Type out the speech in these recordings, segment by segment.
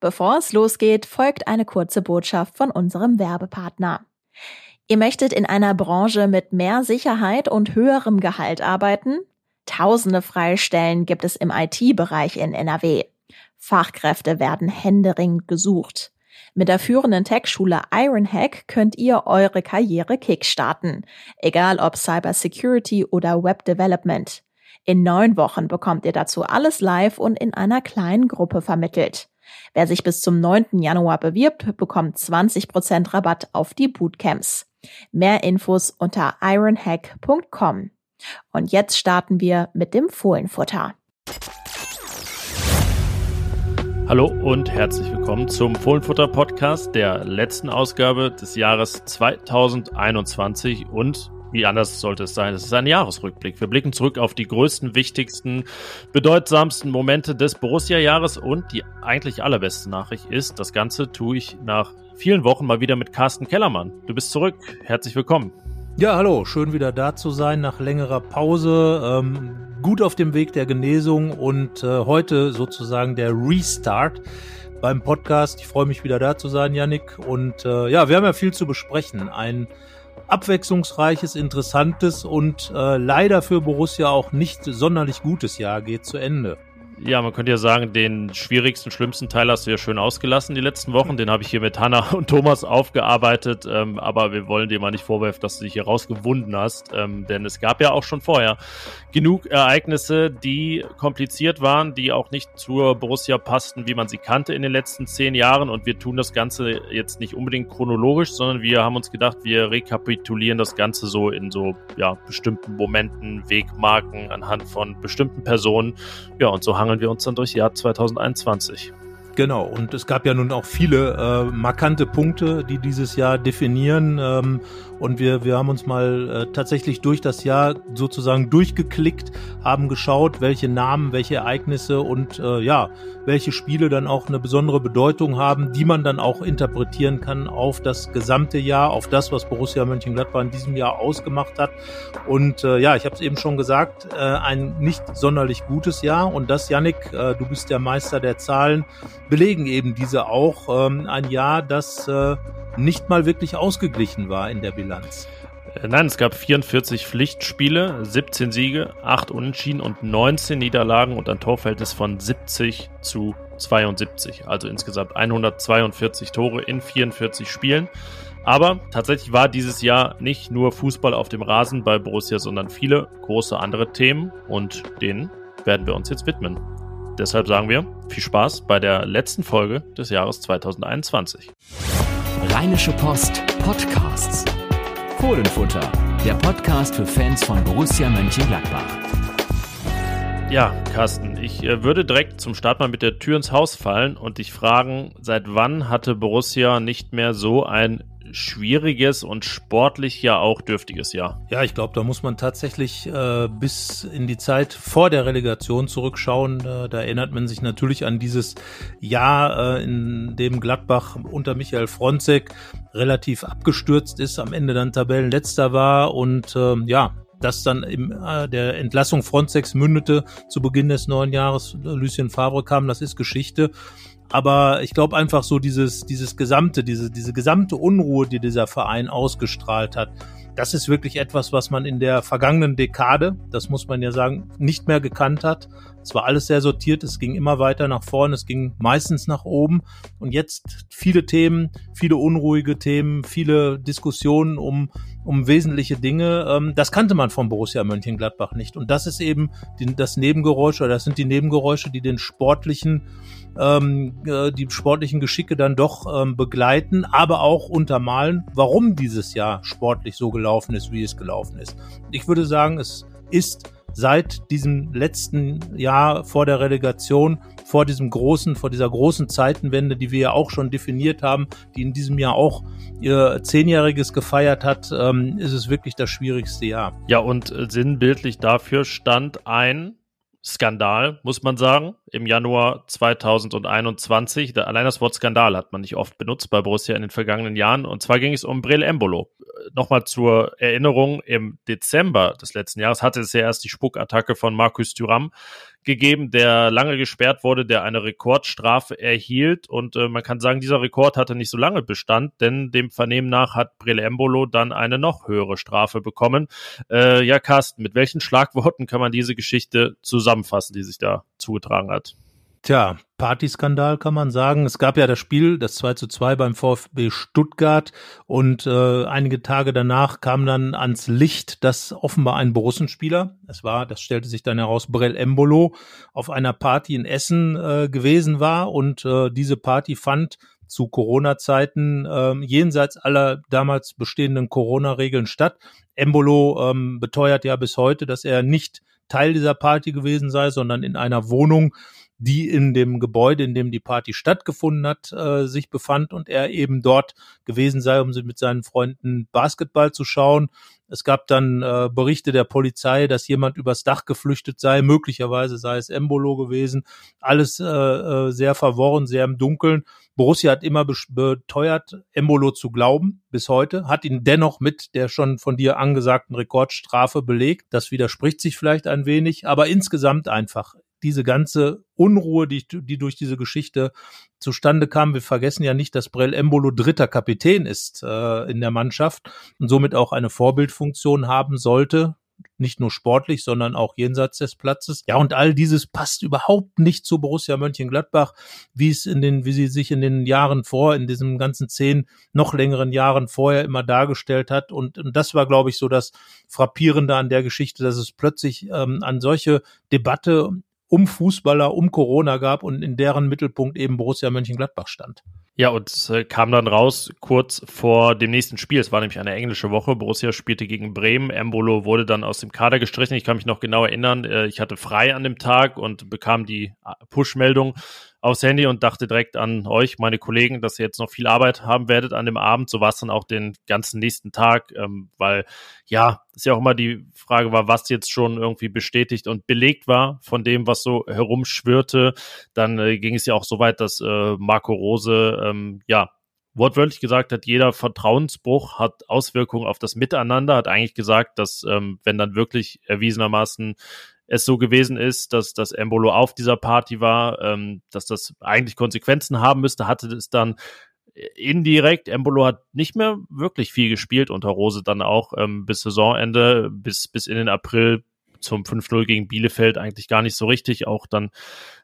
Bevor es losgeht, folgt eine kurze Botschaft von unserem Werbepartner. Ihr möchtet in einer Branche mit mehr Sicherheit und höherem Gehalt arbeiten? Tausende freie Stellen gibt es im IT-Bereich in NRW. Fachkräfte werden händeringend gesucht. Mit der führenden Tech-Schule Ironhack könnt ihr eure Karriere kickstarten, egal ob Cybersecurity oder Web Development. In neun Wochen bekommt ihr dazu alles live und in einer kleinen Gruppe vermittelt. Wer sich bis zum 9. Januar bewirbt, bekommt 20% Rabatt auf die Bootcamps. Mehr Infos unter ironhack.com. Und jetzt starten wir mit dem Fohlenfutter. Hallo und herzlich willkommen zum Fohlenfutter Podcast, der letzten Ausgabe des Jahres 2021 und wie anders sollte es sein? Es ist ein Jahresrückblick. Wir blicken zurück auf die größten, wichtigsten, bedeutsamsten Momente des Borussia-Jahres und die eigentlich allerbeste Nachricht ist, das Ganze tue ich nach vielen Wochen mal wieder mit Carsten Kellermann. Du bist zurück. Herzlich willkommen. Ja, hallo. Schön wieder da zu sein nach längerer Pause. Ähm, gut auf dem Weg der Genesung und äh, heute sozusagen der Restart beim Podcast. Ich freue mich wieder da zu sein, Yannick. Und äh, ja, wir haben ja viel zu besprechen. Ein abwechslungsreiches, interessantes und äh, leider für Borussia auch nicht sonderlich gutes Jahr geht zu Ende. Ja, man könnte ja sagen, den schwierigsten, schlimmsten Teil hast du ja schön ausgelassen die letzten Wochen. Den habe ich hier mit Hanna und Thomas aufgearbeitet. Ähm, aber wir wollen dir mal nicht vorwerfen, dass du dich hier rausgewunden hast. Ähm, denn es gab ja auch schon vorher genug Ereignisse, die kompliziert waren, die auch nicht zur Borussia passten, wie man sie kannte in den letzten zehn Jahren. Und wir tun das Ganze jetzt nicht unbedingt chronologisch, sondern wir haben uns gedacht, wir rekapitulieren das Ganze so in so ja, bestimmten Momenten, Wegmarken anhand von bestimmten Personen. Ja, und so haben hangeln wir uns dann durchs Jahr 2021. Genau, und es gab ja nun auch viele äh, markante Punkte, die dieses Jahr definieren. Ähm, und wir, wir haben uns mal äh, tatsächlich durch das Jahr sozusagen durchgeklickt, haben geschaut, welche Namen, welche Ereignisse und äh, ja, welche Spiele dann auch eine besondere Bedeutung haben, die man dann auch interpretieren kann auf das gesamte Jahr, auf das, was Borussia Mönchengladbach in diesem Jahr ausgemacht hat. Und äh, ja, ich habe es eben schon gesagt, äh, ein nicht sonderlich gutes Jahr. Und das, Yannick, äh, du bist der Meister der Zahlen belegen eben diese auch. Ähm, ein Jahr, das äh, nicht mal wirklich ausgeglichen war in der Bilanz. Äh, nein, es gab 44 Pflichtspiele, 17 Siege, 8 Unentschieden und 19 Niederlagen und ein Torverhältnis von 70 zu 72. Also insgesamt 142 Tore in 44 Spielen. Aber tatsächlich war dieses Jahr nicht nur Fußball auf dem Rasen bei Borussia, sondern viele große andere Themen und denen werden wir uns jetzt widmen. Deshalb sagen wir viel Spaß bei der letzten Folge des Jahres 2021. Rheinische Post Podcasts. Fohlenfutter, der Podcast für Fans von Borussia Mönchengladbach. Ja, Carsten, ich äh, würde direkt zum Start mal mit der Tür ins Haus fallen und dich fragen, seit wann hatte Borussia nicht mehr so ein schwieriges und sportlich ja auch dürftiges Jahr. Ja, ich glaube, da muss man tatsächlich äh, bis in die Zeit vor der Relegation zurückschauen. Äh, da erinnert man sich natürlich an dieses Jahr, äh, in dem Gladbach unter Michael Fronzek relativ abgestürzt ist, am Ende dann Tabellenletzter war und äh, ja, das dann in äh, der Entlassung Frontex mündete zu Beginn des neuen Jahres. Lucien Favre kam, das ist Geschichte. Aber ich glaube einfach so dieses, dieses gesamte, diese, diese gesamte Unruhe, die dieser Verein ausgestrahlt hat, das ist wirklich etwas, was man in der vergangenen Dekade, das muss man ja sagen, nicht mehr gekannt hat. Es war alles sehr sortiert, es ging immer weiter nach vorne, es ging meistens nach oben. Und jetzt viele Themen, viele unruhige Themen, viele Diskussionen um, um wesentliche Dinge. Ähm, das kannte man von Borussia Mönchengladbach nicht. Und das ist eben das Nebengeräusch, oder das sind die Nebengeräusche, die den sportlichen ähm, äh, die sportlichen Geschicke dann doch ähm, begleiten, aber auch untermalen, warum dieses Jahr sportlich so gelaufen ist, wie es gelaufen ist. Ich würde sagen, es ist seit diesem letzten Jahr vor der Relegation, vor diesem großen, vor dieser großen Zeitenwende, die wir ja auch schon definiert haben, die in diesem Jahr auch ihr Zehnjähriges gefeiert hat, ähm, ist es wirklich das schwierigste Jahr. Ja, und äh, sinnbildlich dafür stand ein Skandal, muss man sagen, im Januar 2021. Allein das Wort Skandal hat man nicht oft benutzt bei Borussia in den vergangenen Jahren. Und zwar ging es um Brill Embolo. Nochmal zur Erinnerung, im Dezember des letzten Jahres hatte es ja erst die Spuckattacke von Markus Thuram gegeben, der lange gesperrt wurde, der eine Rekordstrafe erhielt. Und äh, man kann sagen, dieser Rekord hatte nicht so lange Bestand, denn dem Vernehmen nach hat Brele Embolo dann eine noch höhere Strafe bekommen. Äh, ja, Carsten, mit welchen Schlagworten kann man diese Geschichte zusammenfassen, die sich da zugetragen hat? Tja, Partyskandal kann man sagen. Es gab ja das Spiel, das 2 zu 2 beim VfB Stuttgart und äh, einige Tage danach kam dann ans Licht, dass offenbar ein Borussenspieler, es war, das stellte sich dann heraus, Brell Embolo, auf einer Party in Essen äh, gewesen war und äh, diese Party fand zu Corona-Zeiten äh, jenseits aller damals bestehenden Corona-Regeln statt. Embolo ähm, beteuert ja bis heute, dass er nicht Teil dieser Party gewesen sei, sondern in einer Wohnung die in dem Gebäude, in dem die Party stattgefunden hat, äh, sich befand und er eben dort gewesen sei, um mit seinen Freunden Basketball zu schauen. Es gab dann äh, Berichte der Polizei, dass jemand übers Dach geflüchtet sei, möglicherweise sei es Embolo gewesen. Alles äh, äh, sehr verworren, sehr im Dunkeln. Borussia hat immer beteuert, Embolo zu glauben, bis heute, hat ihn dennoch mit der schon von dir angesagten Rekordstrafe belegt. Das widerspricht sich vielleicht ein wenig, aber insgesamt einfach diese ganze Unruhe, die, die durch diese Geschichte zustande kam. Wir vergessen ja nicht, dass Brell Embolo dritter Kapitän ist äh, in der Mannschaft und somit auch eine Vorbildfunktion haben sollte. Nicht nur sportlich, sondern auch jenseits des Platzes. Ja, und all dieses passt überhaupt nicht zu Borussia Mönchengladbach, wie es in den, wie sie sich in den Jahren vor, in diesen ganzen zehn, noch längeren Jahren vorher immer dargestellt hat. Und, und das war, glaube ich, so das Frappierende an der Geschichte, dass es plötzlich ähm, an solche Debatte um Fußballer, um Corona gab und in deren Mittelpunkt eben Borussia Mönchengladbach stand. Ja, und es äh, kam dann raus kurz vor dem nächsten Spiel. Es war nämlich eine englische Woche. Borussia spielte gegen Bremen. Embolo wurde dann aus dem Kader gestrichen. Ich kann mich noch genau erinnern. Äh, ich hatte frei an dem Tag und bekam die äh, Push-Meldung aufs Handy und dachte direkt an euch, meine Kollegen, dass ihr jetzt noch viel Arbeit haben werdet an dem Abend. So war es dann auch den ganzen nächsten Tag, ähm, weil ja, ist ja auch immer die Frage war, was jetzt schon irgendwie bestätigt und belegt war von dem, was so herumschwirrte. Dann äh, ging es ja auch so weit, dass äh, Marco Rose ähm, ja wortwörtlich gesagt hat, jeder Vertrauensbruch hat Auswirkungen auf das Miteinander, hat eigentlich gesagt, dass ähm, wenn dann wirklich erwiesenermaßen es so gewesen ist, dass das Embolo auf dieser Party war, ähm, dass das eigentlich Konsequenzen haben müsste, hatte es dann indirekt. Embolo hat nicht mehr wirklich viel gespielt unter Rose dann auch ähm, bis Saisonende, bis, bis in den April zum 5-0 gegen Bielefeld eigentlich gar nicht so richtig, auch dann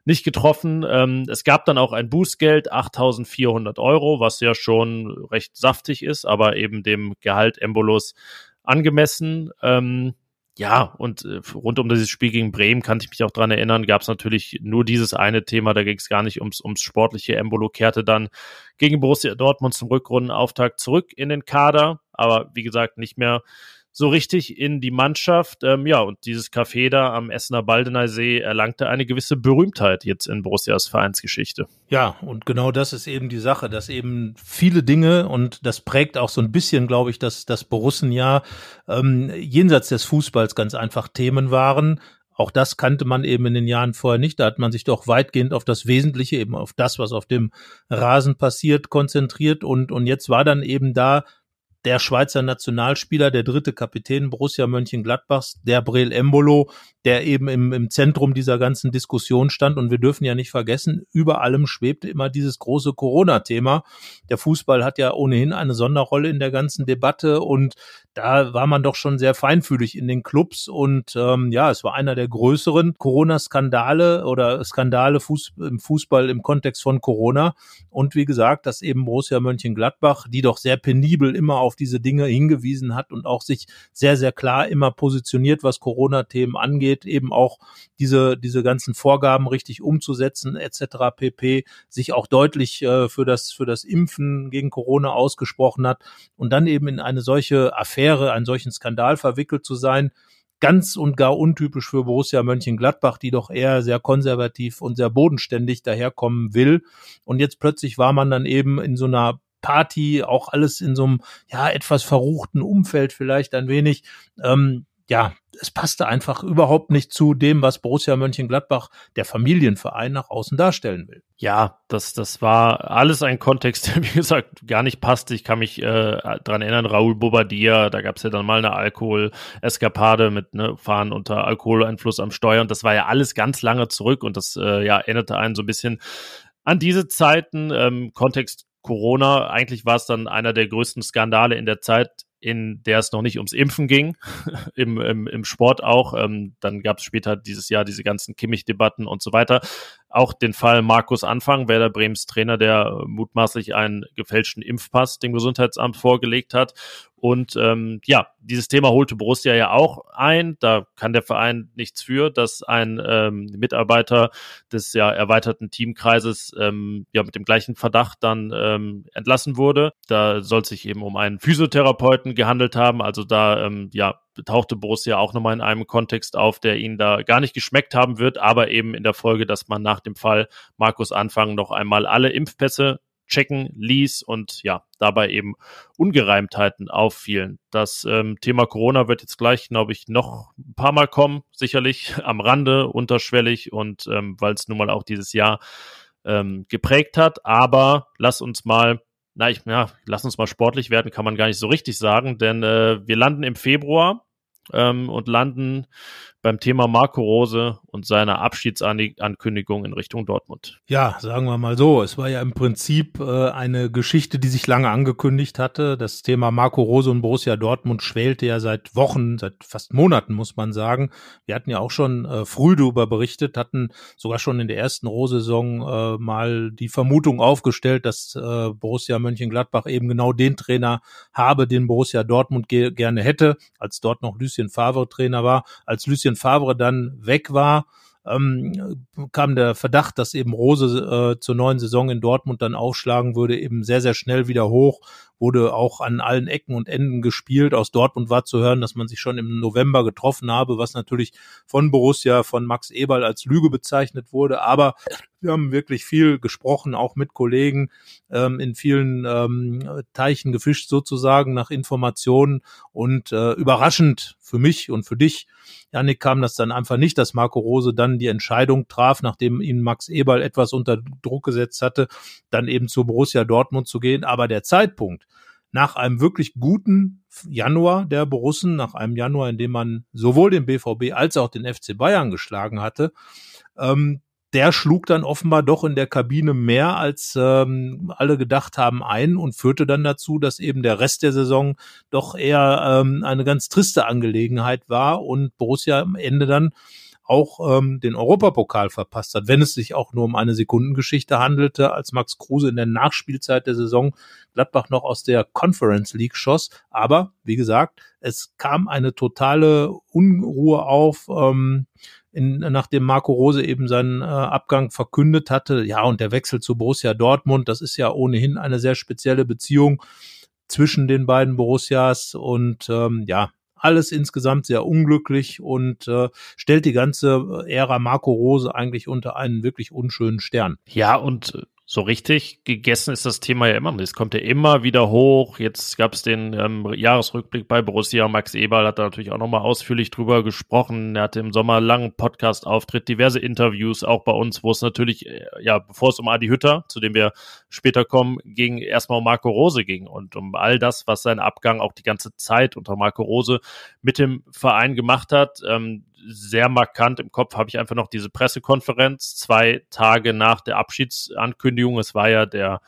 nicht getroffen. Ähm, es gab dann auch ein Bußgeld, 8.400 Euro, was ja schon recht saftig ist, aber eben dem Gehalt Embolos angemessen. Ähm, ja, und äh, rund um dieses Spiel gegen Bremen kann ich mich auch dran erinnern, gab es natürlich nur dieses eine Thema, da ging es gar nicht ums, ums sportliche. Embolo kehrte dann gegen Borussia Dortmund zum Rückrundenauftakt zurück in den Kader, aber wie gesagt, nicht mehr so richtig in die Mannschaft. Ähm, ja, und dieses Café da am Essener Baldener See erlangte eine gewisse Berühmtheit jetzt in Borussias Vereinsgeschichte. Ja, und genau das ist eben die Sache, dass eben viele Dinge, und das prägt auch so ein bisschen, glaube ich, dass das Borussenjahr ähm, jenseits des Fußballs ganz einfach Themen waren, auch das kannte man eben in den Jahren vorher nicht. Da hat man sich doch weitgehend auf das Wesentliche, eben auf das, was auf dem Rasen passiert, konzentriert. Und, und jetzt war dann eben da der Schweizer Nationalspieler, der dritte Kapitän Borussia Mönchengladbachs, der Brel Embolo, der eben im, im Zentrum dieser ganzen Diskussion stand. Und wir dürfen ja nicht vergessen, über allem schwebte immer dieses große Corona-Thema. Der Fußball hat ja ohnehin eine Sonderrolle in der ganzen Debatte und da war man doch schon sehr feinfühlig in den Clubs und ähm, ja, es war einer der größeren Corona-Skandale oder Skandale Fuß, im Fußball im Kontext von Corona. Und wie gesagt, dass eben Borussia Mönchengladbach, die doch sehr penibel immer auf diese Dinge hingewiesen hat und auch sich sehr, sehr klar immer positioniert, was Corona-Themen angeht, eben auch diese, diese ganzen Vorgaben richtig umzusetzen, etc. pp, sich auch deutlich äh, für das, für das Impfen gegen Corona ausgesprochen hat und dann eben in eine solche Affäre Affäre, einen solchen Skandal verwickelt zu sein. Ganz und gar untypisch für Borussia Mönchengladbach, die doch eher sehr konservativ und sehr bodenständig daherkommen will. Und jetzt plötzlich war man dann eben in so einer Party, auch alles in so einem ja etwas verruchten Umfeld vielleicht ein wenig. Ähm, ja, es passte einfach überhaupt nicht zu dem, was Borussia Mönchengladbach, der Familienverein, nach außen darstellen will. Ja, das, das war alles ein Kontext, der, wie gesagt, gar nicht passte. Ich kann mich äh, dran erinnern, Raúl Bobadilla, da gab es ja dann mal eine Alkohol-Eskapade mit ne, Fahren unter Alkoholeinfluss am Steuer und das war ja alles ganz lange zurück und das äh, ja, erinnerte einen so ein bisschen an diese Zeiten. Ähm, Kontext Corona, eigentlich war es dann einer der größten Skandale in der Zeit in der es noch nicht ums Impfen ging, im, im, im Sport auch. Ähm, dann gab es später dieses Jahr diese ganzen Kimmich-Debatten und so weiter. Auch den Fall Markus Anfang, Werder Brems Trainer, der mutmaßlich einen gefälschten Impfpass dem Gesundheitsamt vorgelegt hat. Und ähm, ja, dieses Thema holte Borussia ja auch ein. Da kann der Verein nichts für, dass ein ähm, Mitarbeiter des ja erweiterten Teamkreises ähm, ja mit dem gleichen Verdacht dann ähm, entlassen wurde. Da soll es sich eben um einen Physiotherapeuten gehandelt haben. Also da ähm, ja tauchte Borussia auch nochmal in einem Kontext auf, der ihnen da gar nicht geschmeckt haben wird, aber eben in der Folge, dass man nach dem Fall Markus Anfang noch einmal alle Impfpässe checken ließ und ja, dabei eben Ungereimtheiten auffielen. Das ähm, Thema Corona wird jetzt gleich, glaube ich, noch ein paar Mal kommen, sicherlich am Rande, unterschwellig und ähm, weil es nun mal auch dieses Jahr ähm, geprägt hat. Aber lass uns mal na, ich, ja, lass uns mal sportlich werden, kann man gar nicht so richtig sagen, denn äh, wir landen im Februar ähm, und landen beim Thema Marco Rose und seiner Abschiedsankündigung in Richtung Dortmund. Ja, sagen wir mal so. Es war ja im Prinzip äh, eine Geschichte, die sich lange angekündigt hatte. Das Thema Marco Rose und Borussia Dortmund schwelte ja seit Wochen, seit fast Monaten, muss man sagen. Wir hatten ja auch schon äh, früh darüber berichtet, hatten sogar schon in der ersten Rose-Saison äh, mal die Vermutung aufgestellt, dass äh, Borussia Mönchengladbach eben genau den Trainer habe, den Borussia Dortmund ge gerne hätte, als dort noch Lucien Favre Trainer war. Als Lucien Favre dann weg war, ähm, kam der Verdacht, dass eben Rose äh, zur neuen Saison in Dortmund dann aufschlagen würde, eben sehr, sehr schnell wieder hoch, wurde auch an allen Ecken und Enden gespielt. Aus Dortmund war zu hören, dass man sich schon im November getroffen habe, was natürlich von Borussia, von Max Eberl als Lüge bezeichnet wurde. Aber wir haben wirklich viel gesprochen, auch mit Kollegen, ähm, in vielen ähm, Teichen gefischt sozusagen nach Informationen und äh, überraschend für mich und für dich Janik kam das dann einfach nicht, dass Marco Rose dann die Entscheidung traf, nachdem ihn Max Eberl etwas unter Druck gesetzt hatte, dann eben zu Borussia Dortmund zu gehen. Aber der Zeitpunkt, nach einem wirklich guten Januar der Borussen, nach einem Januar, in dem man sowohl den BVB als auch den FC Bayern geschlagen hatte, ähm, der schlug dann offenbar doch in der Kabine mehr, als ähm, alle gedacht haben, ein und führte dann dazu, dass eben der Rest der Saison doch eher ähm, eine ganz triste Angelegenheit war und Borussia am Ende dann auch ähm, den Europapokal verpasst hat, wenn es sich auch nur um eine Sekundengeschichte handelte, als Max Kruse in der Nachspielzeit der Saison Gladbach noch aus der Conference League schoss. Aber wie gesagt, es kam eine totale Unruhe auf. Ähm, in, nachdem Marco Rose eben seinen äh, Abgang verkündet hatte. Ja, und der Wechsel zu Borussia Dortmund, das ist ja ohnehin eine sehr spezielle Beziehung zwischen den beiden Borussias und ähm, ja, alles insgesamt sehr unglücklich und äh, stellt die ganze Ära Marco Rose eigentlich unter einen wirklich unschönen Stern. Ja, und so richtig gegessen ist das Thema ja immer. Es kommt ja immer wieder hoch. Jetzt gab es den ähm, Jahresrückblick bei Borussia. Max Eberl hat da natürlich auch nochmal ausführlich drüber gesprochen. Er hatte im Sommer langen Podcast-Auftritt, diverse Interviews, auch bei uns, wo es natürlich, äh, ja, bevor es um Adi Hütter, zu dem wir später kommen, ging, erstmal um Marco Rose ging und um all das, was sein Abgang auch die ganze Zeit unter Marco Rose mit dem Verein gemacht hat. Ähm, sehr markant im Kopf habe ich einfach noch diese Pressekonferenz, zwei Tage nach der Abschiedsankündigung. Es war ja der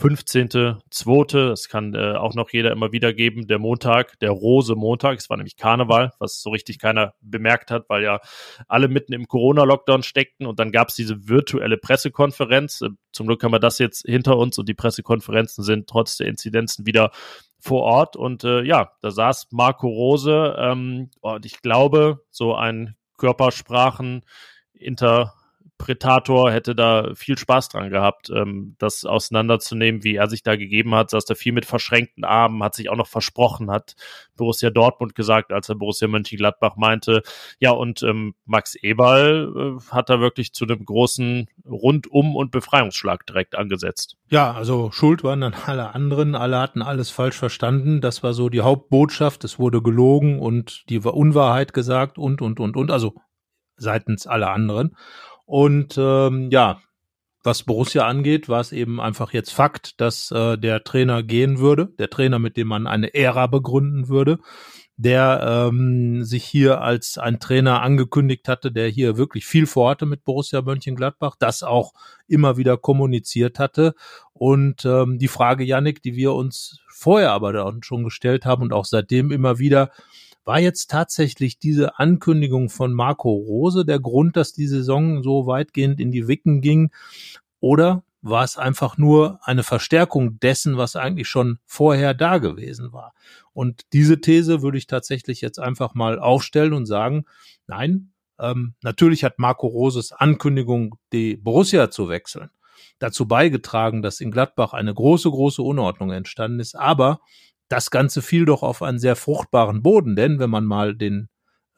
15.2., das kann äh, auch noch jeder immer wieder geben, der Montag, der Rose Montag, es war nämlich Karneval, was so richtig keiner bemerkt hat, weil ja alle mitten im Corona-Lockdown steckten und dann gab es diese virtuelle Pressekonferenz. Äh, zum Glück haben wir das jetzt hinter uns und die Pressekonferenzen sind trotz der Inzidenzen wieder vor Ort und äh, ja, da saß Marco Rose ähm, und ich glaube, so ein Körpersprachen Inter Interpretator hätte da viel Spaß dran gehabt, ähm, das auseinanderzunehmen, wie er sich da gegeben hat, saß da viel mit verschränkten Armen, hat sich auch noch versprochen, hat Borussia Dortmund gesagt, als er Borussia Mönchengladbach meinte. Ja, und ähm, Max Eberl äh, hat da wirklich zu einem großen Rundum- und Befreiungsschlag direkt angesetzt. Ja, also schuld waren dann alle anderen, alle hatten alles falsch verstanden. Das war so die Hauptbotschaft. Es wurde gelogen und die Unwahrheit gesagt und, und, und, und. Also seitens aller anderen. Und ähm, ja, was Borussia angeht, war es eben einfach jetzt Fakt, dass äh, der Trainer gehen würde, der Trainer, mit dem man eine Ära begründen würde, der ähm, sich hier als ein Trainer angekündigt hatte, der hier wirklich viel vorhatte mit Borussia Mönchengladbach, das auch immer wieder kommuniziert hatte. Und ähm, die Frage, Yannick, die wir uns vorher aber dann schon gestellt haben und auch seitdem immer wieder, war jetzt tatsächlich diese Ankündigung von Marco Rose der Grund, dass die Saison so weitgehend in die Wicken ging? Oder war es einfach nur eine Verstärkung dessen, was eigentlich schon vorher da gewesen war? Und diese These würde ich tatsächlich jetzt einfach mal aufstellen und sagen, nein, ähm, natürlich hat Marco Roses Ankündigung, die Borussia zu wechseln, dazu beigetragen, dass in Gladbach eine große, große Unordnung entstanden ist. Aber das Ganze fiel doch auf einen sehr fruchtbaren Boden, denn wenn man mal den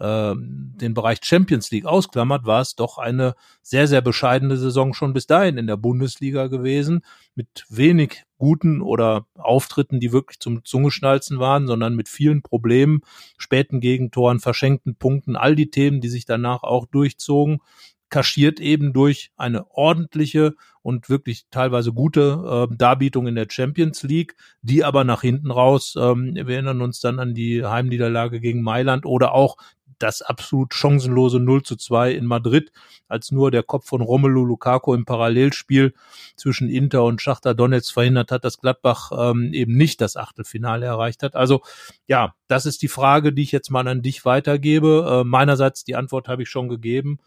äh, den Bereich Champions League ausklammert, war es doch eine sehr, sehr bescheidene Saison schon bis dahin in der Bundesliga gewesen, mit wenig guten oder Auftritten, die wirklich zum Zungeschnalzen waren, sondern mit vielen Problemen, späten Gegentoren, verschenkten Punkten, all die Themen, die sich danach auch durchzogen kaschiert eben durch eine ordentliche und wirklich teilweise gute äh, Darbietung in der Champions League, die aber nach hinten raus, ähm, wir erinnern uns dann an die Heimniederlage gegen Mailand oder auch das absolut chancenlose 0 zu 2 in Madrid, als nur der Kopf von Romelu Lukaku im Parallelspiel zwischen Inter und Schachter Donetsk verhindert hat, dass Gladbach ähm, eben nicht das Achtelfinale erreicht hat. Also ja, das ist die Frage, die ich jetzt mal an dich weitergebe. Äh, meinerseits die Antwort habe ich schon gegeben.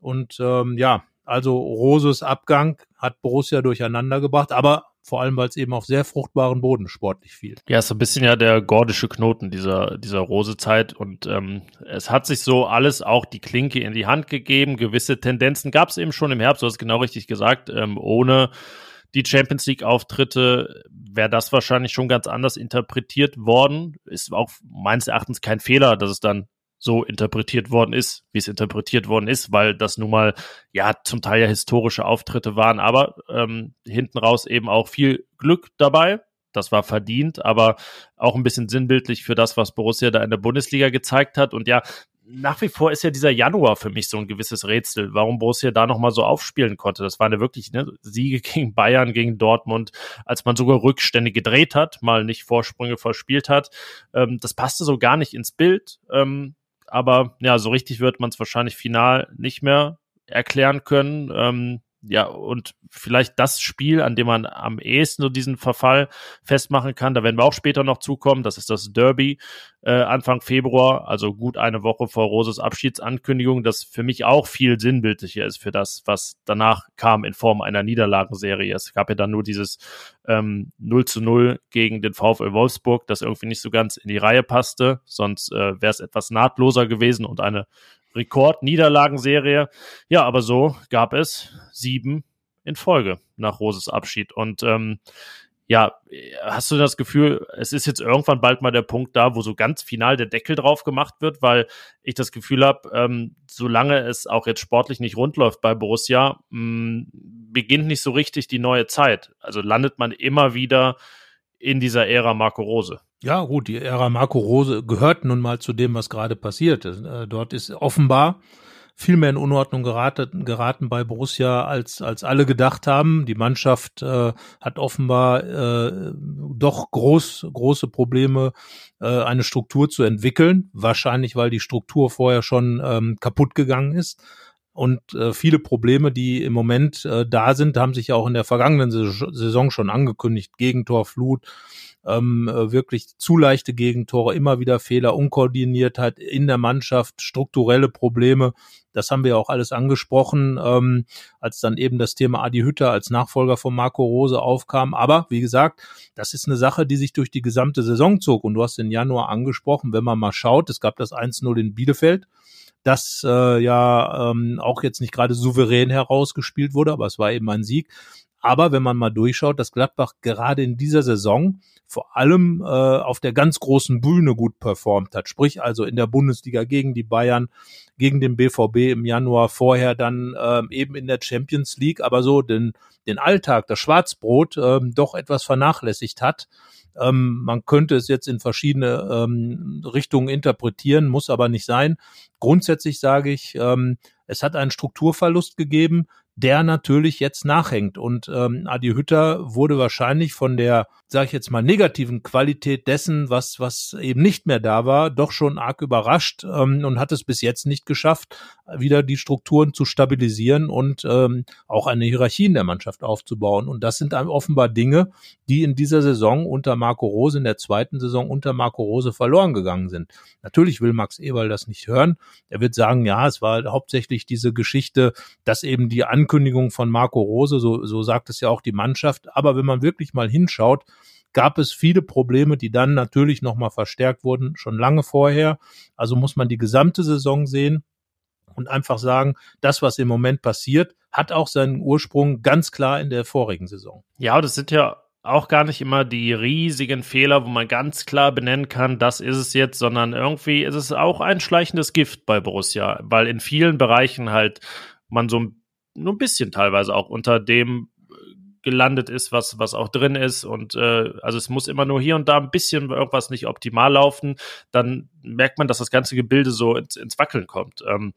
Und ähm, ja, also Roses Abgang hat Borussia durcheinander gebracht, aber vor allem, weil es eben auf sehr fruchtbaren Boden sportlich fiel. Ja, ist ein bisschen ja der gordische Knoten dieser, dieser Rose-Zeit und ähm, es hat sich so alles auch die Klinke in die Hand gegeben. Gewisse Tendenzen gab es eben schon im Herbst, du hast genau richtig gesagt, ähm, ohne die Champions League-Auftritte wäre das wahrscheinlich schon ganz anders interpretiert worden. Ist auch meines Erachtens kein Fehler, dass es dann so interpretiert worden ist, wie es interpretiert worden ist, weil das nun mal ja zum Teil ja historische Auftritte waren, aber ähm, hinten raus eben auch viel Glück dabei. Das war verdient, aber auch ein bisschen sinnbildlich für das, was Borussia da in der Bundesliga gezeigt hat. Und ja, nach wie vor ist ja dieser Januar für mich so ein gewisses Rätsel, warum Borussia da nochmal so aufspielen konnte. Das waren ja wirklich ne, Siege gegen Bayern, gegen Dortmund, als man sogar Rückstände gedreht hat, mal nicht Vorsprünge verspielt hat. Ähm, das passte so gar nicht ins Bild. Ähm, aber ja, so richtig wird man es wahrscheinlich final nicht mehr erklären können. Ähm, ja, und vielleicht das Spiel, an dem man am ehesten so diesen Verfall festmachen kann, da werden wir auch später noch zukommen, das ist das Derby äh, Anfang Februar, also gut eine Woche vor Roses Abschiedsankündigung, das für mich auch viel sinnbildlicher ist für das, was danach kam in Form einer Niederlagenserie. Es gab ja dann nur dieses ähm, 0 zu 0 gegen den VfL Wolfsburg, das irgendwie nicht so ganz in die Reihe passte, sonst äh, wäre es etwas nahtloser gewesen und eine Rekordniederlagenserie. Ja, aber so gab es sieben in Folge nach Roses Abschied. Und ähm, ja, hast du das Gefühl, es ist jetzt irgendwann bald mal der Punkt da, wo so ganz final der Deckel drauf gemacht wird, weil ich das Gefühl habe, ähm, solange es auch jetzt sportlich nicht rund läuft bei Borussia, mh, mm, beginnt nicht so richtig die neue Zeit. Also landet man immer wieder in dieser Ära Marco Rose. Ja, gut, die Ära Marco Rose gehört nun mal zu dem, was gerade passiert ist. Äh, dort ist offenbar viel mehr in Unordnung geraten, geraten bei Borussia, als, als alle gedacht haben. Die Mannschaft äh, hat offenbar äh, doch groß, große Probleme, äh, eine Struktur zu entwickeln. Wahrscheinlich, weil die Struktur vorher schon ähm, kaputt gegangen ist. Und äh, viele Probleme, die im Moment äh, da sind, haben sich ja auch in der vergangenen Saison schon angekündigt. Gegentor, Flut, ähm, äh, wirklich zu leichte Gegentore, immer wieder Fehler, Unkoordiniertheit in der Mannschaft, strukturelle Probleme. Das haben wir auch alles angesprochen, ähm, als dann eben das Thema Adi Hütter als Nachfolger von Marco Rose aufkam. Aber wie gesagt, das ist eine Sache, die sich durch die gesamte Saison zog. Und du hast den Januar angesprochen, wenn man mal schaut, es gab das 1-0 in Bielefeld das äh, ja ähm, auch jetzt nicht gerade souverän herausgespielt wurde, aber es war eben ein Sieg. Aber wenn man mal durchschaut, dass Gladbach gerade in dieser Saison vor allem äh, auf der ganz großen Bühne gut performt hat. Sprich also in der Bundesliga gegen die Bayern, gegen den BVB im Januar, vorher dann äh, eben in der Champions League, aber so den, den Alltag, das Schwarzbrot äh, doch etwas vernachlässigt hat. Ähm, man könnte es jetzt in verschiedene ähm, Richtungen interpretieren, muss aber nicht sein. Grundsätzlich sage ich, ähm, es hat einen Strukturverlust gegeben, der natürlich jetzt nachhängt. Und ähm, Adi Hütter wurde wahrscheinlich von der, sage ich jetzt mal, negativen Qualität dessen, was, was eben nicht mehr da war, doch schon arg überrascht ähm, und hat es bis jetzt nicht geschafft, wieder die Strukturen zu stabilisieren und ähm, auch eine Hierarchie in der Mannschaft aufzubauen. Und das sind offenbar Dinge, die in dieser Saison unter Marco Rose, in der zweiten Saison unter Marco Rose verloren gegangen sind. Natürlich will Max Eberl das nicht hören. Er wird sagen, ja, es war hauptsächlich diese Geschichte, dass eben die Ankündigung von Marco Rose, so, so sagt es ja auch die Mannschaft. Aber wenn man wirklich mal hinschaut, gab es viele Probleme, die dann natürlich nochmal verstärkt wurden, schon lange vorher. Also muss man die gesamte Saison sehen und einfach sagen, das, was im Moment passiert, hat auch seinen Ursprung ganz klar in der vorigen Saison. Ja, das sind ja auch gar nicht immer die riesigen Fehler, wo man ganz klar benennen kann, das ist es jetzt, sondern irgendwie ist es auch ein schleichendes Gift bei Borussia, weil in vielen Bereichen halt man so ein nur ein bisschen teilweise auch unter dem äh, gelandet ist, was, was auch drin ist. Und äh, also es muss immer nur hier und da ein bisschen irgendwas nicht optimal laufen. Dann merkt man, dass das ganze Gebilde so ins, ins Wackeln kommt. Ähm,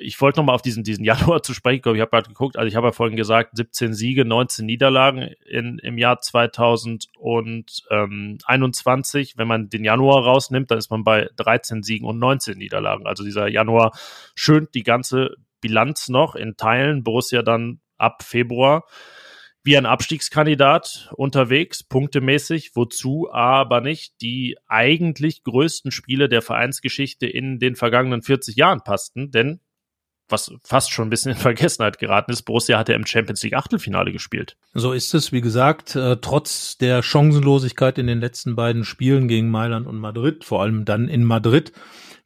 ich wollte nochmal auf diesen, diesen Januar zu sprechen kommen. Ich habe gerade geguckt, also ich habe ja vorhin gesagt, 17 Siege, 19 Niederlagen in, im Jahr 2021. Wenn man den Januar rausnimmt, dann ist man bei 13 Siegen und 19 Niederlagen. Also dieser Januar schönt die ganze Bilanz noch in Teilen. Borussia dann ab Februar wie ein Abstiegskandidat unterwegs, punktemäßig, wozu aber nicht die eigentlich größten Spiele der Vereinsgeschichte in den vergangenen 40 Jahren passten, denn was fast schon ein bisschen in Vergessenheit geraten ist, Borussia hat ja im Champions League Achtelfinale gespielt. So ist es, wie gesagt, äh, trotz der Chancenlosigkeit in den letzten beiden Spielen gegen Mailand und Madrid, vor allem dann in Madrid,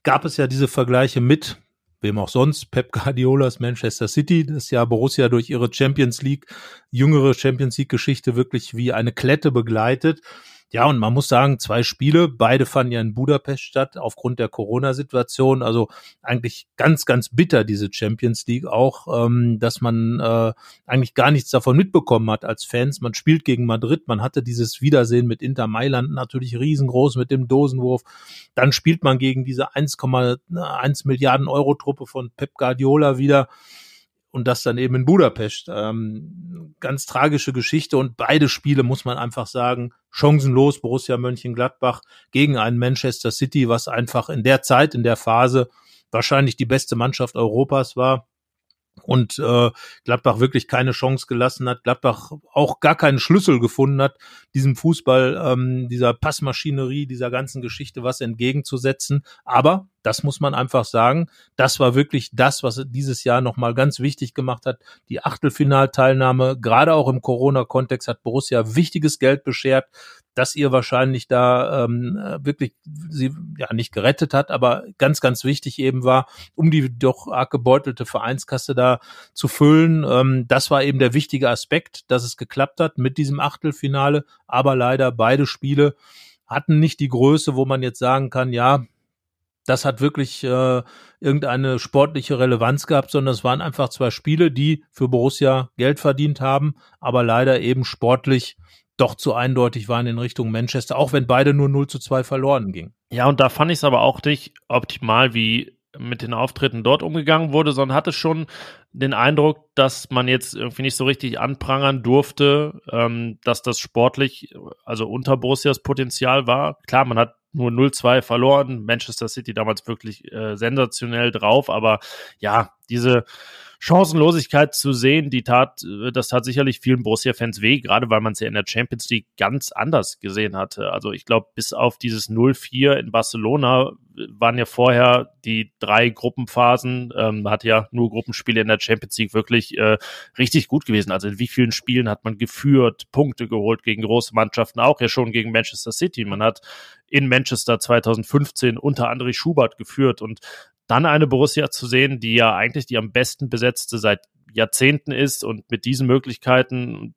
gab es ja diese Vergleiche mit wem auch sonst, Pep Guardiolas Manchester City, das ja Borussia durch ihre Champions League, jüngere Champions League Geschichte wirklich wie eine Klette begleitet. Ja, und man muss sagen, zwei Spiele, beide fanden ja in Budapest statt, aufgrund der Corona-Situation. Also eigentlich ganz, ganz bitter, diese Champions League auch, ähm, dass man äh, eigentlich gar nichts davon mitbekommen hat als Fans. Man spielt gegen Madrid, man hatte dieses Wiedersehen mit Inter Mailand natürlich riesengroß mit dem Dosenwurf. Dann spielt man gegen diese 1,1 Milliarden Euro Truppe von Pep Guardiola wieder und das dann eben in Budapest. Ähm, ganz tragische Geschichte und beide Spiele muss man einfach sagen, chancenlos Borussia Mönchengladbach gegen einen Manchester City, was einfach in der Zeit, in der Phase wahrscheinlich die beste Mannschaft Europas war und äh, Gladbach wirklich keine Chance gelassen hat, Gladbach auch gar keinen Schlüssel gefunden hat, diesem Fußball, ähm, dieser Passmaschinerie, dieser ganzen Geschichte was entgegenzusetzen. Aber das muss man einfach sagen, das war wirklich das, was dieses Jahr nochmal ganz wichtig gemacht hat. Die Achtelfinalteilnahme, gerade auch im Corona-Kontext, hat Borussia wichtiges Geld beschert dass ihr wahrscheinlich da ähm, wirklich sie ja nicht gerettet hat, aber ganz, ganz wichtig eben war, um die doch arg gebeutelte Vereinskasse da zu füllen. Ähm, das war eben der wichtige Aspekt, dass es geklappt hat mit diesem Achtelfinale, aber leider beide Spiele hatten nicht die Größe, wo man jetzt sagen kann, ja, das hat wirklich äh, irgendeine sportliche Relevanz gehabt, sondern es waren einfach zwei Spiele, die für Borussia Geld verdient haben, aber leider eben sportlich doch zu eindeutig waren in Richtung Manchester, auch wenn beide nur 0 zu 2 verloren gingen. Ja, und da fand ich es aber auch nicht optimal, wie mit den Auftritten dort umgegangen wurde, sondern hatte schon den Eindruck, dass man jetzt irgendwie nicht so richtig anprangern durfte, ähm, dass das sportlich, also unter Borussias Potenzial war. Klar, man hat nur 0-2 verloren, Manchester City damals wirklich äh, sensationell drauf, aber ja, diese Chancenlosigkeit zu sehen, die tat, äh, das tat sicherlich vielen Borussia-Fans weh, gerade weil man es ja in der Champions League ganz anders gesehen hatte. Also ich glaube, bis auf dieses 0-4 in Barcelona äh, waren ja vorher die drei Gruppenphasen, ähm, hat ja nur Gruppenspiele in der Champions League wirklich äh, richtig gut gewesen. Also in wie vielen Spielen hat man geführt, Punkte geholt gegen große Mannschaften, auch ja schon gegen Manchester City. Man hat in Manchester 2015 unter André Schubert geführt und dann eine Borussia zu sehen, die ja eigentlich die am besten besetzte seit Jahrzehnten ist und mit diesen Möglichkeiten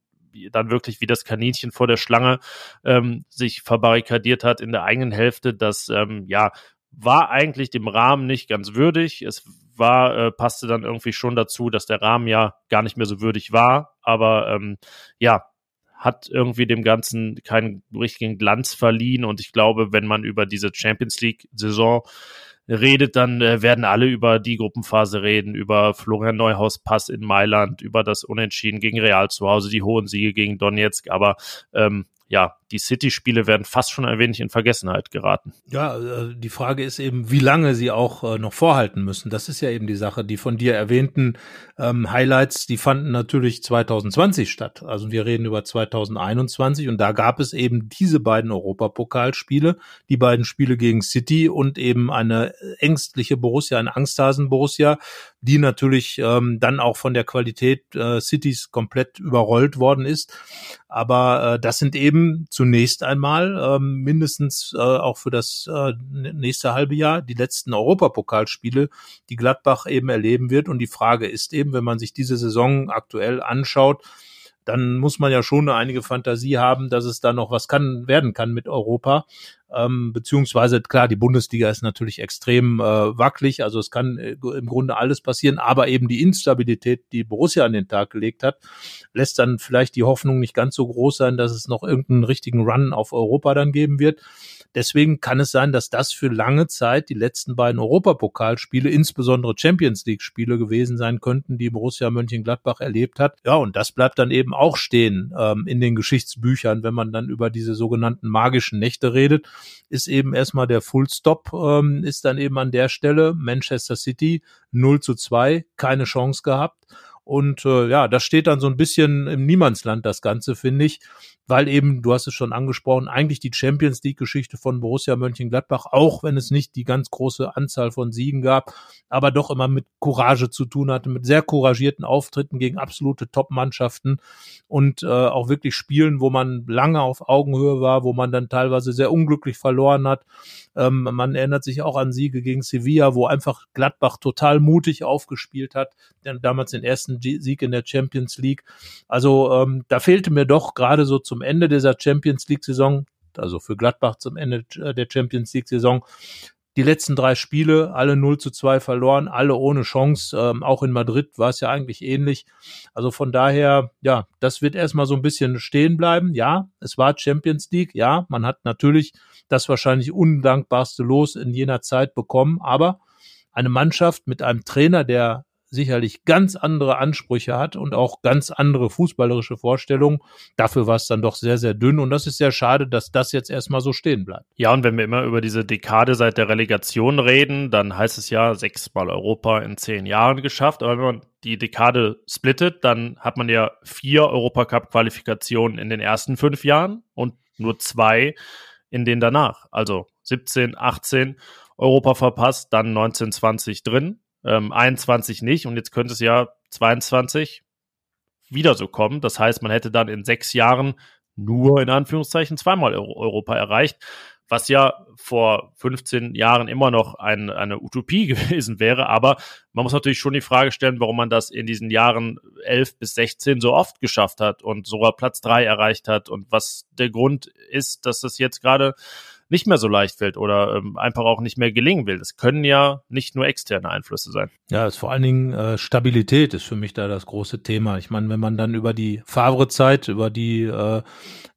dann wirklich wie das Kaninchen vor der Schlange ähm, sich verbarrikadiert hat in der eigenen Hälfte, das ähm, ja war eigentlich dem Rahmen nicht ganz würdig. Es war, äh, passte dann irgendwie schon dazu, dass der Rahmen ja gar nicht mehr so würdig war. Aber ähm, ja, hat irgendwie dem Ganzen keinen richtigen Glanz verliehen. Und ich glaube, wenn man über diese Champions League-Saison redet, dann äh, werden alle über die Gruppenphase reden, über Florian Neuhaus Pass in Mailand, über das Unentschieden gegen Real zu Hause, die hohen Siege gegen Donetsk. Aber ähm, ja, die City-Spiele werden fast schon ein wenig in Vergessenheit geraten. Ja, äh, die Frage ist eben, wie lange sie auch äh, noch vorhalten müssen. Das ist ja eben die Sache. Die von dir erwähnten ähm, Highlights, die fanden natürlich 2020 statt. Also wir reden über 2021 und da gab es eben diese beiden Europapokalspiele, die beiden Spiele gegen City und eben eine ängstliche Borussia, eine Angsthasen-Borussia, die natürlich ähm, dann auch von der Qualität äh, Cities komplett überrollt worden ist. Aber äh, das sind eben zunächst einmal ähm, mindestens äh, auch für das äh, nächste halbe Jahr die letzten Europapokalspiele, die Gladbach eben erleben wird. Und die Frage ist eben, wenn man sich diese Saison aktuell anschaut, dann muss man ja schon einige Fantasie haben, dass es da noch was kann werden kann mit Europa. Ähm, beziehungsweise klar, die Bundesliga ist natürlich extrem äh, wackelig, also es kann äh, im Grunde alles passieren, aber eben die Instabilität, die Borussia an den Tag gelegt hat, lässt dann vielleicht die Hoffnung nicht ganz so groß sein, dass es noch irgendeinen richtigen Run auf Europa dann geben wird. Deswegen kann es sein, dass das für lange Zeit die letzten beiden Europapokalspiele, insbesondere Champions League Spiele gewesen sein könnten, die Borussia Mönchengladbach erlebt hat. Ja, und das bleibt dann eben auch stehen ähm, in den Geschichtsbüchern, wenn man dann über diese sogenannten magischen Nächte redet, ist eben erstmal der Full Stop, ähm, ist dann eben an der Stelle Manchester City 0 zu 2, keine Chance gehabt. Und äh, ja, das steht dann so ein bisschen im Niemandsland, das Ganze, finde ich weil eben, du hast es schon angesprochen, eigentlich die Champions League-Geschichte von Borussia Mönchengladbach, auch wenn es nicht die ganz große Anzahl von Siegen gab, aber doch immer mit Courage zu tun hatte, mit sehr couragierten Auftritten gegen absolute Top-Mannschaften und äh, auch wirklich Spielen, wo man lange auf Augenhöhe war, wo man dann teilweise sehr unglücklich verloren hat. Ähm, man erinnert sich auch an Siege gegen Sevilla, wo einfach Gladbach total mutig aufgespielt hat, denn damals den ersten Sieg in der Champions League. Also ähm, da fehlte mir doch gerade so zum Ende dieser Champions League-Saison, also für Gladbach zum Ende der Champions League-Saison, die letzten drei Spiele, alle 0 zu 2 verloren, alle ohne Chance. Ähm, auch in Madrid war es ja eigentlich ähnlich. Also von daher, ja, das wird erstmal so ein bisschen stehen bleiben. Ja, es war Champions League. Ja, man hat natürlich das wahrscheinlich undankbarste Los in jener Zeit bekommen. Aber eine Mannschaft mit einem Trainer, der sicherlich ganz andere Ansprüche hat und auch ganz andere fußballerische Vorstellungen. Dafür war es dann doch sehr, sehr dünn und das ist sehr schade, dass das jetzt erstmal so stehen bleibt. Ja, und wenn wir immer über diese Dekade seit der Relegation reden, dann heißt es ja sechsmal Europa in zehn Jahren geschafft. Aber wenn man die Dekade splittet, dann hat man ja vier Europacup-Qualifikationen in den ersten fünf Jahren und nur zwei in den danach. Also 17, 18 Europa verpasst, dann 19, 20 drin ähm, 21 nicht und jetzt könnte es ja 22 wieder so kommen. Das heißt, man hätte dann in sechs Jahren nur in Anführungszeichen zweimal Europa erreicht, was ja vor 15 Jahren immer noch ein, eine Utopie gewesen wäre. Aber man muss natürlich schon die Frage stellen, warum man das in diesen Jahren 11 bis 16 so oft geschafft hat und sogar Platz drei erreicht hat und was der Grund ist, dass das jetzt gerade nicht mehr so leicht fällt oder ähm, einfach auch nicht mehr gelingen will. Das können ja nicht nur externe Einflüsse sein. Ja, ist vor allen Dingen äh, Stabilität ist für mich da das große Thema. Ich meine, wenn man dann über die Favre-Zeit, über die äh,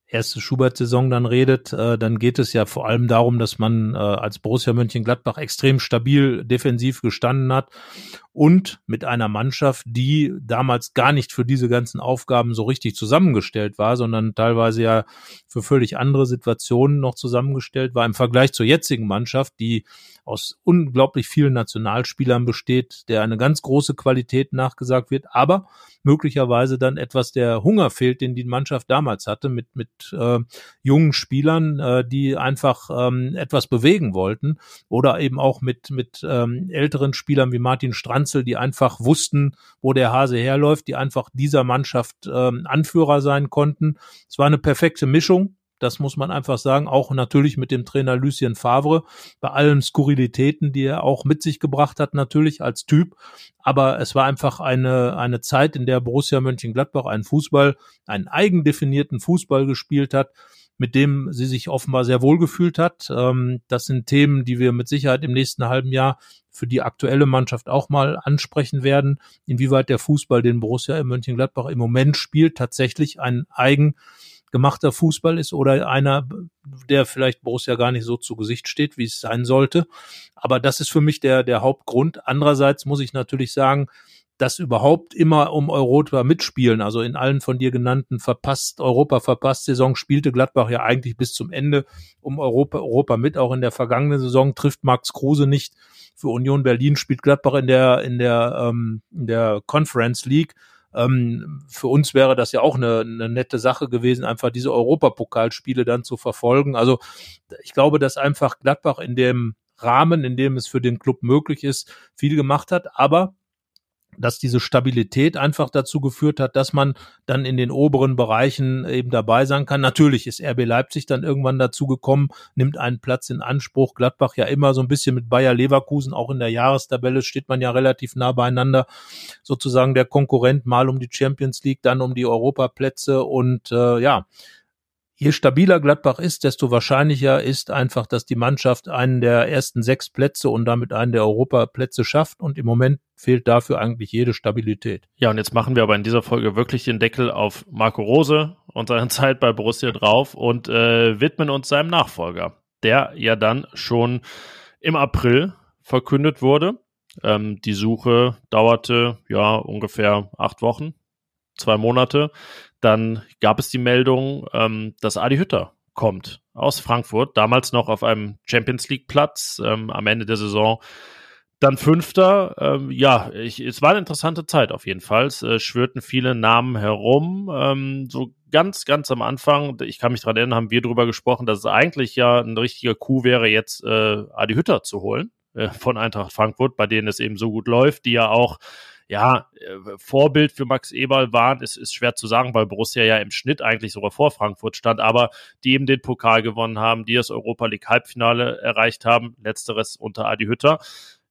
erste Schubert-Saison dann redet, äh, dann geht es ja vor allem darum, dass man äh, als Borussia Mönchengladbach extrem stabil defensiv gestanden hat und mit einer Mannschaft, die damals gar nicht für diese ganzen Aufgaben so richtig zusammengestellt war, sondern teilweise ja für völlig andere Situationen noch zusammengestellt war im Vergleich zur jetzigen Mannschaft, die aus unglaublich vielen Nationalspielern besteht, der eine ganz große Qualität nachgesagt wird, aber möglicherweise dann etwas der Hunger fehlt, den die Mannschaft damals hatte, mit, mit äh, jungen Spielern, äh, die einfach ähm, etwas bewegen wollten oder eben auch mit, mit ähm, älteren Spielern wie Martin Stranz Kanzel, die einfach wussten, wo der Hase herläuft, die einfach dieser Mannschaft ähm, Anführer sein konnten. Es war eine perfekte Mischung. Das muss man einfach sagen. Auch natürlich mit dem Trainer Lucien Favre, bei allen Skurrilitäten, die er auch mit sich gebracht hat, natürlich als Typ. Aber es war einfach eine, eine Zeit, in der Borussia Mönchengladbach einen Fußball, einen eigendefinierten Fußball gespielt hat, mit dem sie sich offenbar sehr wohl gefühlt hat. Ähm, das sind Themen, die wir mit Sicherheit im nächsten halben Jahr für die aktuelle Mannschaft auch mal ansprechen werden, inwieweit der Fußball, den Borussia in Mönchengladbach im Moment spielt, tatsächlich ein eigen gemachter Fußball ist oder einer, der vielleicht Borussia gar nicht so zu Gesicht steht, wie es sein sollte. Aber das ist für mich der, der Hauptgrund. Andererseits muss ich natürlich sagen, dass überhaupt immer um Europa mitspielen, also in allen von dir genannten verpasst, Europa verpasst Saison spielte Gladbach ja eigentlich bis zum Ende um Europa, Europa mit. Auch in der vergangenen Saison trifft Max Kruse nicht. Für Union Berlin spielt Gladbach in der, in der, ähm, in der Conference League. Ähm, für uns wäre das ja auch eine, eine nette Sache gewesen, einfach diese Europapokalspiele dann zu verfolgen. Also ich glaube, dass einfach Gladbach in dem Rahmen, in dem es für den Club möglich ist, viel gemacht hat. Aber dass diese Stabilität einfach dazu geführt hat, dass man dann in den oberen Bereichen eben dabei sein kann. Natürlich ist RB Leipzig dann irgendwann dazu gekommen, nimmt einen Platz in Anspruch. Gladbach ja immer so ein bisschen mit Bayer Leverkusen, auch in der Jahrestabelle steht man ja relativ nah beieinander. Sozusagen der Konkurrent mal um die Champions League, dann um die Europaplätze und äh, ja, Je stabiler Gladbach ist, desto wahrscheinlicher ist einfach, dass die Mannschaft einen der ersten sechs Plätze und damit einen der Europaplätze schafft. Und im Moment fehlt dafür eigentlich jede Stabilität. Ja, und jetzt machen wir aber in dieser Folge wirklich den Deckel auf Marco Rose und seine Zeit bei Borussia drauf und äh, widmen uns seinem Nachfolger, der ja dann schon im April verkündet wurde. Ähm, die Suche dauerte ja ungefähr acht Wochen, zwei Monate. Dann gab es die Meldung, ähm, dass Adi Hütter kommt aus Frankfurt, damals noch auf einem Champions League Platz, ähm, am Ende der Saison dann Fünfter. Ähm, ja, ich, es war eine interessante Zeit auf jeden Fall. Es äh, schwirrten viele Namen herum. Ähm, so ganz, ganz am Anfang, ich kann mich daran erinnern, haben wir darüber gesprochen, dass es eigentlich ja ein richtiger Coup wäre, jetzt äh, Adi Hütter zu holen äh, von Eintracht Frankfurt, bei denen es eben so gut läuft, die ja auch ja, äh, Vorbild für Max Eberl waren, ist, ist schwer zu sagen, weil Borussia ja im Schnitt eigentlich sogar vor Frankfurt stand, aber die eben den Pokal gewonnen haben, die das Europa League Halbfinale erreicht haben, letzteres unter Adi Hütter.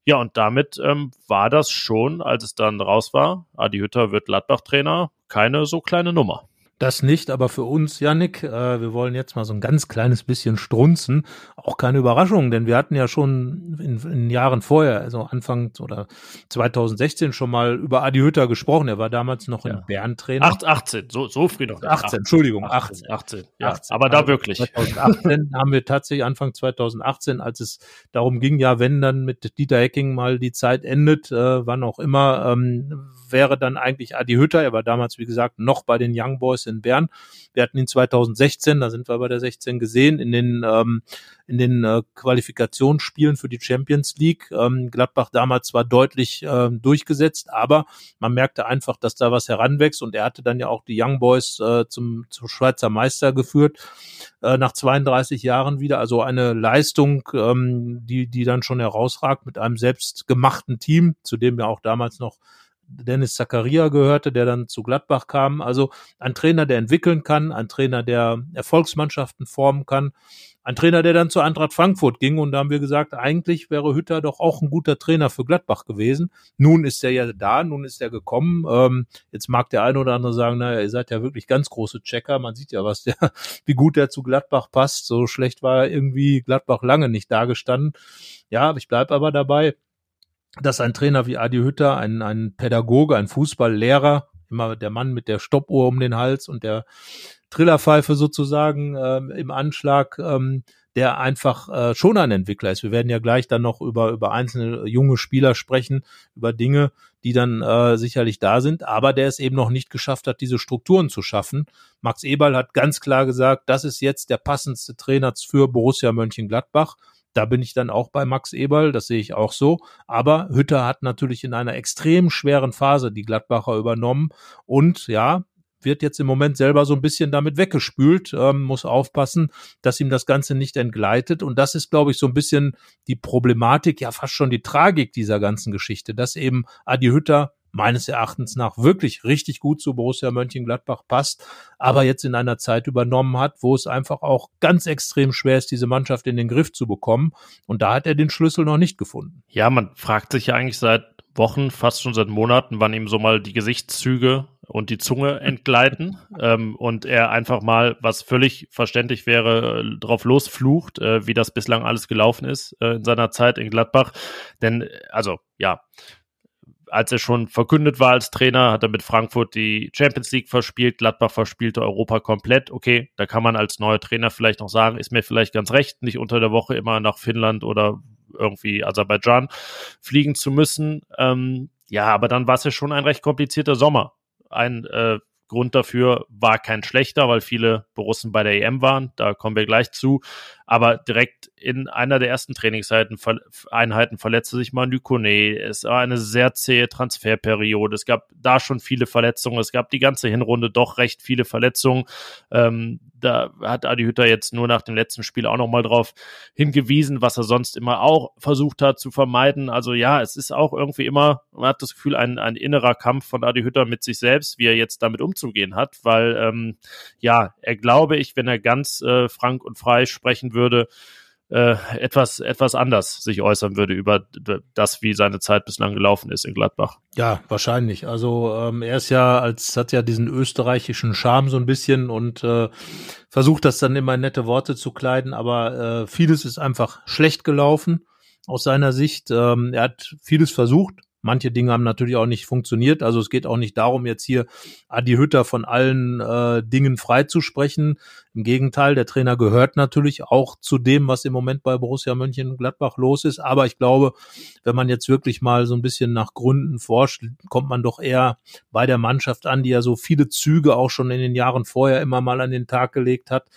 Ja, und damit ähm, war das schon, als es dann raus war, Adi Hütter wird Gladbach-Trainer, keine so kleine Nummer. Das nicht, aber für uns, Yannick, äh, wir wollen jetzt mal so ein ganz kleines bisschen strunzen. Auch keine Überraschung, denn wir hatten ja schon in, in Jahren vorher, also Anfang oder 2016 schon mal über Adi Hütter gesprochen. Er war damals noch ja. in Bern Trainer. 8, 18, so, so früh noch. 18, Entschuldigung, 18. 18, 18, ja, 18 aber da also wirklich. 2018 haben wir tatsächlich Anfang 2018, als es darum ging, ja, wenn dann mit Dieter Hecking mal die Zeit endet, äh, wann auch immer, ähm, wäre dann eigentlich Adi Hütter. Er war damals, wie gesagt, noch bei den Young Boys in Bern. Wir hatten ihn 2016, da sind wir bei der 16 gesehen, in den, ähm, in den äh, Qualifikationsspielen für die Champions League. Ähm, Gladbach damals zwar deutlich äh, durchgesetzt, aber man merkte einfach, dass da was heranwächst und er hatte dann ja auch die Young Boys äh, zum, zum Schweizer Meister geführt äh, nach 32 Jahren wieder. Also eine Leistung, ähm, die, die dann schon herausragt mit einem selbstgemachten Team, zu dem ja auch damals noch Dennis Zakaria gehörte, der dann zu Gladbach kam. Also ein Trainer, der entwickeln kann, ein Trainer, der Erfolgsmannschaften formen kann, ein Trainer, der dann zu Eintracht Frankfurt ging. Und da haben wir gesagt, eigentlich wäre Hütter doch auch ein guter Trainer für Gladbach gewesen. Nun ist er ja da, nun ist er gekommen. Ähm, jetzt mag der eine oder andere sagen, naja, ihr seid ja wirklich ganz große Checker. Man sieht ja, was der, wie gut der zu Gladbach passt. So schlecht war irgendwie Gladbach lange nicht dagestanden. Ja, ich bleib aber dabei dass ein Trainer wie Adi Hütter, ein, ein Pädagoge, ein Fußballlehrer, immer der Mann mit der Stoppuhr um den Hals und der Trillerpfeife sozusagen ähm, im Anschlag, ähm, der einfach äh, schon ein Entwickler ist. Wir werden ja gleich dann noch über, über einzelne junge Spieler sprechen, über Dinge, die dann äh, sicherlich da sind, aber der es eben noch nicht geschafft hat, diese Strukturen zu schaffen. Max Eberl hat ganz klar gesagt, das ist jetzt der passendste Trainer für Borussia Mönchengladbach. Da bin ich dann auch bei Max Eberl, das sehe ich auch so. Aber Hütter hat natürlich in einer extrem schweren Phase die Gladbacher übernommen und ja, wird jetzt im Moment selber so ein bisschen damit weggespült, ähm, muss aufpassen, dass ihm das Ganze nicht entgleitet. Und das ist, glaube ich, so ein bisschen die Problematik, ja fast schon die Tragik dieser ganzen Geschichte, dass eben Adi Hütter meines Erachtens nach wirklich richtig gut zu Borussia Mönchengladbach passt, aber jetzt in einer Zeit übernommen hat, wo es einfach auch ganz extrem schwer ist, diese Mannschaft in den Griff zu bekommen. Und da hat er den Schlüssel noch nicht gefunden. Ja, man fragt sich ja eigentlich seit Wochen, fast schon seit Monaten, wann ihm so mal die Gesichtszüge und die Zunge entgleiten ähm, und er einfach mal, was völlig verständlich wäre, äh, drauf losflucht, äh, wie das bislang alles gelaufen ist äh, in seiner Zeit in Gladbach. Denn, also, ja, als er schon verkündet war als Trainer, hat er mit Frankfurt die Champions League verspielt, Gladbach verspielte Europa komplett. Okay, da kann man als neuer Trainer vielleicht noch sagen, ist mir vielleicht ganz recht, nicht unter der Woche immer nach Finnland oder irgendwie Aserbaidschan fliegen zu müssen. Ähm, ja, aber dann war es ja schon ein recht komplizierter Sommer. Ein äh, Grund dafür war kein schlechter, weil viele Borussen bei der EM waren. Da kommen wir gleich zu. Aber direkt in einer der ersten Trainingseinheiten Einheiten verletzte sich Manu Kone. Es war eine sehr zähe Transferperiode. Es gab da schon viele Verletzungen. Es gab die ganze Hinrunde doch recht viele Verletzungen. Ähm, da hat Adi Hütter jetzt nur nach dem letzten Spiel auch nochmal drauf hingewiesen, was er sonst immer auch versucht hat zu vermeiden. Also ja, es ist auch irgendwie immer, man hat das Gefühl, ein, ein innerer Kampf von Adi Hütter mit sich selbst, wie er jetzt damit umzugehen hat, weil ähm, ja, er glaube ich, wenn er ganz äh, frank und frei sprechen würde, äh, etwas, etwas anders sich äußern würde über das, wie seine Zeit bislang gelaufen ist in Gladbach. Ja, wahrscheinlich. Also ähm, er ist ja als hat ja diesen österreichischen Charme so ein bisschen und äh, versucht das dann immer in nette Worte zu kleiden, aber äh, vieles ist einfach schlecht gelaufen aus seiner Sicht. Ähm, er hat vieles versucht, Manche Dinge haben natürlich auch nicht funktioniert. Also es geht auch nicht darum, jetzt hier Adi Hütter von allen äh, Dingen freizusprechen. Im Gegenteil, der Trainer gehört natürlich auch zu dem, was im Moment bei Borussia Mönchengladbach los ist. Aber ich glaube, wenn man jetzt wirklich mal so ein bisschen nach Gründen forscht, kommt man doch eher bei der Mannschaft an, die ja so viele Züge auch schon in den Jahren vorher immer mal an den Tag gelegt hat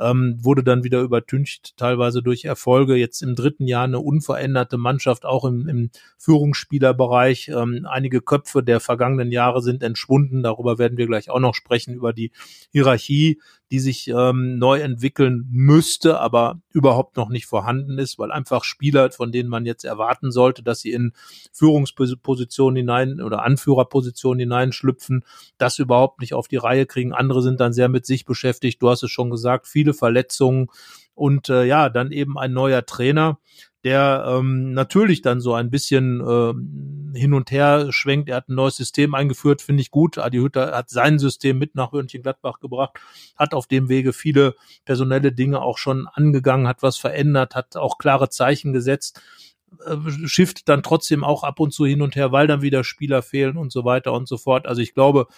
ähm, wurde dann wieder übertüncht, teilweise durch Erfolge. Jetzt im dritten Jahr eine unveränderte Mannschaft, auch im, im Führungsspielerbereich. Ähm, einige Köpfe der vergangenen Jahre sind entschwunden. Darüber werden wir gleich auch noch sprechen, über die Hierarchie, die sich ähm, neu entwickeln müsste, aber überhaupt noch nicht vorhanden ist, weil einfach Spieler, von denen man jetzt erwarten sollte, dass sie in Führungspositionen hinein oder Anführerpositionen hineinschlüpfen, das überhaupt nicht auf die Reihe kriegen. Andere sind dann sehr mit sich beschäftigt. Du hast es schon gesagt, viele Verletzungen und äh, ja, dann eben ein neuer Trainer, der ähm, natürlich dann so ein bisschen äh, hin und her schwenkt. Er hat ein neues System eingeführt, finde ich gut. Adi Hütter hat sein System mit nach Mönchengladbach gebracht, hat auf dem Wege viele personelle Dinge auch schon angegangen, hat was verändert, hat auch klare Zeichen gesetzt äh, schifft dann trotzdem auch ab und zu hin und her, weil dann wieder Spieler fehlen und so weiter und so fort. Also ich glaube,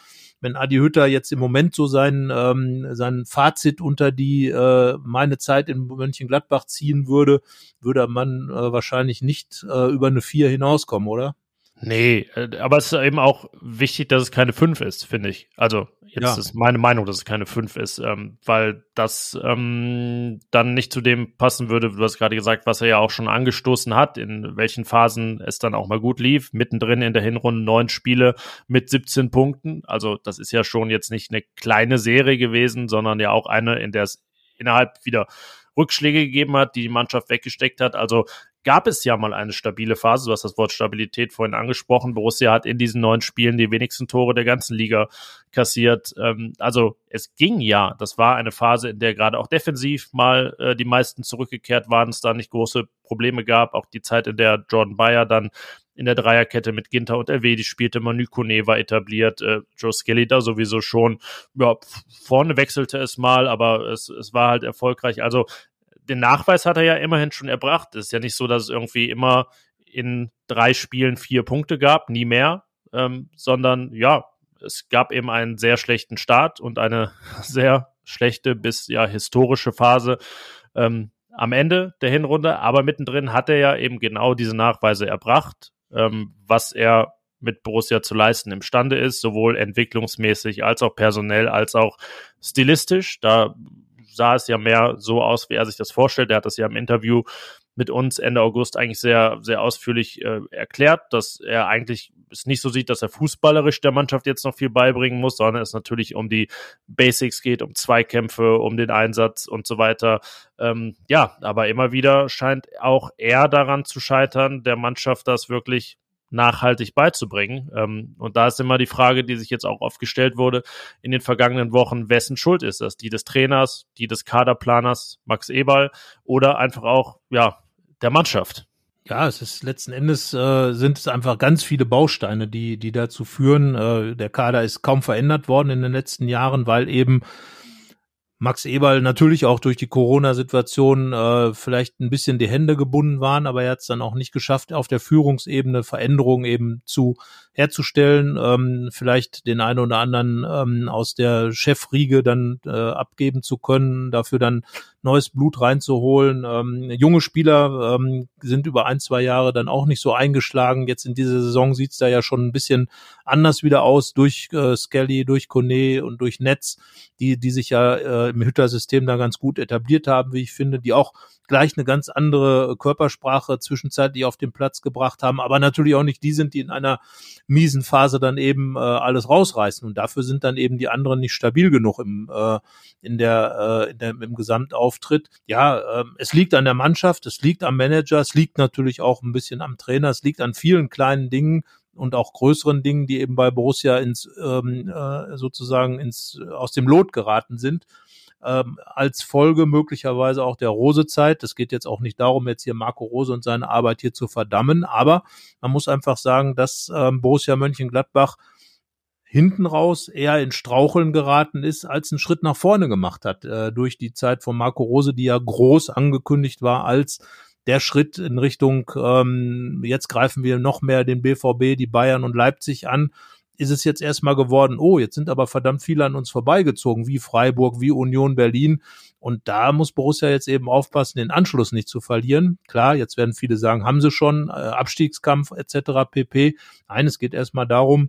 wenn Adi Hütter jetzt im Moment so sein, ähm, sein Fazit unter die äh, meine Zeit in Mönchengladbach ziehen würde, würde man äh, wahrscheinlich nicht äh, über eine vier hinauskommen, oder? Nee, äh, aber es ist eben auch wichtig, dass es keine fünf ist, finde ich. Also jetzt ja. ist meine Meinung, dass es keine fünf ist, ähm, weil das ähm, dann nicht zu dem passen würde, du hast gerade gesagt, was er ja auch schon angestoßen hat, in welchen Phasen es dann auch mal gut lief. Mittendrin in der Hinrunde neun Spiele mit 17 Punkten. Also das ist ja schon jetzt nicht eine kleine Serie gewesen, sondern ja auch eine, in der es innerhalb wieder Rückschläge gegeben hat, die die Mannschaft weggesteckt hat. Also gab es ja mal eine stabile Phase. Du hast das Wort Stabilität vorhin angesprochen. Borussia hat in diesen neun Spielen die wenigsten Tore der ganzen Liga kassiert. Ähm, also es ging ja. Das war eine Phase, in der gerade auch defensiv mal äh, die meisten zurückgekehrt waren, es da nicht große Probleme gab. Auch die Zeit, in der Jordan Bayer dann in der Dreierkette mit Ginter und Elvedi spielte. Manu Kone war etabliert, äh, Joe Skelly da sowieso schon. Ja, vorne wechselte es mal, aber es, es war halt erfolgreich. Also den Nachweis hat er ja immerhin schon erbracht. Es ist ja nicht so, dass es irgendwie immer in drei Spielen vier Punkte gab, nie mehr, ähm, sondern ja, es gab eben einen sehr schlechten Start und eine sehr schlechte bis ja historische Phase ähm, am Ende der Hinrunde. Aber mittendrin hat er ja eben genau diese Nachweise erbracht, ähm, was er mit Borussia zu leisten imstande ist, sowohl entwicklungsmäßig als auch personell als auch stilistisch. Da sah es ja mehr so aus, wie er sich das vorstellt. Er hat das ja im Interview mit uns Ende August eigentlich sehr, sehr ausführlich äh, erklärt, dass er eigentlich es nicht so sieht, dass er fußballerisch der Mannschaft jetzt noch viel beibringen muss, sondern es natürlich um die Basics geht, um Zweikämpfe, um den Einsatz und so weiter. Ähm, ja, aber immer wieder scheint auch er daran zu scheitern, der Mannschaft das wirklich nachhaltig beizubringen. Ähm, und da ist immer die Frage, die sich jetzt auch oft gestellt wurde in den vergangenen Wochen, wessen Schuld ist das? Die des Trainers, die des Kaderplaners Max Eberl oder einfach auch, ja, der Mannschaft? Ja, es ist letzten Endes äh, sind es einfach ganz viele Bausteine, die die dazu führen. Äh, der Kader ist kaum verändert worden in den letzten Jahren, weil eben Max Eberl natürlich auch durch die Corona-Situation äh, vielleicht ein bisschen die Hände gebunden waren, aber er hat es dann auch nicht geschafft, auf der Führungsebene Veränderungen eben zu herzustellen, ähm, vielleicht den einen oder anderen ähm, aus der Chefriege dann äh, abgeben zu können, dafür dann neues Blut reinzuholen. Ähm, junge Spieler ähm, sind über ein, zwei Jahre dann auch nicht so eingeschlagen. Jetzt in dieser Saison sieht's da ja schon ein bisschen anders wieder aus durch äh, Skelly, durch Kone und durch Netz, die, die sich ja äh, im Hütter-System da ganz gut etabliert haben, wie ich finde, die auch gleich eine ganz andere Körpersprache zwischenzeitlich auf den Platz gebracht haben, aber natürlich auch nicht die sind, die in einer miesen Phase dann eben äh, alles rausreißen. Und dafür sind dann eben die anderen nicht stabil genug im, äh, in der, äh, in der, im Gesamtauftritt. Ja, äh, es liegt an der Mannschaft, es liegt am Manager, es liegt natürlich auch ein bisschen am Trainer, es liegt an vielen kleinen Dingen, und auch größeren Dingen, die eben bei Borussia ins ähm, äh, sozusagen ins aus dem Lot geraten sind ähm, als Folge möglicherweise auch der Rose-Zeit. Es geht jetzt auch nicht darum, jetzt hier Marco Rose und seine Arbeit hier zu verdammen, aber man muss einfach sagen, dass ähm, Borussia Mönchengladbach hinten raus eher in Straucheln geraten ist, als einen Schritt nach vorne gemacht hat, äh, durch die Zeit von Marco Rose, die ja groß angekündigt war als der Schritt in Richtung, ähm, jetzt greifen wir noch mehr den BVB, die Bayern und Leipzig an ist es jetzt erstmal geworden, oh, jetzt sind aber verdammt viele an uns vorbeigezogen, wie Freiburg, wie Union Berlin. Und da muss Borussia jetzt eben aufpassen, den Anschluss nicht zu verlieren. Klar, jetzt werden viele sagen, haben sie schon, äh, Abstiegskampf etc. pp. Nein, es geht erstmal darum,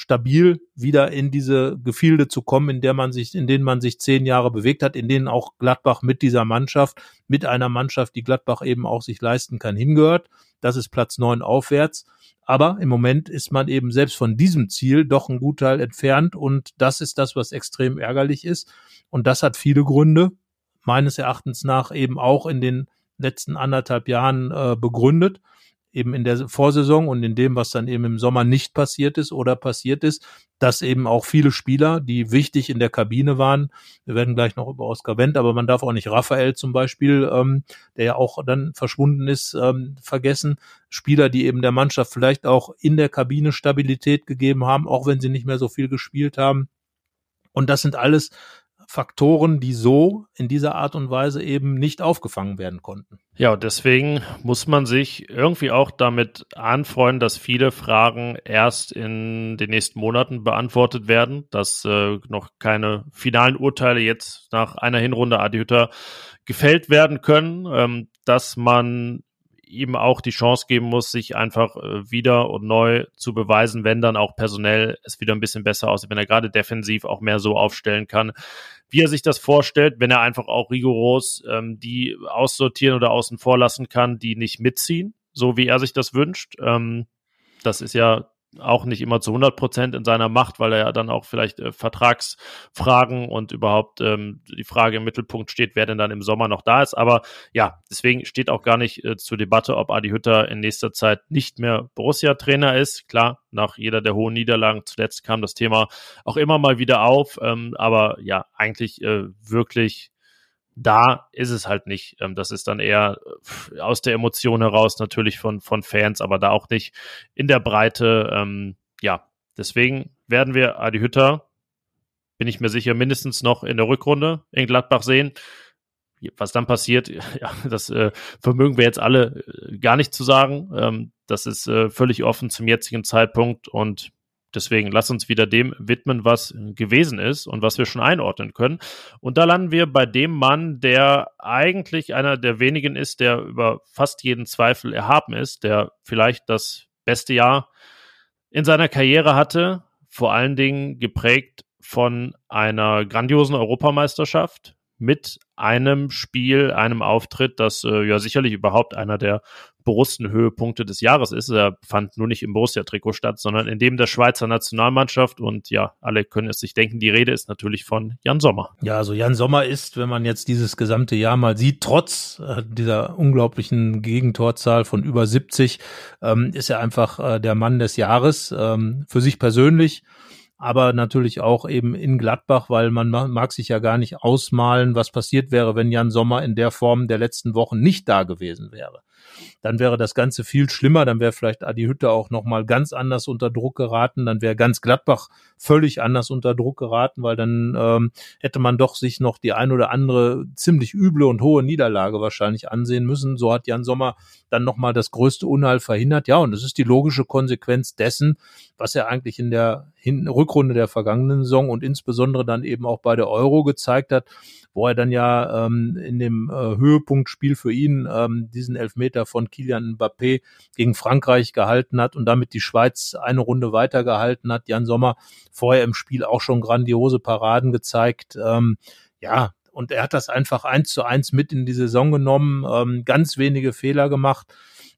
stabil wieder in diese Gefilde zu kommen, in der man sich, in denen man sich zehn Jahre bewegt hat, in denen auch Gladbach mit dieser Mannschaft, mit einer Mannschaft, die Gladbach eben auch sich leisten kann, hingehört. Das ist Platz neun aufwärts. Aber im Moment ist man eben selbst von diesem Ziel doch ein gut Teil entfernt und das ist das, was extrem ärgerlich ist. Und das hat viele Gründe, meines Erachtens nach eben auch in den letzten anderthalb Jahren äh, begründet eben in der Vorsaison und in dem, was dann eben im Sommer nicht passiert ist oder passiert ist, dass eben auch viele Spieler, die wichtig in der Kabine waren, wir werden gleich noch über Oscar Wendt, aber man darf auch nicht Raphael zum Beispiel, ähm, der ja auch dann verschwunden ist, ähm, vergessen. Spieler, die eben der Mannschaft vielleicht auch in der Kabine Stabilität gegeben haben, auch wenn sie nicht mehr so viel gespielt haben. Und das sind alles Faktoren, die so in dieser Art und Weise eben nicht aufgefangen werden konnten. Ja, deswegen muss man sich irgendwie auch damit anfreunden, dass viele Fragen erst in den nächsten Monaten beantwortet werden, dass äh, noch keine finalen Urteile jetzt nach einer Hinrunde Adi Hütter gefällt werden können, ähm, dass man ihm auch die Chance geben muss, sich einfach äh, wieder und neu zu beweisen, wenn dann auch personell es wieder ein bisschen besser aussieht, wenn er gerade defensiv auch mehr so aufstellen kann, wie er sich das vorstellt, wenn er einfach auch rigoros ähm, die aussortieren oder außen vor lassen kann, die nicht mitziehen, so wie er sich das wünscht. Ähm, das ist ja auch nicht immer zu 100 Prozent in seiner Macht, weil er ja dann auch vielleicht äh, Vertragsfragen und überhaupt ähm, die Frage im Mittelpunkt steht, wer denn dann im Sommer noch da ist. Aber ja, deswegen steht auch gar nicht äh, zur Debatte, ob Adi Hütter in nächster Zeit nicht mehr Borussia-Trainer ist. Klar, nach jeder der hohen Niederlagen zuletzt kam das Thema auch immer mal wieder auf. Ähm, aber ja, eigentlich äh, wirklich da ist es halt nicht. Ähm, das ist dann eher äh, aus der Emotion heraus natürlich von, von Fans, aber da auch nicht in der Breite. Ähm, ja, deswegen werden wir Adi Hütter, bin ich mir sicher, mindestens noch in der Rückrunde in Gladbach sehen. Was dann passiert, ja, das äh, vermögen wir jetzt alle äh, gar nicht zu sagen. Ähm, das ist äh, völlig offen zum jetzigen Zeitpunkt und Deswegen lass uns wieder dem widmen, was gewesen ist und was wir schon einordnen können. Und da landen wir bei dem Mann, der eigentlich einer der wenigen ist, der über fast jeden Zweifel erhaben ist, der vielleicht das beste Jahr in seiner Karriere hatte, vor allen Dingen geprägt von einer grandiosen Europameisterschaft mit einem Spiel, einem Auftritt, das äh, ja sicherlich überhaupt einer der Borussen-Höhepunkte des Jahres ist. Er fand nur nicht im Borussia-Trikot statt, sondern in dem der Schweizer Nationalmannschaft. Und ja, alle können es sich denken, die Rede ist natürlich von Jan Sommer. Ja, also Jan Sommer ist, wenn man jetzt dieses gesamte Jahr mal sieht, trotz äh, dieser unglaublichen Gegentorzahl von über 70, ähm, ist er einfach äh, der Mann des Jahres. Ähm, für sich persönlich aber natürlich auch eben in Gladbach, weil man mag sich ja gar nicht ausmalen, was passiert wäre, wenn Jan Sommer in der Form der letzten Wochen nicht da gewesen wäre dann wäre das Ganze viel schlimmer, dann wäre vielleicht Adi Hütte auch nochmal ganz anders unter Druck geraten, dann wäre ganz Gladbach völlig anders unter Druck geraten, weil dann ähm, hätte man doch sich noch die ein oder andere ziemlich üble und hohe Niederlage wahrscheinlich ansehen müssen. So hat Jan Sommer dann nochmal das größte Unheil verhindert. Ja, und das ist die logische Konsequenz dessen, was er eigentlich in der Rückrunde der vergangenen Saison und insbesondere dann eben auch bei der Euro gezeigt hat, wo er dann ja ähm, in dem äh, Höhepunktspiel für ihn ähm, diesen Elfmeter von Kilian Mbappé gegen Frankreich gehalten hat und damit die Schweiz eine Runde weitergehalten hat. Jan Sommer vorher im Spiel auch schon grandiose Paraden gezeigt. Ähm, ja, und er hat das einfach eins zu eins mit in die Saison genommen, ähm, ganz wenige Fehler gemacht.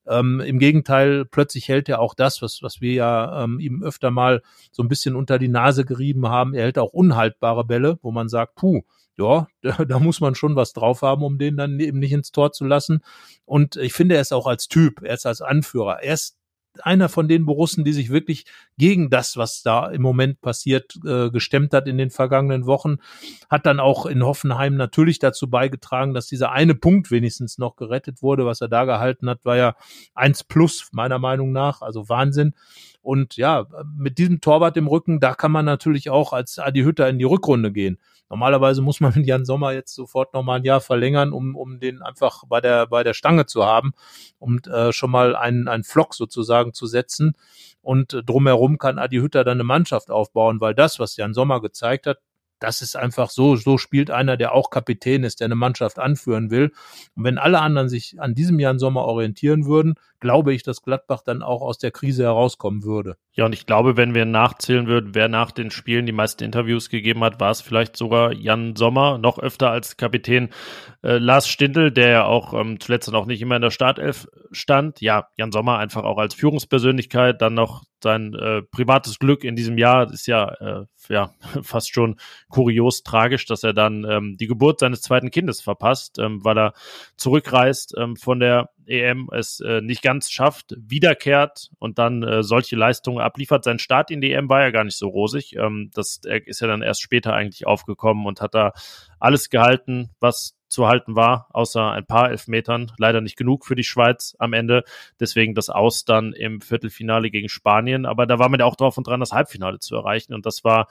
Ähm, Im Gegenteil, plötzlich hält er auch das, was, was wir ja ähm, ihm öfter mal so ein bisschen unter die Nase gerieben haben. Er hält auch unhaltbare Bälle, wo man sagt, puh, ja, da, da muss man schon was drauf haben, um den dann eben nicht ins Tor zu lassen. Und ich finde, er ist auch als Typ, er ist als Anführer, er ist einer von den Borussen, die sich wirklich gegen das, was da im Moment passiert, äh, gestemmt hat in den vergangenen Wochen, hat dann auch in Hoffenheim natürlich dazu beigetragen, dass dieser eine Punkt wenigstens noch gerettet wurde. Was er da gehalten hat, war ja eins plus meiner Meinung nach, also Wahnsinn. Und ja, mit diesem Torwart im Rücken, da kann man natürlich auch als Adi Hütter in die Rückrunde gehen. Normalerweise muss man mit Jan Sommer jetzt sofort nochmal ein Jahr verlängern, um, um den einfach bei der, bei der Stange zu haben, um äh, schon mal einen, einen Flock sozusagen zu setzen. Und äh, drumherum kann Adi Hütter dann eine Mannschaft aufbauen, weil das, was Jan Sommer gezeigt hat, das ist einfach so, so spielt einer, der auch Kapitän ist, der eine Mannschaft anführen will. Und wenn alle anderen sich an diesem im Sommer orientieren würden, glaube ich, dass Gladbach dann auch aus der Krise herauskommen würde. Ja, und ich glaube, wenn wir nachzählen würden, wer nach den Spielen die meisten Interviews gegeben hat, war es vielleicht sogar Jan Sommer, noch öfter als Kapitän äh, Lars Stindl, der ja auch ähm, zuletzt auch nicht immer in der Startelf stand. Ja, Jan Sommer einfach auch als Führungspersönlichkeit, dann noch sein äh, privates Glück in diesem Jahr ist ja, äh, ja fast schon kurios tragisch, dass er dann ähm, die Geburt seines zweiten Kindes verpasst, ähm, weil er zurückreist ähm, von der EM, es äh, nicht ganz schafft, wiederkehrt und dann äh, solche Leistungen abliefert. Sein Start in die EM war ja gar nicht so rosig. Ähm, das er ist ja dann erst später eigentlich aufgekommen und hat da alles gehalten, was zu halten war, außer ein paar Elfmetern. Leider nicht genug für die Schweiz am Ende. Deswegen das Aus dann im Viertelfinale gegen Spanien. Aber da war man ja auch drauf und dran, das Halbfinale zu erreichen. Und das war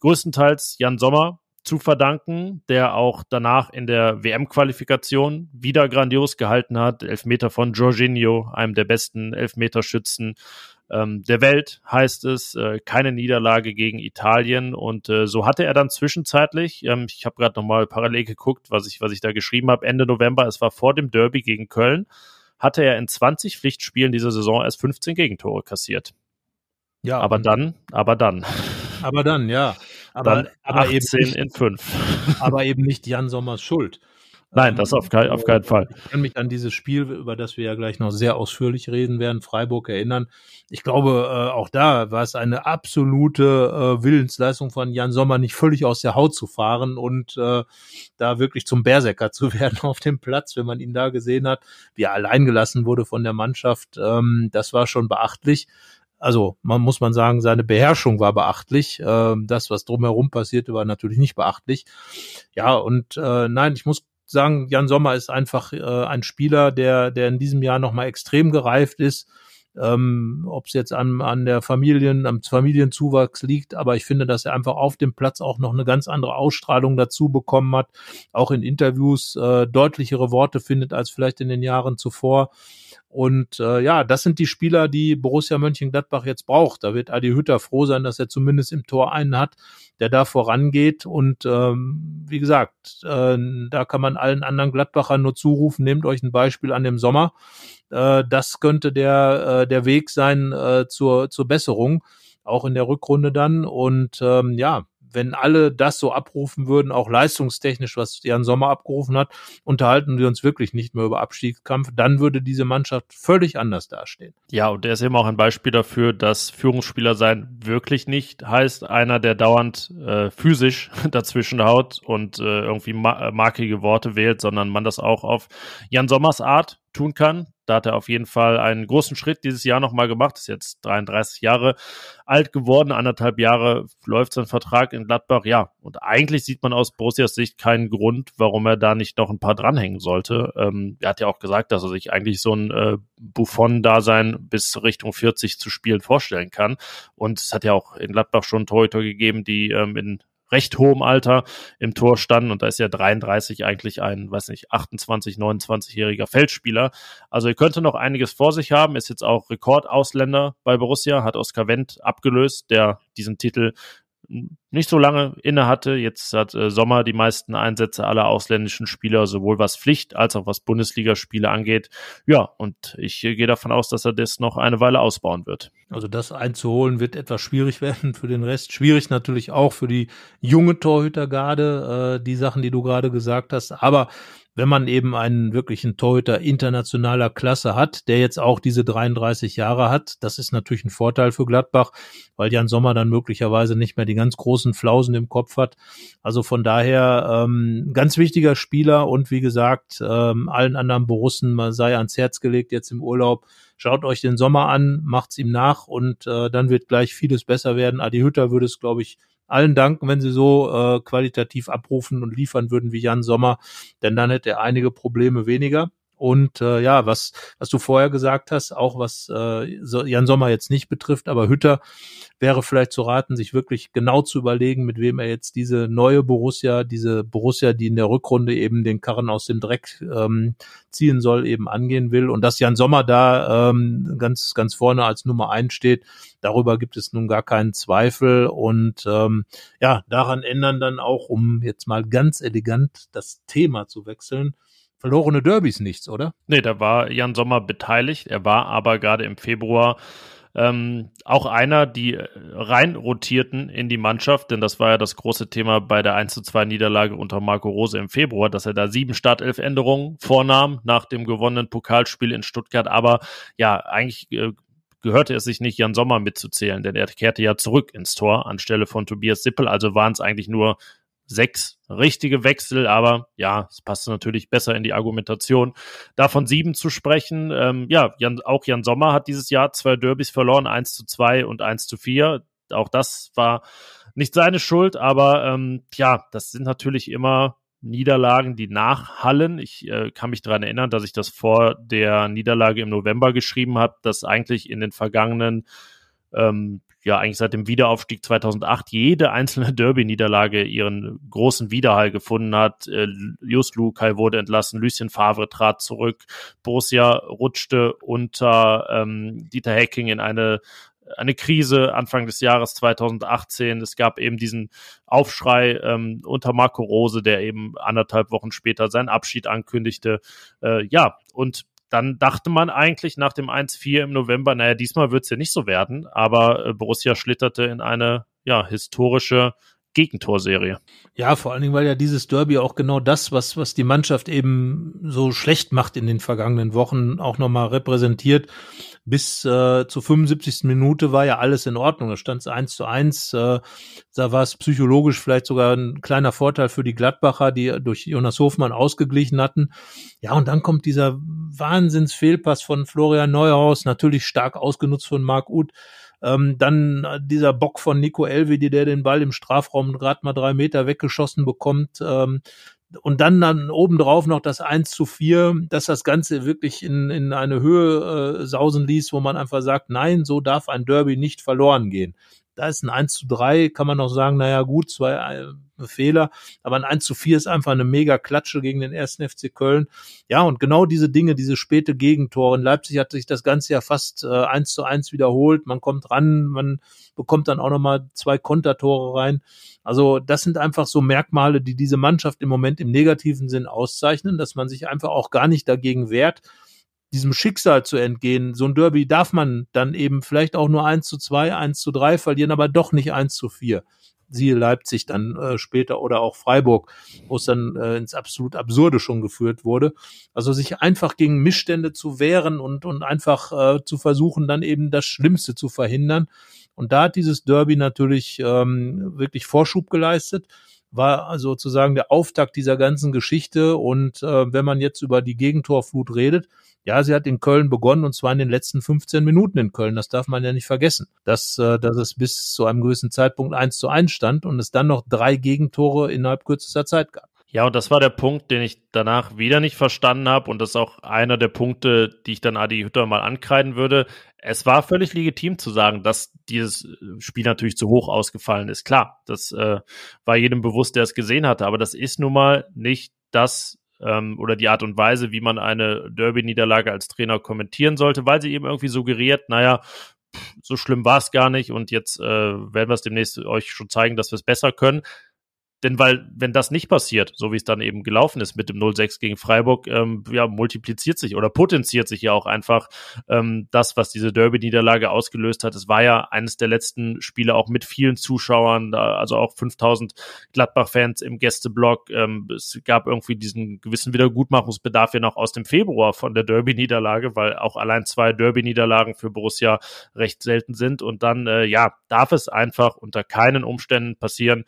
größtenteils Jan Sommer zu verdanken, der auch danach in der WM-Qualifikation wieder grandios gehalten hat. Elfmeter von Jorginho, einem der besten Elfmeterschützen ähm, der Welt, heißt es. Äh, keine Niederlage gegen Italien. Und äh, so hatte er dann zwischenzeitlich, ähm, ich habe gerade nochmal parallel geguckt, was ich, was ich da geschrieben habe, Ende November, es war vor dem Derby gegen Köln, hatte er in 20 Pflichtspielen dieser Saison erst 15 Gegentore kassiert. Ja. Aber dann, aber dann. Aber dann, ja. Aber, aber eben nicht, in 5. Aber eben nicht Jan Sommers Schuld. Nein, das auf, kein, auf keinen Fall. Ich kann mich an dieses Spiel, über das wir ja gleich noch sehr ausführlich reden werden, Freiburg erinnern. Ich glaube, äh, auch da war es eine absolute äh, Willensleistung von Jan Sommer, nicht völlig aus der Haut zu fahren und äh, da wirklich zum Berserker zu werden auf dem Platz, wenn man ihn da gesehen hat, wie er allein gelassen wurde von der Mannschaft. Ähm, das war schon beachtlich. Also man muss man sagen, seine Beherrschung war beachtlich. Ähm, das, was drumherum passierte, war natürlich nicht beachtlich. Ja, und äh, nein, ich muss sagen, Jan Sommer ist einfach äh, ein Spieler, der, der in diesem Jahr nochmal extrem gereift ist. Ähm, Ob es jetzt an, an der Familien, am Familienzuwachs liegt, aber ich finde, dass er einfach auf dem Platz auch noch eine ganz andere Ausstrahlung dazu bekommen hat, auch in Interviews äh, deutlichere Worte findet als vielleicht in den Jahren zuvor. Und äh, ja, das sind die Spieler, die Borussia Mönchengladbach jetzt braucht. Da wird Adi Hütter froh sein, dass er zumindest im Tor einen hat, der da vorangeht. Und ähm, wie gesagt, äh, da kann man allen anderen Gladbachern nur zurufen, nehmt euch ein Beispiel an dem Sommer. Äh, das könnte der, äh, der Weg sein äh, zur, zur Besserung, auch in der Rückrunde dann. Und ähm, ja, wenn alle das so abrufen würden, auch leistungstechnisch, was Jan Sommer abgerufen hat, unterhalten wir uns wirklich nicht mehr über Abstiegskampf, dann würde diese Mannschaft völlig anders dastehen. Ja, und er ist eben auch ein Beispiel dafür, dass Führungsspieler sein wirklich nicht heißt, einer, der dauernd äh, physisch dazwischen haut und äh, irgendwie ma markige Worte wählt, sondern man das auch auf Jan Sommers Art tun kann. Da hat er auf jeden Fall einen großen Schritt dieses Jahr nochmal gemacht. Ist jetzt 33 Jahre alt geworden, anderthalb Jahre läuft sein Vertrag in Gladbach. Ja, und eigentlich sieht man aus Borussias Sicht keinen Grund, warum er da nicht noch ein paar dranhängen sollte. Ähm, er hat ja auch gesagt, dass er sich eigentlich so ein äh, Buffon-Dasein bis Richtung 40 zu spielen vorstellen kann. Und es hat ja auch in Gladbach schon Torhüter gegeben, die ähm, in recht hohem Alter im Tor standen und da ist ja 33 eigentlich ein, weiß nicht, 28, 29-jähriger Feldspieler. Also er könnte noch einiges vor sich haben, ist jetzt auch Rekordausländer bei Borussia, hat Oskar Wendt abgelöst, der diesen Titel nicht so lange inne hatte. Jetzt hat äh, Sommer die meisten Einsätze aller ausländischen Spieler, sowohl was Pflicht als auch was Bundesligaspiele angeht. Ja, und ich äh, gehe davon aus, dass er das noch eine Weile ausbauen wird. Also das einzuholen wird etwas schwierig werden für den Rest. Schwierig natürlich auch für die junge Torhütergarde, äh, die Sachen, die du gerade gesagt hast. Aber wenn man eben einen wirklichen Torhüter internationaler Klasse hat, der jetzt auch diese 33 Jahre hat, das ist natürlich ein Vorteil für Gladbach, weil Jan Sommer dann möglicherweise nicht mehr die ganz großen Flausen im Kopf hat. Also von daher ähm, ganz wichtiger Spieler und wie gesagt, ähm, allen anderen Borussen sei ans Herz gelegt jetzt im Urlaub. Schaut euch den Sommer an, macht's ihm nach und äh, dann wird gleich vieles besser werden. Adi Hütter würde es, glaube ich, allen danken, wenn sie so äh, qualitativ abrufen und liefern würden wie Jan Sommer, denn dann hätte er einige Probleme weniger. Und äh, ja, was, was du vorher gesagt hast, auch was äh, Jan Sommer jetzt nicht betrifft, aber Hütter wäre vielleicht zu raten, sich wirklich genau zu überlegen, mit wem er jetzt diese neue Borussia, diese Borussia, die in der Rückrunde eben den Karren aus dem Dreck ähm, ziehen soll, eben angehen will. Und dass Jan Sommer da ähm, ganz, ganz vorne als Nummer eins steht, darüber gibt es nun gar keinen Zweifel. Und ähm, ja, daran ändern dann auch, um jetzt mal ganz elegant das Thema zu wechseln, verlorene Derbys nichts, oder? Nee, da war Jan Sommer beteiligt. Er war aber gerade im Februar ähm, auch einer, die äh, rein rotierten in die Mannschaft, denn das war ja das große Thema bei der 1 zu 2 Niederlage unter Marco Rose im Februar, dass er da sieben Startelf-Änderungen vornahm nach dem gewonnenen Pokalspiel in Stuttgart. Aber ja, eigentlich äh, gehörte es sich nicht, Jan Sommer mitzuzählen, denn er kehrte ja zurück ins Tor anstelle von Tobias Sippel. Also waren es eigentlich nur sechs richtige Wechsel, aber ja, es passt natürlich besser in die Argumentation. Davon sieben zu sprechen, ähm, ja, Jan, auch Jan Sommer hat dieses Jahr zwei Derbys verloren, eins zu zwei und eins zu vier. Auch das war nicht seine Schuld, aber ähm, ja, das sind natürlich immer Niederlagen, die nachhallen. Ich äh, kann mich daran erinnern, dass ich das vor der Niederlage im November geschrieben habe, dass eigentlich in den vergangenen ähm, ja eigentlich seit dem Wiederaufstieg 2008 jede einzelne Derby-Niederlage ihren großen Widerhall gefunden hat. Äh, Just Lukai wurde entlassen, Lucien Favre trat zurück, Borussia rutschte unter ähm, Dieter Hecking in eine eine Krise Anfang des Jahres 2018. Es gab eben diesen Aufschrei ähm, unter Marco Rose, der eben anderthalb Wochen später seinen Abschied ankündigte. Äh, ja, und dann dachte man eigentlich nach dem 1-4 im November, naja, diesmal wird es ja nicht so werden, aber äh, Borussia schlitterte in eine ja, historische Gegentorserie. Ja, vor allen Dingen, weil ja dieses Derby auch genau das, was, was die Mannschaft eben so schlecht macht in den vergangenen Wochen, auch nochmal repräsentiert. Bis äh, zur 75. Minute war ja alles in Ordnung. Da stand es eins zu eins. Äh, da war es psychologisch vielleicht sogar ein kleiner Vorteil für die Gladbacher, die durch Jonas Hofmann ausgeglichen hatten. Ja, und dann kommt dieser Wahnsinnsfehlpass von Florian Neuhaus, natürlich stark ausgenutzt von Marc Uth ähm, dann dieser Bock von Nico Elvedi, der den Ball im Strafraum gerade mal drei Meter weggeschossen bekommt. Ähm, und dann dann obendrauf noch das 1 zu 4, dass das Ganze wirklich in, in eine Höhe äh, sausen ließ, wo man einfach sagt, nein, so darf ein Derby nicht verloren gehen. Da ist ein 1 zu 3, kann man noch sagen, naja gut, zwei äh, Fehler, aber ein 1 zu 4 ist einfach eine mega Klatsche gegen den ersten FC Köln. Ja, und genau diese Dinge, diese späte Gegentore. In Leipzig hat sich das Ganze ja fast äh, 1 zu 1 wiederholt. Man kommt ran, man bekommt dann auch nochmal zwei Kontertore rein. Also das sind einfach so Merkmale, die diese Mannschaft im Moment im negativen Sinn auszeichnen, dass man sich einfach auch gar nicht dagegen wehrt, diesem Schicksal zu entgehen. So ein Derby darf man dann eben vielleicht auch nur eins zu zwei, eins zu drei verlieren, aber doch nicht eins zu vier. Siehe Leipzig dann äh, später oder auch Freiburg, wo es dann äh, ins absolut Absurde schon geführt wurde. Also sich einfach gegen Missstände zu wehren und, und einfach äh, zu versuchen, dann eben das Schlimmste zu verhindern. Und da hat dieses Derby natürlich ähm, wirklich Vorschub geleistet war sozusagen der Auftakt dieser ganzen Geschichte. Und äh, wenn man jetzt über die Gegentorflut redet, ja, sie hat in Köln begonnen und zwar in den letzten 15 Minuten in Köln. Das darf man ja nicht vergessen, dass, äh, dass es bis zu einem gewissen Zeitpunkt eins zu eins stand und es dann noch drei Gegentore innerhalb kürzester Zeit gab. Ja, und das war der Punkt, den ich danach wieder nicht verstanden habe. Und das ist auch einer der Punkte, die ich dann Adi Hütter mal ankreiden würde. Es war völlig legitim zu sagen, dass dieses Spiel natürlich zu hoch ausgefallen ist. Klar, das äh, war jedem bewusst, der es gesehen hatte. Aber das ist nun mal nicht das ähm, oder die Art und Weise, wie man eine Derby-Niederlage als Trainer kommentieren sollte, weil sie eben irgendwie suggeriert, naja, so schlimm war es gar nicht und jetzt äh, werden wir es demnächst euch schon zeigen, dass wir es besser können. Denn weil, wenn das nicht passiert, so wie es dann eben gelaufen ist mit dem 0-6 gegen Freiburg, ähm, ja, multipliziert sich oder potenziert sich ja auch einfach ähm, das, was diese Derby-Niederlage ausgelöst hat. Es war ja eines der letzten Spiele auch mit vielen Zuschauern, also auch 5000 Gladbach-Fans im Gästeblock. Ähm, es gab irgendwie diesen gewissen Wiedergutmachungsbedarf ja noch aus dem Februar von der Derby-Niederlage, weil auch allein zwei Derby-Niederlagen für Borussia recht selten sind. Und dann, äh, ja, darf es einfach unter keinen Umständen passieren,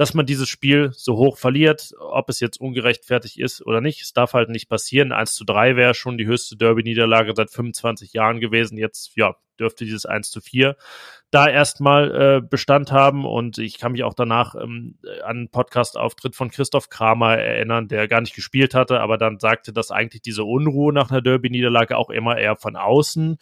dass man dieses Spiel so hoch verliert, ob es jetzt ungerechtfertigt ist oder nicht. Es darf halt nicht passieren. 1 zu 3 wäre schon die höchste Derby-Niederlage seit 25 Jahren gewesen. Jetzt, ja, dürfte dieses 1 zu 4 da erstmal äh, Bestand haben. Und ich kann mich auch danach ähm, an einen Podcast-Auftritt von Christoph Kramer erinnern, der gar nicht gespielt hatte, aber dann sagte, dass eigentlich diese Unruhe nach einer Derby-Niederlage auch immer eher von außen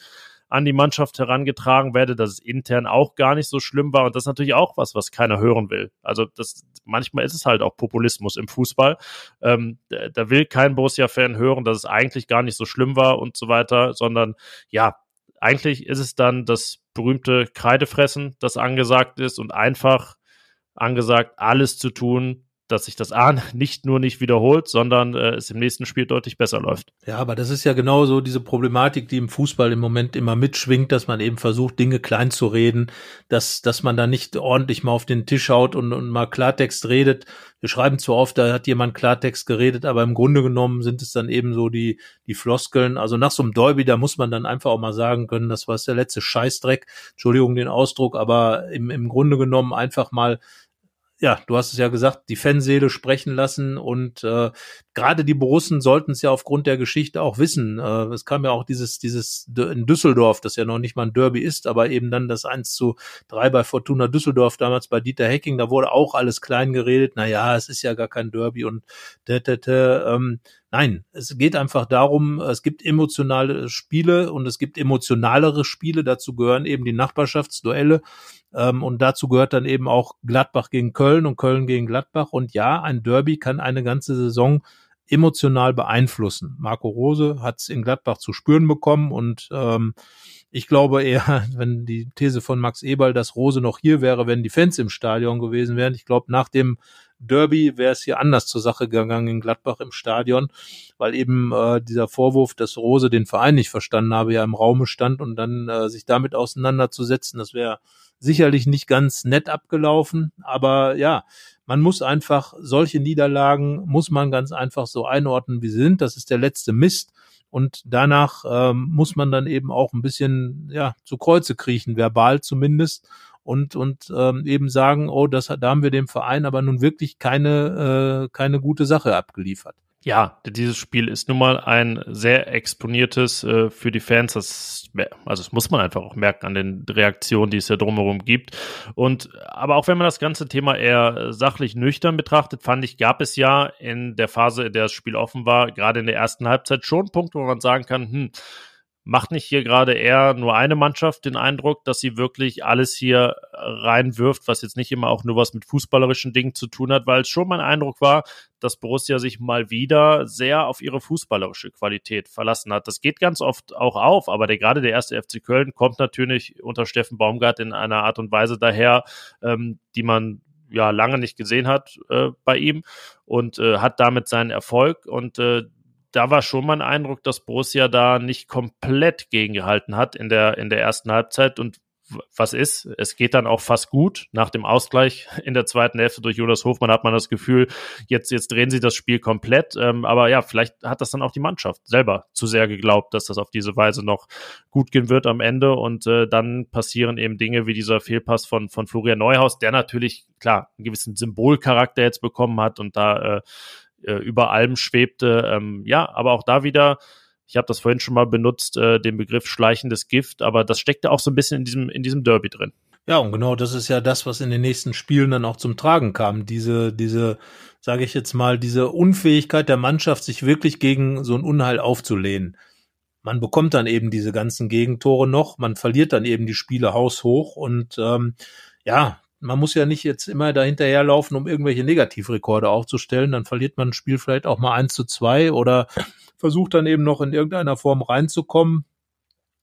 an die Mannschaft herangetragen werde, dass es intern auch gar nicht so schlimm war. Und das ist natürlich auch was, was keiner hören will. Also das, manchmal ist es halt auch Populismus im Fußball. Ähm, da, will kein Borussia-Fan hören, dass es eigentlich gar nicht so schlimm war und so weiter, sondern ja, eigentlich ist es dann das berühmte Kreidefressen, das angesagt ist und einfach angesagt, alles zu tun, dass sich das A nicht nur nicht wiederholt, sondern äh, es im nächsten Spiel deutlich besser läuft. Ja, aber das ist ja genau so diese Problematik, die im Fußball im Moment immer mitschwingt, dass man eben versucht, Dinge klein zu reden, dass, dass man da nicht ordentlich mal auf den Tisch haut und, und mal Klartext redet. Wir schreiben zu oft, da hat jemand Klartext geredet, aber im Grunde genommen sind es dann eben so die, die Floskeln. Also nach so einem Derby, da muss man dann einfach auch mal sagen können, das war der letzte Scheißdreck. Entschuldigung den Ausdruck, aber im, im Grunde genommen einfach mal ja, du hast es ja gesagt, die Fanseele sprechen lassen und äh, gerade die Borussen sollten es ja aufgrund der Geschichte auch wissen. Äh, es kam ja auch dieses, dieses in Düsseldorf, das ja noch nicht mal ein Derby ist, aber eben dann das 1 zu 3 bei Fortuna Düsseldorf damals bei Dieter Hecking, da wurde auch alles klein geredet, na ja, es ist ja gar kein Derby und da, da, ähm, Nein, es geht einfach darum, es gibt emotionale Spiele und es gibt emotionalere Spiele. Dazu gehören eben die Nachbarschaftsduelle. Ähm, und dazu gehört dann eben auch Gladbach gegen Köln und Köln gegen Gladbach. Und ja, ein Derby kann eine ganze Saison emotional beeinflussen. Marco Rose hat es in Gladbach zu spüren bekommen und ähm, ich glaube eher, wenn die These von Max Eberl, dass Rose noch hier wäre, wenn die Fans im Stadion gewesen wären. Ich glaube, nach dem Derby wäre es hier anders zur Sache gegangen in Gladbach im Stadion, weil eben äh, dieser Vorwurf, dass Rose den Verein nicht verstanden habe, ja im Raume stand und dann äh, sich damit auseinanderzusetzen, das wäre sicherlich nicht ganz nett abgelaufen, aber ja, man muss einfach solche Niederlagen muss man ganz einfach so einordnen, wie sie sind. Das ist der letzte Mist. Und danach ähm, muss man dann eben auch ein bisschen ja zu Kreuze kriechen, verbal zumindest, und und ähm, eben sagen, oh, das da haben wir dem Verein aber nun wirklich keine äh, keine gute Sache abgeliefert. Ja, dieses Spiel ist nun mal ein sehr exponiertes äh, für die Fans. Das, also das muss man einfach auch merken an den Reaktionen, die es ja drumherum gibt. Und aber auch wenn man das ganze Thema eher sachlich nüchtern betrachtet, fand ich, gab es ja in der Phase, in der das Spiel offen war, gerade in der ersten Halbzeit schon Punkte, wo man sagen kann, hm, macht nicht hier gerade eher nur eine Mannschaft den Eindruck, dass sie wirklich alles hier reinwirft, was jetzt nicht immer auch nur was mit fußballerischen Dingen zu tun hat, weil es schon mein Eindruck war, dass Borussia sich mal wieder sehr auf ihre fußballerische Qualität verlassen hat. Das geht ganz oft auch auf, aber der, gerade der erste FC Köln kommt natürlich unter Steffen Baumgart in einer Art und Weise daher, ähm, die man ja lange nicht gesehen hat äh, bei ihm und äh, hat damit seinen Erfolg und äh, da war schon mein Eindruck, dass Borussia da nicht komplett gegengehalten hat in der, in der ersten Halbzeit und was ist. Es geht dann auch fast gut. Nach dem Ausgleich in der zweiten Hälfte durch Jonas Hofmann hat man das Gefühl, jetzt, jetzt drehen sie das Spiel komplett. Ähm, aber ja, vielleicht hat das dann auch die Mannschaft selber zu sehr geglaubt, dass das auf diese Weise noch gut gehen wird am Ende. Und äh, dann passieren eben Dinge wie dieser Fehlpass von, von Florian Neuhaus, der natürlich, klar, einen gewissen Symbolcharakter jetzt bekommen hat und da äh, äh über allem schwebte. Ähm, ja, aber auch da wieder ich habe das vorhin schon mal benutzt, äh, den Begriff schleichendes Gift, aber das steckte auch so ein bisschen in diesem, in diesem Derby drin. Ja, und genau das ist ja das, was in den nächsten Spielen dann auch zum Tragen kam. Diese, diese, sage ich jetzt mal, diese Unfähigkeit der Mannschaft, sich wirklich gegen so ein Unheil aufzulehnen. Man bekommt dann eben diese ganzen Gegentore noch, man verliert dann eben die Spiele haushoch und ähm, ja, man muss ja nicht jetzt immer dahinterherlaufen, um irgendwelche Negativrekorde aufzustellen. Dann verliert man ein Spiel vielleicht auch mal eins zu zwei oder versucht dann eben noch in irgendeiner Form reinzukommen.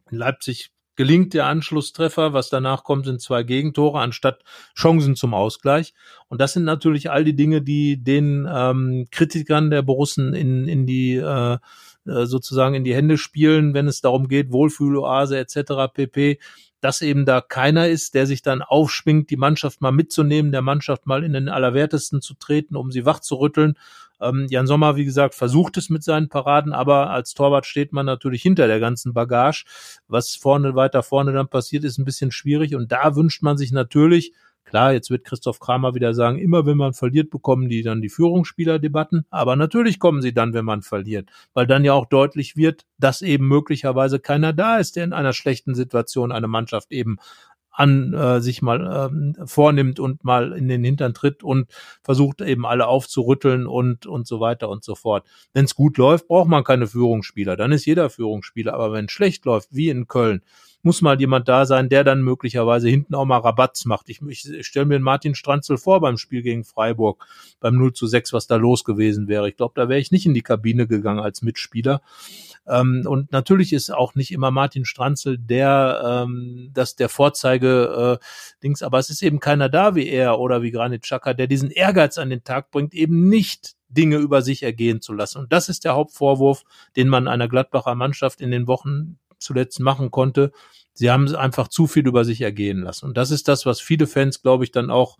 In Leipzig gelingt der Anschlusstreffer, was danach kommt, sind zwei Gegentore anstatt Chancen zum Ausgleich. Und das sind natürlich all die Dinge, die den ähm, Kritikern der Borussen in, in die äh, äh sozusagen in die Hände spielen, wenn es darum geht, Wohlfühloase etc. pp dass eben da keiner ist, der sich dann aufschwingt, die Mannschaft mal mitzunehmen, der Mannschaft mal in den Allerwertesten zu treten, um sie wach zu rütteln. Ähm, Jan Sommer, wie gesagt, versucht es mit seinen Paraden, aber als Torwart steht man natürlich hinter der ganzen Bagage. Was vorne, weiter vorne dann passiert, ist ein bisschen schwierig und da wünscht man sich natürlich, Klar, jetzt wird Christoph Kramer wieder sagen, immer wenn man verliert, bekommen die dann die Führungsspielerdebatten. Aber natürlich kommen sie dann, wenn man verliert, weil dann ja auch deutlich wird, dass eben möglicherweise keiner da ist, der in einer schlechten Situation eine Mannschaft eben an äh, sich mal ähm, vornimmt und mal in den Hintern tritt und versucht eben alle aufzurütteln und und so weiter und so fort. Wenn es gut läuft, braucht man keine Führungsspieler, dann ist jeder Führungsspieler. Aber wenn es schlecht läuft, wie in Köln, muss mal jemand da sein, der dann möglicherweise hinten auch mal Rabatz macht. Ich, ich, stelle mir Martin Stranzel vor beim Spiel gegen Freiburg, beim 0 zu 6, was da los gewesen wäre. Ich glaube, da wäre ich nicht in die Kabine gegangen als Mitspieler. Ähm, und natürlich ist auch nicht immer Martin Stranzel der, ähm, das der Vorzeige äh, Dings, aber es ist eben keiner da wie er oder wie Granit Xhaka, der diesen Ehrgeiz an den Tag bringt, eben nicht Dinge über sich ergehen zu lassen. Und das ist der Hauptvorwurf, den man einer Gladbacher Mannschaft in den Wochen zuletzt machen konnte. Sie haben einfach zu viel über sich ergehen lassen. Und das ist das, was viele Fans, glaube ich, dann auch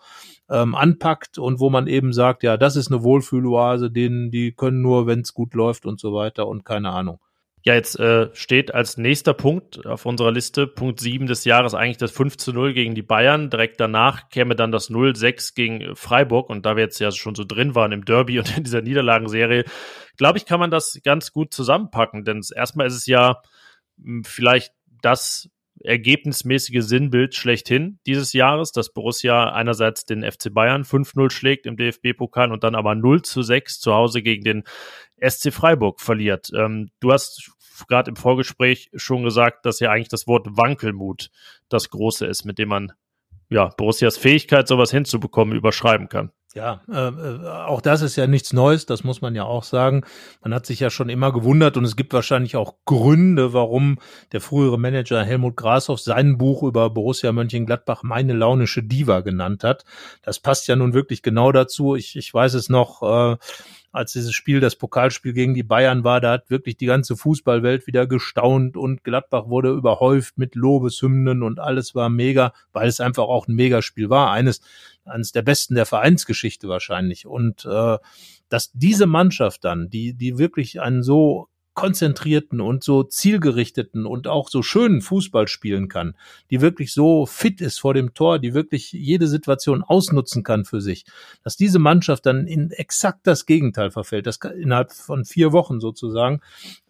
ähm, anpackt und wo man eben sagt, ja, das ist eine Wohlfühloase, denen, die können nur, wenn es gut läuft und so weiter und keine Ahnung. Ja, jetzt äh, steht als nächster Punkt auf unserer Liste, Punkt 7 des Jahres, eigentlich das 5 zu 0 gegen die Bayern. Direkt danach käme dann das 0-6 gegen Freiburg. Und da wir jetzt ja schon so drin waren im Derby und in dieser Niederlagenserie, glaube ich, kann man das ganz gut zusammenpacken. Denn erstmal ist es ja vielleicht das ergebnismäßige Sinnbild schlechthin dieses Jahres, dass Borussia einerseits den FC Bayern 5-0 schlägt im DFB-Pokal und dann aber 0 zu 6 zu Hause gegen den SC Freiburg verliert. Ähm, du hast gerade im Vorgespräch schon gesagt, dass ja eigentlich das Wort Wankelmut das große ist, mit dem man ja Borussias Fähigkeit, sowas hinzubekommen, überschreiben kann. Ja, äh, äh, auch das ist ja nichts Neues, das muss man ja auch sagen. Man hat sich ja schon immer gewundert und es gibt wahrscheinlich auch Gründe, warum der frühere Manager Helmut Grashoff sein Buch über Borussia Mönchengladbach meine launische Diva genannt hat. Das passt ja nun wirklich genau dazu. Ich, ich weiß es noch, äh, als dieses Spiel, das Pokalspiel gegen die Bayern war, da hat wirklich die ganze Fußballwelt wieder gestaunt und Gladbach wurde überhäuft mit Lobeshymnen und alles war mega, weil es einfach auch ein Megaspiel war. Eines, eines der besten der Vereinsgeschichte wahrscheinlich. Und äh, dass diese Mannschaft dann, die, die wirklich einen so konzentrierten und so zielgerichteten und auch so schönen Fußball spielen kann, die wirklich so fit ist vor dem Tor, die wirklich jede Situation ausnutzen kann für sich, dass diese Mannschaft dann in exakt das Gegenteil verfällt, das innerhalb von vier Wochen sozusagen,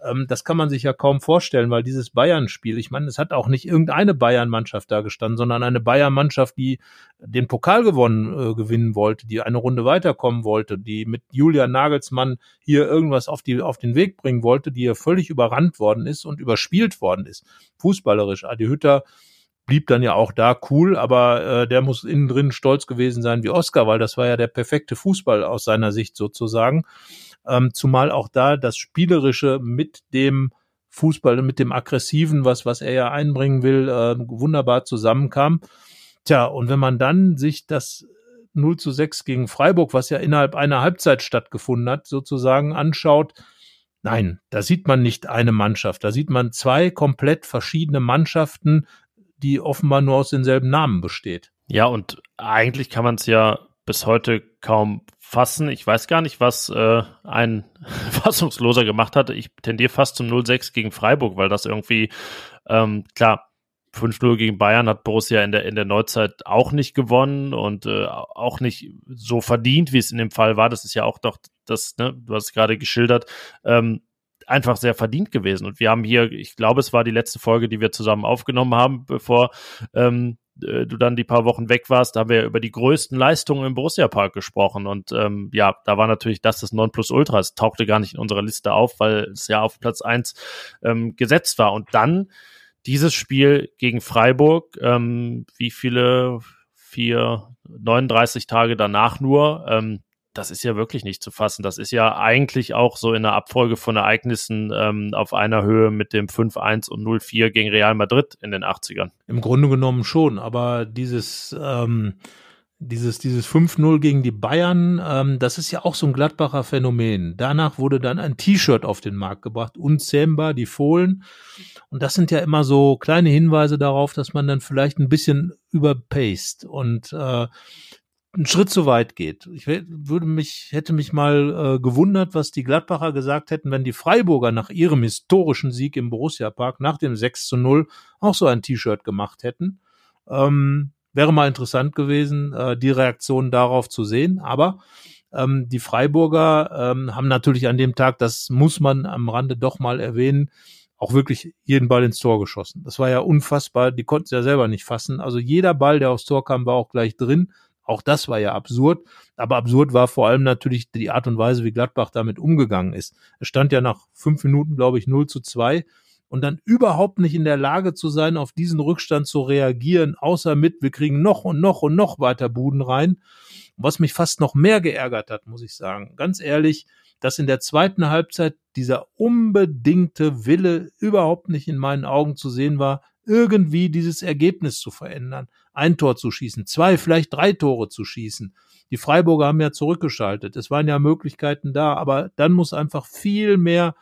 ähm, das kann man sich ja kaum vorstellen, weil dieses Bayern-Spiel, ich meine, es hat auch nicht irgendeine Bayern-Mannschaft da gestanden, sondern eine Bayern-Mannschaft, die den Pokal gewonnen äh, gewinnen wollte, die eine Runde weiterkommen wollte, die mit Julian Nagelsmann hier irgendwas auf die auf den Weg bringen wollte, die hier völlig überrannt worden ist und überspielt worden ist. Fußballerisch. Adi Hütter blieb dann ja auch da cool, aber äh, der muss innen drin stolz gewesen sein wie Oscar, weil das war ja der perfekte Fußball aus seiner Sicht sozusagen. Ähm, zumal auch da das Spielerische mit dem Fußball, mit dem Aggressiven, was, was er ja einbringen will, äh, wunderbar zusammenkam. Tja, und wenn man dann sich das 0 zu 6 gegen Freiburg, was ja innerhalb einer Halbzeit stattgefunden hat, sozusagen anschaut, nein, da sieht man nicht eine Mannschaft, da sieht man zwei komplett verschiedene Mannschaften, die offenbar nur aus denselben Namen besteht. Ja, und eigentlich kann man es ja bis heute kaum fassen. Ich weiß gar nicht, was äh, ein Fassungsloser gemacht hatte. Ich tendiere fast zum 0-6 gegen Freiburg, weil das irgendwie, ähm, klar, 5-0 gegen Bayern hat Borussia in der, in der Neuzeit auch nicht gewonnen und äh, auch nicht so verdient, wie es in dem Fall war. Das ist ja auch doch das, ne, du hast es gerade geschildert, ähm, einfach sehr verdient gewesen. Und wir haben hier, ich glaube, es war die letzte Folge, die wir zusammen aufgenommen haben, bevor ähm, äh, du dann die paar Wochen weg warst, da haben wir über die größten Leistungen im Borussia Park gesprochen. Und ähm, ja, da war natürlich das das Nonplusultra. Es tauchte gar nicht in unserer Liste auf, weil es ja auf Platz eins ähm, gesetzt war. Und dann dieses Spiel gegen Freiburg, ähm, wie viele, vier, 39 Tage danach nur, ähm, das ist ja wirklich nicht zu fassen. Das ist ja eigentlich auch so in der Abfolge von Ereignissen ähm, auf einer Höhe mit dem 5-1 und 0-4 gegen Real Madrid in den 80ern. Im Grunde genommen schon, aber dieses, ähm, dieses, dieses 5-0 gegen die Bayern, ähm, das ist ja auch so ein Gladbacher Phänomen. Danach wurde dann ein T-Shirt auf den Markt gebracht, unzähmbar, die Fohlen. Und das sind ja immer so kleine Hinweise darauf, dass man dann vielleicht ein bisschen überpaced. Und äh, einen Schritt zu weit geht. Ich würde mich, hätte mich mal äh, gewundert, was die Gladbacher gesagt hätten, wenn die Freiburger nach ihrem historischen Sieg im Borussia Park nach dem 6 zu 0 auch so ein T-Shirt gemacht hätten. Ähm, wäre mal interessant gewesen, äh, die Reaktion darauf zu sehen. Aber ähm, die Freiburger ähm, haben natürlich an dem Tag, das muss man am Rande doch mal erwähnen, auch wirklich jeden Ball ins Tor geschossen. Das war ja unfassbar. Die konnten es ja selber nicht fassen. Also jeder Ball, der aufs Tor kam, war auch gleich drin. Auch das war ja absurd. Aber absurd war vor allem natürlich die Art und Weise, wie Gladbach damit umgegangen ist. Es stand ja nach fünf Minuten, glaube ich, 0 zu 2 und dann überhaupt nicht in der Lage zu sein, auf diesen Rückstand zu reagieren, außer mit, wir kriegen noch und noch und noch weiter Buden rein. Was mich fast noch mehr geärgert hat, muss ich sagen. Ganz ehrlich, dass in der zweiten Halbzeit dieser unbedingte Wille überhaupt nicht in meinen Augen zu sehen war, irgendwie dieses Ergebnis zu verändern. Ein Tor zu schießen, zwei, vielleicht drei Tore zu schießen. Die Freiburger haben ja zurückgeschaltet. Es waren ja Möglichkeiten da, aber dann muss einfach viel mehr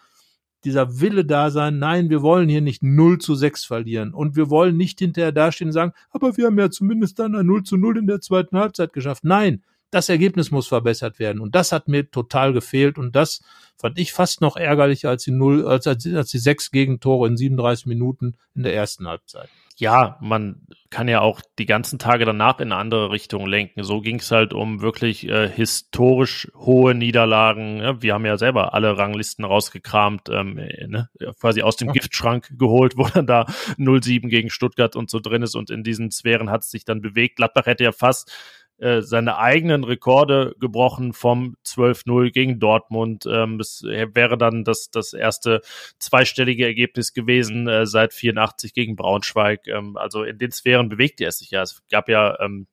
dieser Wille da sein, nein, wir wollen hier nicht 0 zu 6 verlieren und wir wollen nicht hinterher dastehen und sagen, aber wir haben ja zumindest dann ein 0 zu 0 in der zweiten Halbzeit geschafft. Nein, das Ergebnis muss verbessert werden. Und das hat mir total gefehlt. Und das fand ich fast noch ärgerlicher als die Null, als, als, als die sechs Gegentore in 37 Minuten in der ersten Halbzeit. Ja, man kann ja auch die ganzen Tage danach in eine andere Richtung lenken. So ging es halt um wirklich äh, historisch hohe Niederlagen. Ja, wir haben ja selber alle Ranglisten rausgekramt, ähm, äh, ne? quasi aus dem. Giftschrank geholt, wo dann da 0-7 gegen Stuttgart und so drin ist. Und in diesen Sphären hat es sich dann bewegt. Gladbach hätte ja fast äh, seine eigenen Rekorde gebrochen vom 12-0 gegen Dortmund. Ähm, es wäre dann das, das erste zweistellige Ergebnis gewesen äh, seit 84 gegen Braunschweig. Ähm, also in den Sphären bewegte er sich ja. Es gab ja, ähm,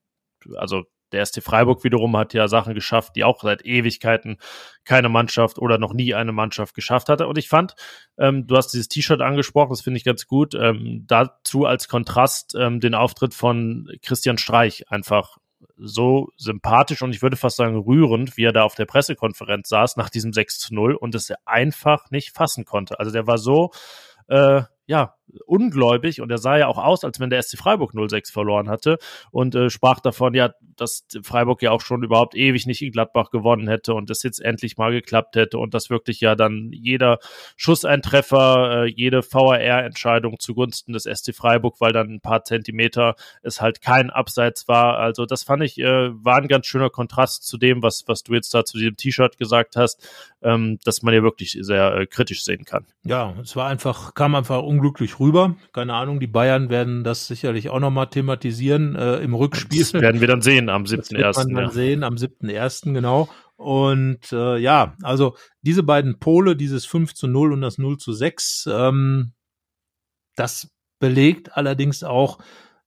also der ST Freiburg wiederum hat ja Sachen geschafft, die auch seit Ewigkeiten keine Mannschaft oder noch nie eine Mannschaft geschafft hatte. Und ich fand, ähm, du hast dieses T-Shirt angesprochen, das finde ich ganz gut. Ähm, dazu als Kontrast ähm, den Auftritt von Christian Streich einfach so sympathisch und ich würde fast sagen rührend, wie er da auf der Pressekonferenz saß nach diesem 6 zu 0 und es einfach nicht fassen konnte. Also der war so, äh, ja, ungläubig und er sah ja auch aus, als wenn der SC Freiburg 06 verloren hatte und äh, sprach davon, ja, dass Freiburg ja auch schon überhaupt ewig nicht in Gladbach gewonnen hätte und es jetzt endlich mal geklappt hätte und dass wirklich ja dann jeder Schusseinträffer, äh, jede VAR-Entscheidung zugunsten des SC Freiburg, weil dann ein paar Zentimeter es halt kein Abseits war. Also das fand ich, äh, war ein ganz schöner Kontrast zu dem, was, was du jetzt da zu diesem T-Shirt gesagt hast, ähm, dass man ja wirklich sehr äh, kritisch sehen kann. Ja, es war einfach, kam einfach unglücklich rüber. Keine Ahnung, die Bayern werden das sicherlich auch nochmal thematisieren äh, im Rückspiel. Das werden wir dann sehen am 7.1. Das wird man dann ja. sehen am 7.1. genau. Und äh, ja, also diese beiden Pole, dieses 5 zu 0 und das 0 zu 6, ähm, das belegt allerdings auch,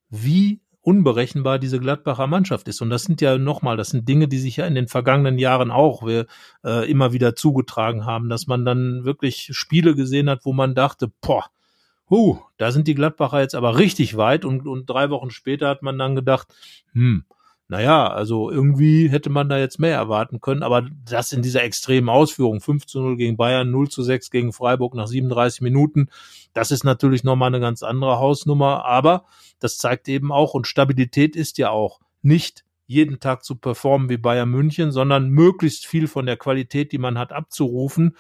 wie unberechenbar diese Gladbacher Mannschaft ist. Und das sind ja nochmal, das sind Dinge, die sich ja in den vergangenen Jahren auch wir, äh, immer wieder zugetragen haben, dass man dann wirklich Spiele gesehen hat, wo man dachte, boah, huh, da sind die Gladbacher jetzt aber richtig weit und, und drei Wochen später hat man dann gedacht, hm, naja, also irgendwie hätte man da jetzt mehr erwarten können, aber das in dieser extremen Ausführung, 5 zu 0 gegen Bayern, 0 zu 6 gegen Freiburg nach 37 Minuten, das ist natürlich nochmal eine ganz andere Hausnummer, aber das zeigt eben auch, und Stabilität ist ja auch nicht jeden Tag zu performen wie Bayern München, sondern möglichst viel von der Qualität, die man hat, abzurufen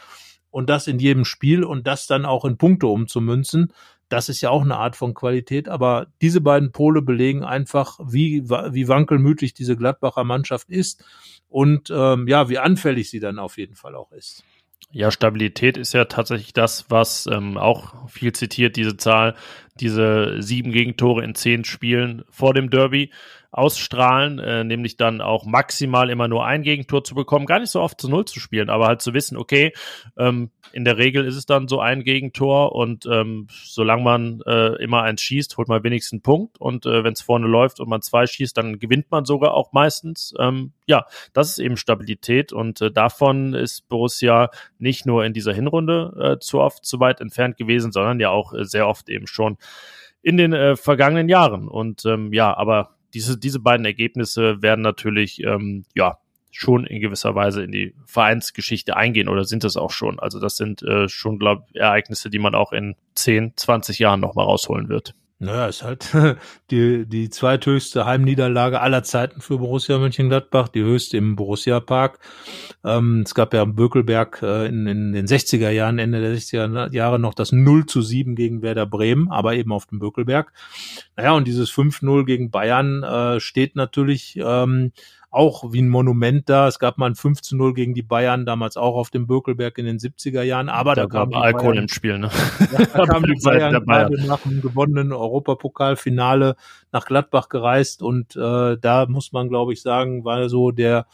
und das in jedem Spiel und das dann auch in Punkte umzumünzen. Das ist ja auch eine Art von Qualität, aber diese beiden Pole belegen einfach, wie, wie wankelmütig diese Gladbacher Mannschaft ist und ähm, ja, wie anfällig sie dann auf jeden Fall auch ist. Ja, Stabilität ist ja tatsächlich das, was ähm, auch viel zitiert, diese Zahl, diese sieben Gegentore in zehn Spielen vor dem Derby ausstrahlen, äh, nämlich dann auch maximal immer nur ein Gegentor zu bekommen, gar nicht so oft zu Null zu spielen, aber halt zu wissen, okay, ähm, in der Regel ist es dann so ein Gegentor und ähm, solange man äh, immer eins schießt, holt man wenigstens einen Punkt und äh, wenn es vorne läuft und man zwei schießt, dann gewinnt man sogar auch meistens. Ähm, ja, das ist eben Stabilität und äh, davon ist Borussia nicht nur in dieser Hinrunde äh, zu oft zu weit entfernt gewesen, sondern ja auch äh, sehr oft eben schon in den äh, vergangenen Jahren. Und ähm, ja, aber diese, diese beiden Ergebnisse werden natürlich, ähm, ja, schon in gewisser Weise in die Vereinsgeschichte eingehen oder sind es auch schon. Also das sind äh, schon, glaube ich, Ereignisse, die man auch in 10, 20 Jahren nochmal rausholen wird. Naja, ist halt die, die zweithöchste Heimniederlage aller Zeiten für Borussia Mönchengladbach, die höchste im Borussia Park. Ähm, es gab ja am Bökelberg äh, in, in den 60er Jahren, Ende der 60er Jahre noch das 0 zu 7 gegen Werder Bremen, aber eben auf dem Bökelberg. Naja, und dieses 5-0 gegen Bayern äh, steht natürlich ähm, auch wie ein Monument da. Es gab mal ein 5 zu 0 gegen die Bayern, damals auch auf dem Bökelberg in den 70er Jahren. Aber da, da kam Alkohol Bayern, im Spiel, ne? Ja, da kam die Bayern, Bayern. nach dem gewonnenen Europapokalfinale nach Gladbach gereist und äh, da muss man, glaube ich, sagen, war so der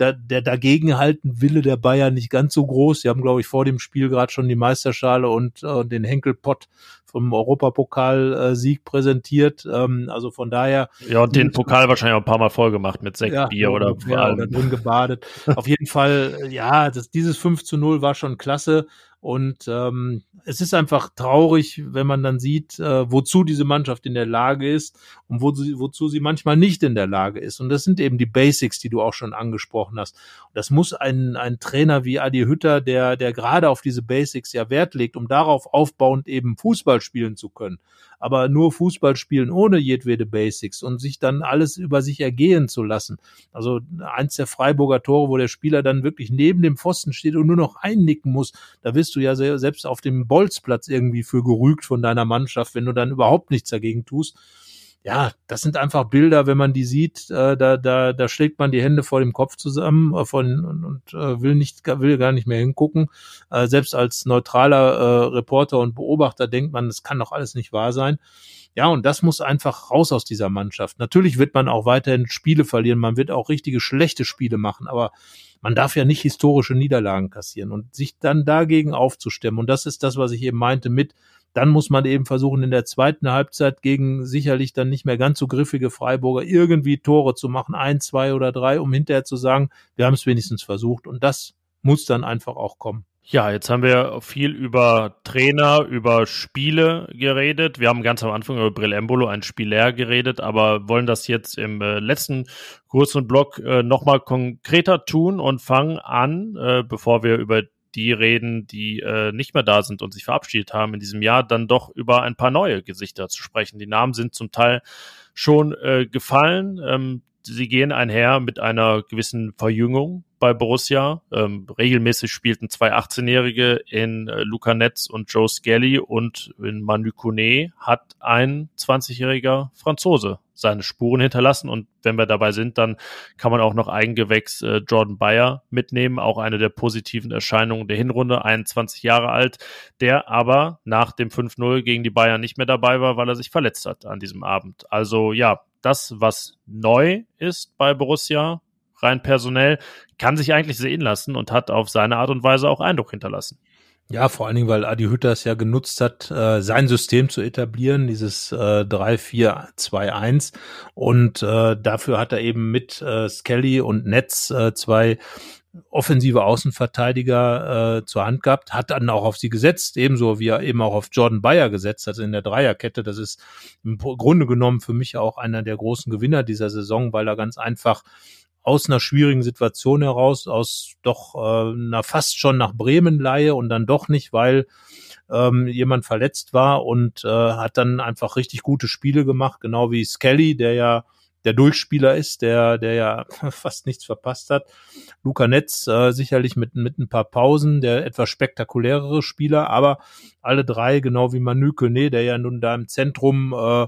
der, der dagegenhalten Wille der Bayern nicht ganz so groß. Sie haben, glaube ich, vor dem Spiel gerade schon die Meisterschale und äh, den Henkelpott vom Europapokalsieg präsentiert. Ähm, also von daher. Ja, und den Pokal wahrscheinlich auch ein paar Mal voll gemacht mit Sekt, ja, Bier oder, ja, oder drin gebadet. Auf jeden Fall, ja, das, dieses 5 zu 0 war schon klasse. Und ähm, es ist einfach traurig, wenn man dann sieht, äh, wozu diese Mannschaft in der Lage ist und wo sie, wozu sie manchmal nicht in der Lage ist. Und das sind eben die Basics, die du auch schon angesprochen hast. Und das muss ein, ein Trainer wie Adi Hütter, der, der gerade auf diese Basics ja Wert legt, um darauf aufbauend eben Fußball spielen zu können aber nur Fußball spielen ohne jedwede Basics und sich dann alles über sich ergehen zu lassen. Also eins der Freiburger Tore, wo der Spieler dann wirklich neben dem Pfosten steht und nur noch einnicken muss, da wirst du ja selbst auf dem Bolzplatz irgendwie für gerügt von deiner Mannschaft, wenn du dann überhaupt nichts dagegen tust ja, das sind einfach Bilder, wenn man die sieht, äh, da, da, da schlägt man die Hände vor dem Kopf zusammen äh, von, und, und äh, will nicht, will gar nicht mehr hingucken. Äh, selbst als neutraler äh, Reporter und Beobachter denkt man, das kann doch alles nicht wahr sein. Ja, und das muss einfach raus aus dieser Mannschaft. Natürlich wird man auch weiterhin Spiele verlieren, man wird auch richtige schlechte Spiele machen, aber man darf ja nicht historische Niederlagen kassieren und sich dann dagegen aufzustemmen. Und das ist das, was ich eben meinte mit, dann muss man eben versuchen, in der zweiten Halbzeit gegen sicherlich dann nicht mehr ganz so griffige Freiburger irgendwie Tore zu machen, ein, zwei oder drei, um hinterher zu sagen, wir haben es wenigstens versucht. Und das muss dann einfach auch kommen. Ja, jetzt haben wir viel über Trainer, über Spiele geredet. Wir haben ganz am Anfang über Brill Embolo, ein Spieler, geredet, aber wollen das jetzt im äh, letzten kurzen Block äh, nochmal konkreter tun und fangen an, äh, bevor wir über die reden, die äh, nicht mehr da sind und sich verabschiedet haben in diesem Jahr, dann doch über ein paar neue Gesichter zu sprechen. Die Namen sind zum Teil schon äh, gefallen. Ähm, sie gehen einher mit einer gewissen Verjüngung bei Borussia. Ähm, regelmäßig spielten zwei 18-Jährige in äh, Luca Netz und Joe Skelly und in Manu Kone hat ein 20-jähriger Franzose seine Spuren hinterlassen. Und wenn wir dabei sind, dann kann man auch noch Eigengewächs äh, Jordan Bayer mitnehmen, auch eine der positiven Erscheinungen der Hinrunde, 21 Jahre alt, der aber nach dem 5-0 gegen die Bayern nicht mehr dabei war, weil er sich verletzt hat an diesem Abend. Also ja, das, was neu ist bei Borussia, rein personell, kann sich eigentlich sehen lassen und hat auf seine Art und Weise auch Eindruck hinterlassen. Ja, vor allen Dingen, weil Adi Hütter es ja genutzt hat, äh, sein System zu etablieren, dieses äh, 3-4-2-1. Und äh, dafür hat er eben mit äh, Skelly und Netz äh, zwei offensive Außenverteidiger äh, zur Hand gehabt, hat dann auch auf sie gesetzt, ebenso wie er eben auch auf Jordan Bayer gesetzt hat in der Dreierkette. Das ist im Grunde genommen für mich auch einer der großen Gewinner dieser Saison, weil er ganz einfach aus einer schwierigen Situation heraus, aus doch äh, einer fast schon nach Bremen Leihe und dann doch nicht, weil ähm, jemand verletzt war und äh, hat dann einfach richtig gute Spiele gemacht, genau wie Skelly, der ja der Durchspieler ist, der, der ja fast nichts verpasst hat. Luca Netz äh, sicherlich mit, mit ein paar Pausen, der etwas spektakulärere Spieler, aber alle drei, genau wie Manu Kone, der ja nun da im Zentrum äh,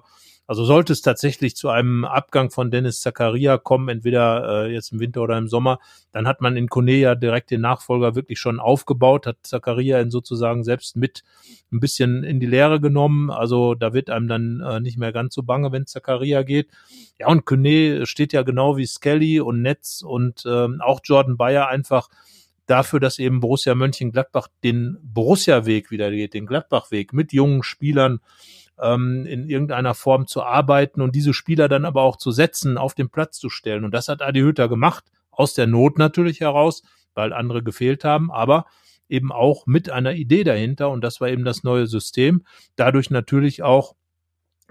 also sollte es tatsächlich zu einem Abgang von Dennis Zakaria kommen, entweder äh, jetzt im Winter oder im Sommer, dann hat man in Kone ja direkt den Nachfolger wirklich schon aufgebaut, hat Zakaria in sozusagen selbst mit ein bisschen in die Lehre genommen. Also da wird einem dann äh, nicht mehr ganz so bange, wenn Zakaria geht. Ja, und Kone steht ja genau wie Skelly und Netz und ähm, auch Jordan Bayer einfach dafür, dass eben Borussia Mönchengladbach den Borussia-Weg wieder geht, den Gladbach-Weg mit jungen Spielern, ähm, in irgendeiner Form zu arbeiten und diese Spieler dann aber auch zu setzen, auf den Platz zu stellen. Und das hat Adi Hütter gemacht, aus der Not natürlich heraus, weil andere gefehlt haben, aber eben auch mit einer Idee dahinter und das war eben das neue System. Dadurch natürlich auch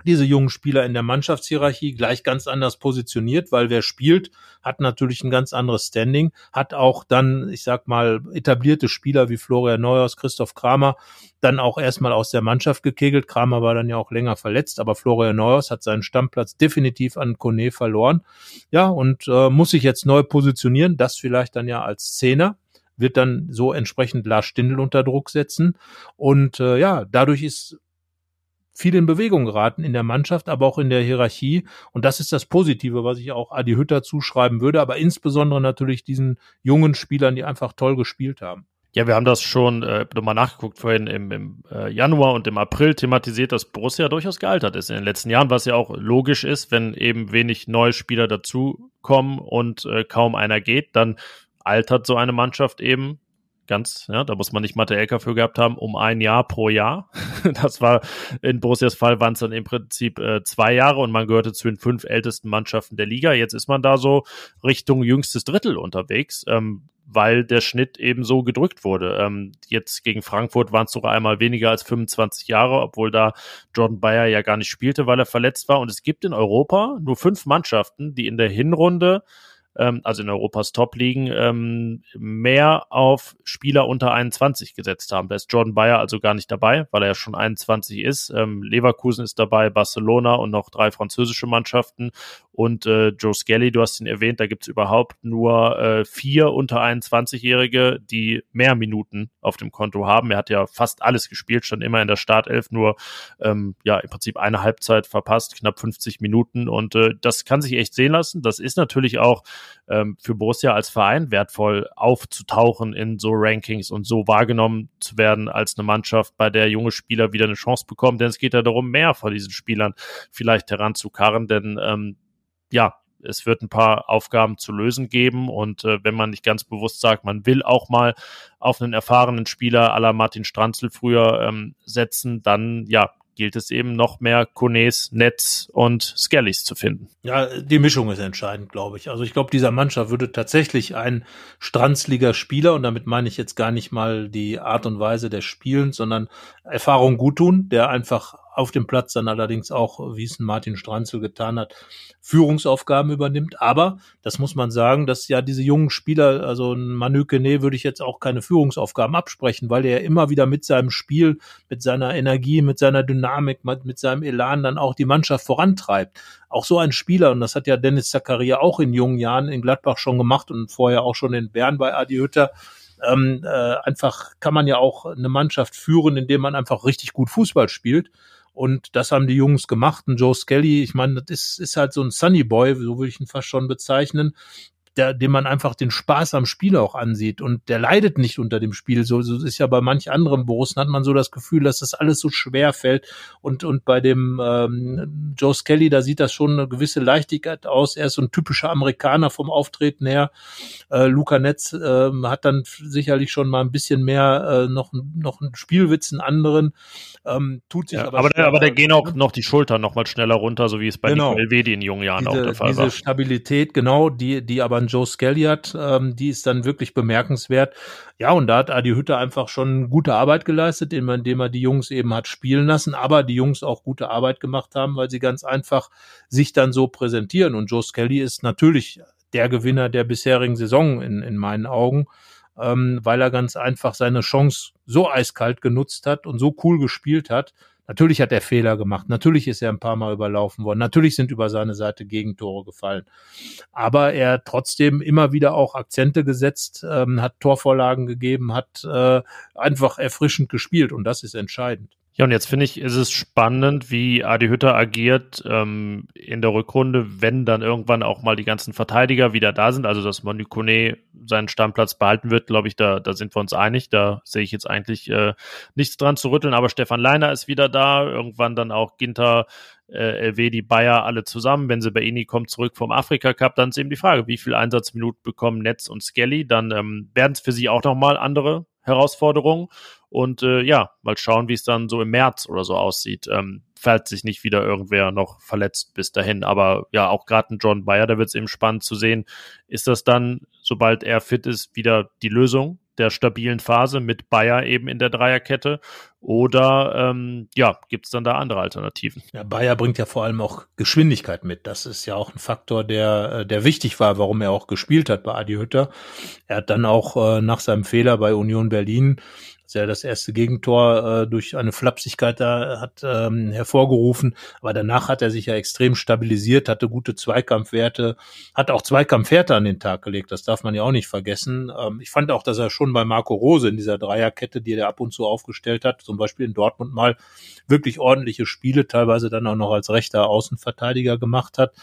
diese jungen Spieler in der Mannschaftshierarchie gleich ganz anders positioniert, weil wer spielt, hat natürlich ein ganz anderes Standing, hat auch dann, ich sag mal, etablierte Spieler wie Florian Neuhaus, Christoph Kramer, dann auch erstmal aus der Mannschaft gekegelt. Kramer war dann ja auch länger verletzt, aber Florian Neuhaus hat seinen Stammplatz definitiv an Kone verloren. Ja, und äh, muss sich jetzt neu positionieren, das vielleicht dann ja als Zehner wird dann so entsprechend Lars Stindl unter Druck setzen. Und äh, ja, dadurch ist viel in Bewegung geraten in der Mannschaft, aber auch in der Hierarchie. Und das ist das Positive, was ich auch Adi Hütter zuschreiben würde, aber insbesondere natürlich diesen jungen Spielern, die einfach toll gespielt haben. Ja, wir haben das schon äh, nochmal nachgeguckt vorhin im, im äh, Januar und im April thematisiert, dass Borussia durchaus gealtert ist in den letzten Jahren, was ja auch logisch ist, wenn eben wenig neue Spieler dazukommen und äh, kaum einer geht, dann altert so eine Mannschaft eben ganz, ja, da muss man nicht Mathe LK für gehabt haben, um ein Jahr pro Jahr. das war in Borussias Fall waren es dann im Prinzip äh, zwei Jahre und man gehörte zu den fünf ältesten Mannschaften der Liga. Jetzt ist man da so Richtung jüngstes Drittel unterwegs. Ähm, weil der Schnitt eben so gedrückt wurde. Ähm, jetzt gegen Frankfurt waren es sogar einmal weniger als 25 Jahre, obwohl da Jordan Bayer ja gar nicht spielte, weil er verletzt war. Und es gibt in Europa nur fünf Mannschaften, die in der Hinrunde ähm, also in Europas Top-Ligen, ähm, mehr auf Spieler unter 21 gesetzt haben. Da ist Jordan Bayer also gar nicht dabei, weil er ja schon 21 ist. Ähm, Leverkusen ist dabei, Barcelona und noch drei französische Mannschaften. Und äh, Joe Skelly, du hast ihn erwähnt, da gibt's überhaupt nur äh, vier unter 21-Jährige, die mehr Minuten auf dem Konto haben. Er hat ja fast alles gespielt, stand immer in der Startelf, nur ähm, ja im Prinzip eine Halbzeit verpasst, knapp 50 Minuten. Und äh, das kann sich echt sehen lassen. Das ist natürlich auch ähm, für Borussia als Verein wertvoll aufzutauchen in so Rankings und so wahrgenommen zu werden als eine Mannschaft, bei der junge Spieler wieder eine Chance bekommen. Denn es geht ja darum, mehr von diesen Spielern vielleicht heranzukarren, denn ähm, ja, es wird ein paar Aufgaben zu lösen geben und äh, wenn man nicht ganz bewusst sagt, man will auch mal auf einen erfahrenen Spieler la Martin Stranzl früher ähm, setzen, dann ja, gilt es eben noch mehr Kones, Netz und Skellys zu finden. Ja, die Mischung ist entscheidend, glaube ich. Also ich glaube, dieser Mannschaft würde tatsächlich ein Stranzliger Spieler, und damit meine ich jetzt gar nicht mal die Art und Weise des Spielens, sondern Erfahrung guttun, der einfach auf dem Platz dann allerdings auch, wie es Martin Stranzel getan hat, Führungsaufgaben übernimmt. Aber das muss man sagen, dass ja diese jungen Spieler, also Manu Kene würde ich jetzt auch keine Führungsaufgaben absprechen, weil er immer wieder mit seinem Spiel, mit seiner Energie, mit seiner Dynamik, mit, seinem Elan dann auch die Mannschaft vorantreibt. Auch so ein Spieler, und das hat ja Dennis Zakaria auch in jungen Jahren in Gladbach schon gemacht und vorher auch schon in Bern bei Adi Hütter, ähm, äh, einfach kann man ja auch eine Mannschaft führen, indem man einfach richtig gut Fußball spielt. Und das haben die Jungs gemacht. Und Joe Skelly, ich meine, das ist, ist halt so ein Sunny Boy, so würde ich ihn fast schon bezeichnen der, dem man einfach den Spaß am Spiel auch ansieht und der leidet nicht unter dem Spiel. So, so ist ja bei manch anderen Borussen hat man so das Gefühl, dass das alles so schwer fällt und und bei dem ähm, Joe Skelly, da sieht das schon eine gewisse Leichtigkeit aus. Er ist so ein typischer Amerikaner vom Auftreten her. Äh, Luca Netz äh, hat dann sicherlich schon mal ein bisschen mehr äh, noch noch einen Spielwitz, einen anderen. Ähm, tut sich ja, aber aber, der, aber der gehen auch noch die Schultern noch mal schneller runter, so wie es bei genau. Nico Elvedi in jungen Jahren diese, auch der Fall diese war. Diese Stabilität, genau, die die aber an Joe Skelly hat, ähm, die ist dann wirklich bemerkenswert. Ja, und da hat Adi Hütte einfach schon gute Arbeit geleistet, indem, indem er die Jungs eben hat spielen lassen, aber die Jungs auch gute Arbeit gemacht haben, weil sie ganz einfach sich dann so präsentieren. Und Joe Skelly ist natürlich der Gewinner der bisherigen Saison in, in meinen Augen, ähm, weil er ganz einfach seine Chance so eiskalt genutzt hat und so cool gespielt hat, Natürlich hat er Fehler gemacht. Natürlich ist er ein paar Mal überlaufen worden. Natürlich sind über seine Seite Gegentore gefallen. Aber er hat trotzdem immer wieder auch Akzente gesetzt, ähm, hat Torvorlagen gegeben, hat äh, einfach erfrischend gespielt und das ist entscheidend. Ja, und jetzt finde ich, ist es spannend, wie Adi Hütter agiert ähm, in der Rückrunde, wenn dann irgendwann auch mal die ganzen Verteidiger wieder da sind. Also, dass Manu Kone seinen Stammplatz behalten wird, glaube ich, da, da sind wir uns einig. Da sehe ich jetzt eigentlich äh, nichts dran zu rütteln. Aber Stefan Leiner ist wieder da. Irgendwann dann auch Ginter, äh, die Bayer alle zusammen. Wenn sie bei Ini kommt, zurück vom Afrika Cup, dann ist eben die Frage, wie viel Einsatzminuten bekommen Netz und Skelly. Dann ähm, werden es für sie auch nochmal andere Herausforderungen. Und äh, ja, mal schauen, wie es dann so im März oder so aussieht. Ähm, falls sich nicht wieder irgendwer noch verletzt bis dahin. Aber ja, auch gerade ein John Bayer, da wird es eben spannend zu sehen. Ist das dann, sobald er fit ist, wieder die Lösung der stabilen Phase mit Bayer eben in der Dreierkette? Oder ähm, ja, gibt es dann da andere Alternativen? Ja, Bayer bringt ja vor allem auch Geschwindigkeit mit. Das ist ja auch ein Faktor, der, äh, der wichtig war, warum er auch gespielt hat bei Adi Hütter. Er hat dann auch äh, nach seinem Fehler bei Union Berlin der das erste Gegentor äh, durch eine Flapsigkeit da hat ähm, hervorgerufen. Aber danach hat er sich ja extrem stabilisiert, hatte gute Zweikampfwerte, hat auch Zweikampfwerte an den Tag gelegt. Das darf man ja auch nicht vergessen. Ähm, ich fand auch, dass er schon bei Marco Rose in dieser Dreierkette, die er ab und zu aufgestellt hat, zum Beispiel in Dortmund mal wirklich ordentliche Spiele, teilweise dann auch noch als rechter Außenverteidiger gemacht hat.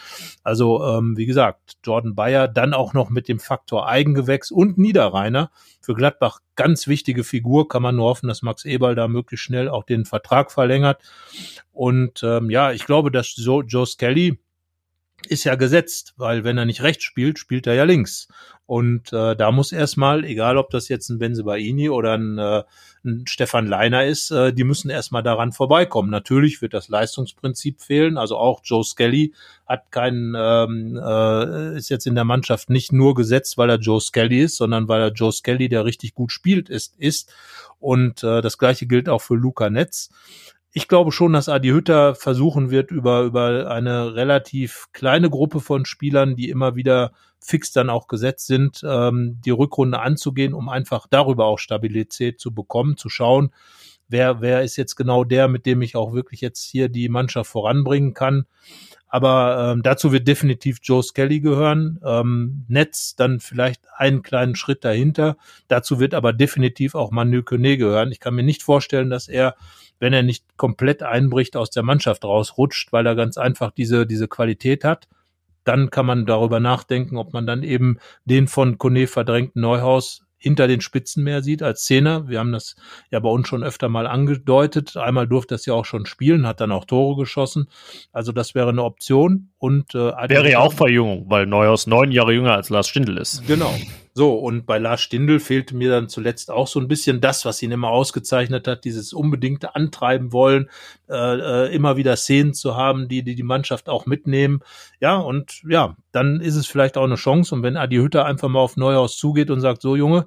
Also ähm, wie gesagt, Jordan Bayer dann auch noch mit dem Faktor Eigengewächs und Niederreiner für Gladbach ganz wichtige Figur. Kann man nur hoffen, dass Max Eberl da möglichst schnell auch den Vertrag verlängert. Und ähm, ja, ich glaube, dass so Joe Skelly ist ja gesetzt, weil wenn er nicht rechts spielt, spielt er ja links. Und äh, da muss erstmal, egal ob das jetzt ein Benzebaini oder ein, äh, ein Stefan Leiner ist, äh, die müssen erstmal daran vorbeikommen. Natürlich wird das Leistungsprinzip fehlen. Also auch Joe Skelly hat keinen, ähm, äh, ist jetzt in der Mannschaft nicht nur gesetzt, weil er Joe Skelly ist, sondern weil er Joe Skelly, der richtig gut spielt, ist, ist. Und äh, das gleiche gilt auch für Luca Netz ich glaube schon, dass Adi Hütter versuchen wird, über, über eine relativ kleine Gruppe von Spielern, die immer wieder fix dann auch gesetzt sind, ähm, die Rückrunde anzugehen, um einfach darüber auch Stabilität zu bekommen, zu schauen, wer, wer ist jetzt genau der, mit dem ich auch wirklich jetzt hier die Mannschaft voranbringen kann. Aber ähm, dazu wird definitiv Joe Skelly gehören. Ähm, Netz dann vielleicht einen kleinen Schritt dahinter. Dazu wird aber definitiv auch Manu Kone gehören. Ich kann mir nicht vorstellen, dass er wenn er nicht komplett einbricht, aus der Mannschaft rausrutscht, weil er ganz einfach diese, diese Qualität hat. Dann kann man darüber nachdenken, ob man dann eben den von Kone verdrängten Neuhaus hinter den Spitzen mehr sieht als Zehner. Wir haben das ja bei uns schon öfter mal angedeutet. Einmal durfte das ja auch schon spielen, hat dann auch Tore geschossen. Also das wäre eine Option. Und äh, wäre ja auch Verjüngung, weil Neuhaus neun Jahre jünger als Lars Stindl ist. Genau. So, und bei Lars Stindl fehlte mir dann zuletzt auch so ein bisschen das, was ihn immer ausgezeichnet hat, dieses unbedingte Antreiben wollen, äh, äh, immer wieder Szenen zu haben, die, die die Mannschaft auch mitnehmen. Ja, und ja, dann ist es vielleicht auch eine Chance. Und wenn Adi Hütter einfach mal auf Neuhaus zugeht und sagt, so Junge,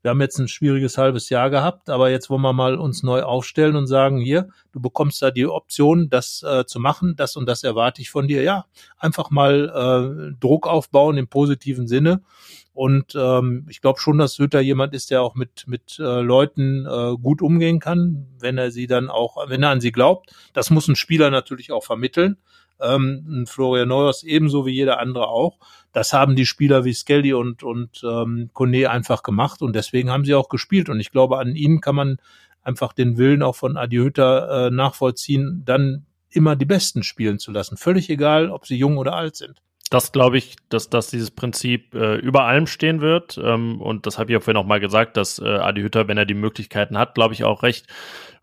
wir haben jetzt ein schwieriges halbes Jahr gehabt, aber jetzt wollen wir mal uns neu aufstellen und sagen, hier, du bekommst da die Option, das äh, zu machen, das und das erwarte ich von dir. Ja, einfach mal äh, Druck aufbauen im positiven Sinne und ähm, ich glaube schon, dass Hütter jemand ist, der auch mit, mit äh, Leuten äh, gut umgehen kann, wenn er sie dann auch, wenn er an sie glaubt. Das muss ein Spieler natürlich auch vermitteln. Ähm, Florian Neuers ebenso wie jeder andere auch. Das haben die Spieler wie Skelly und, und ähm, Kone einfach gemacht und deswegen haben sie auch gespielt. Und ich glaube, an ihnen kann man einfach den Willen auch von Adi Hütter äh, nachvollziehen, dann immer die Besten spielen zu lassen. Völlig egal, ob sie jung oder alt sind das glaube ich, dass, dass dieses Prinzip äh, über allem stehen wird. Ähm, und das habe ich auch vorhin auch mal gesagt, dass äh, Adi Hütter, wenn er die Möglichkeiten hat, glaube ich auch recht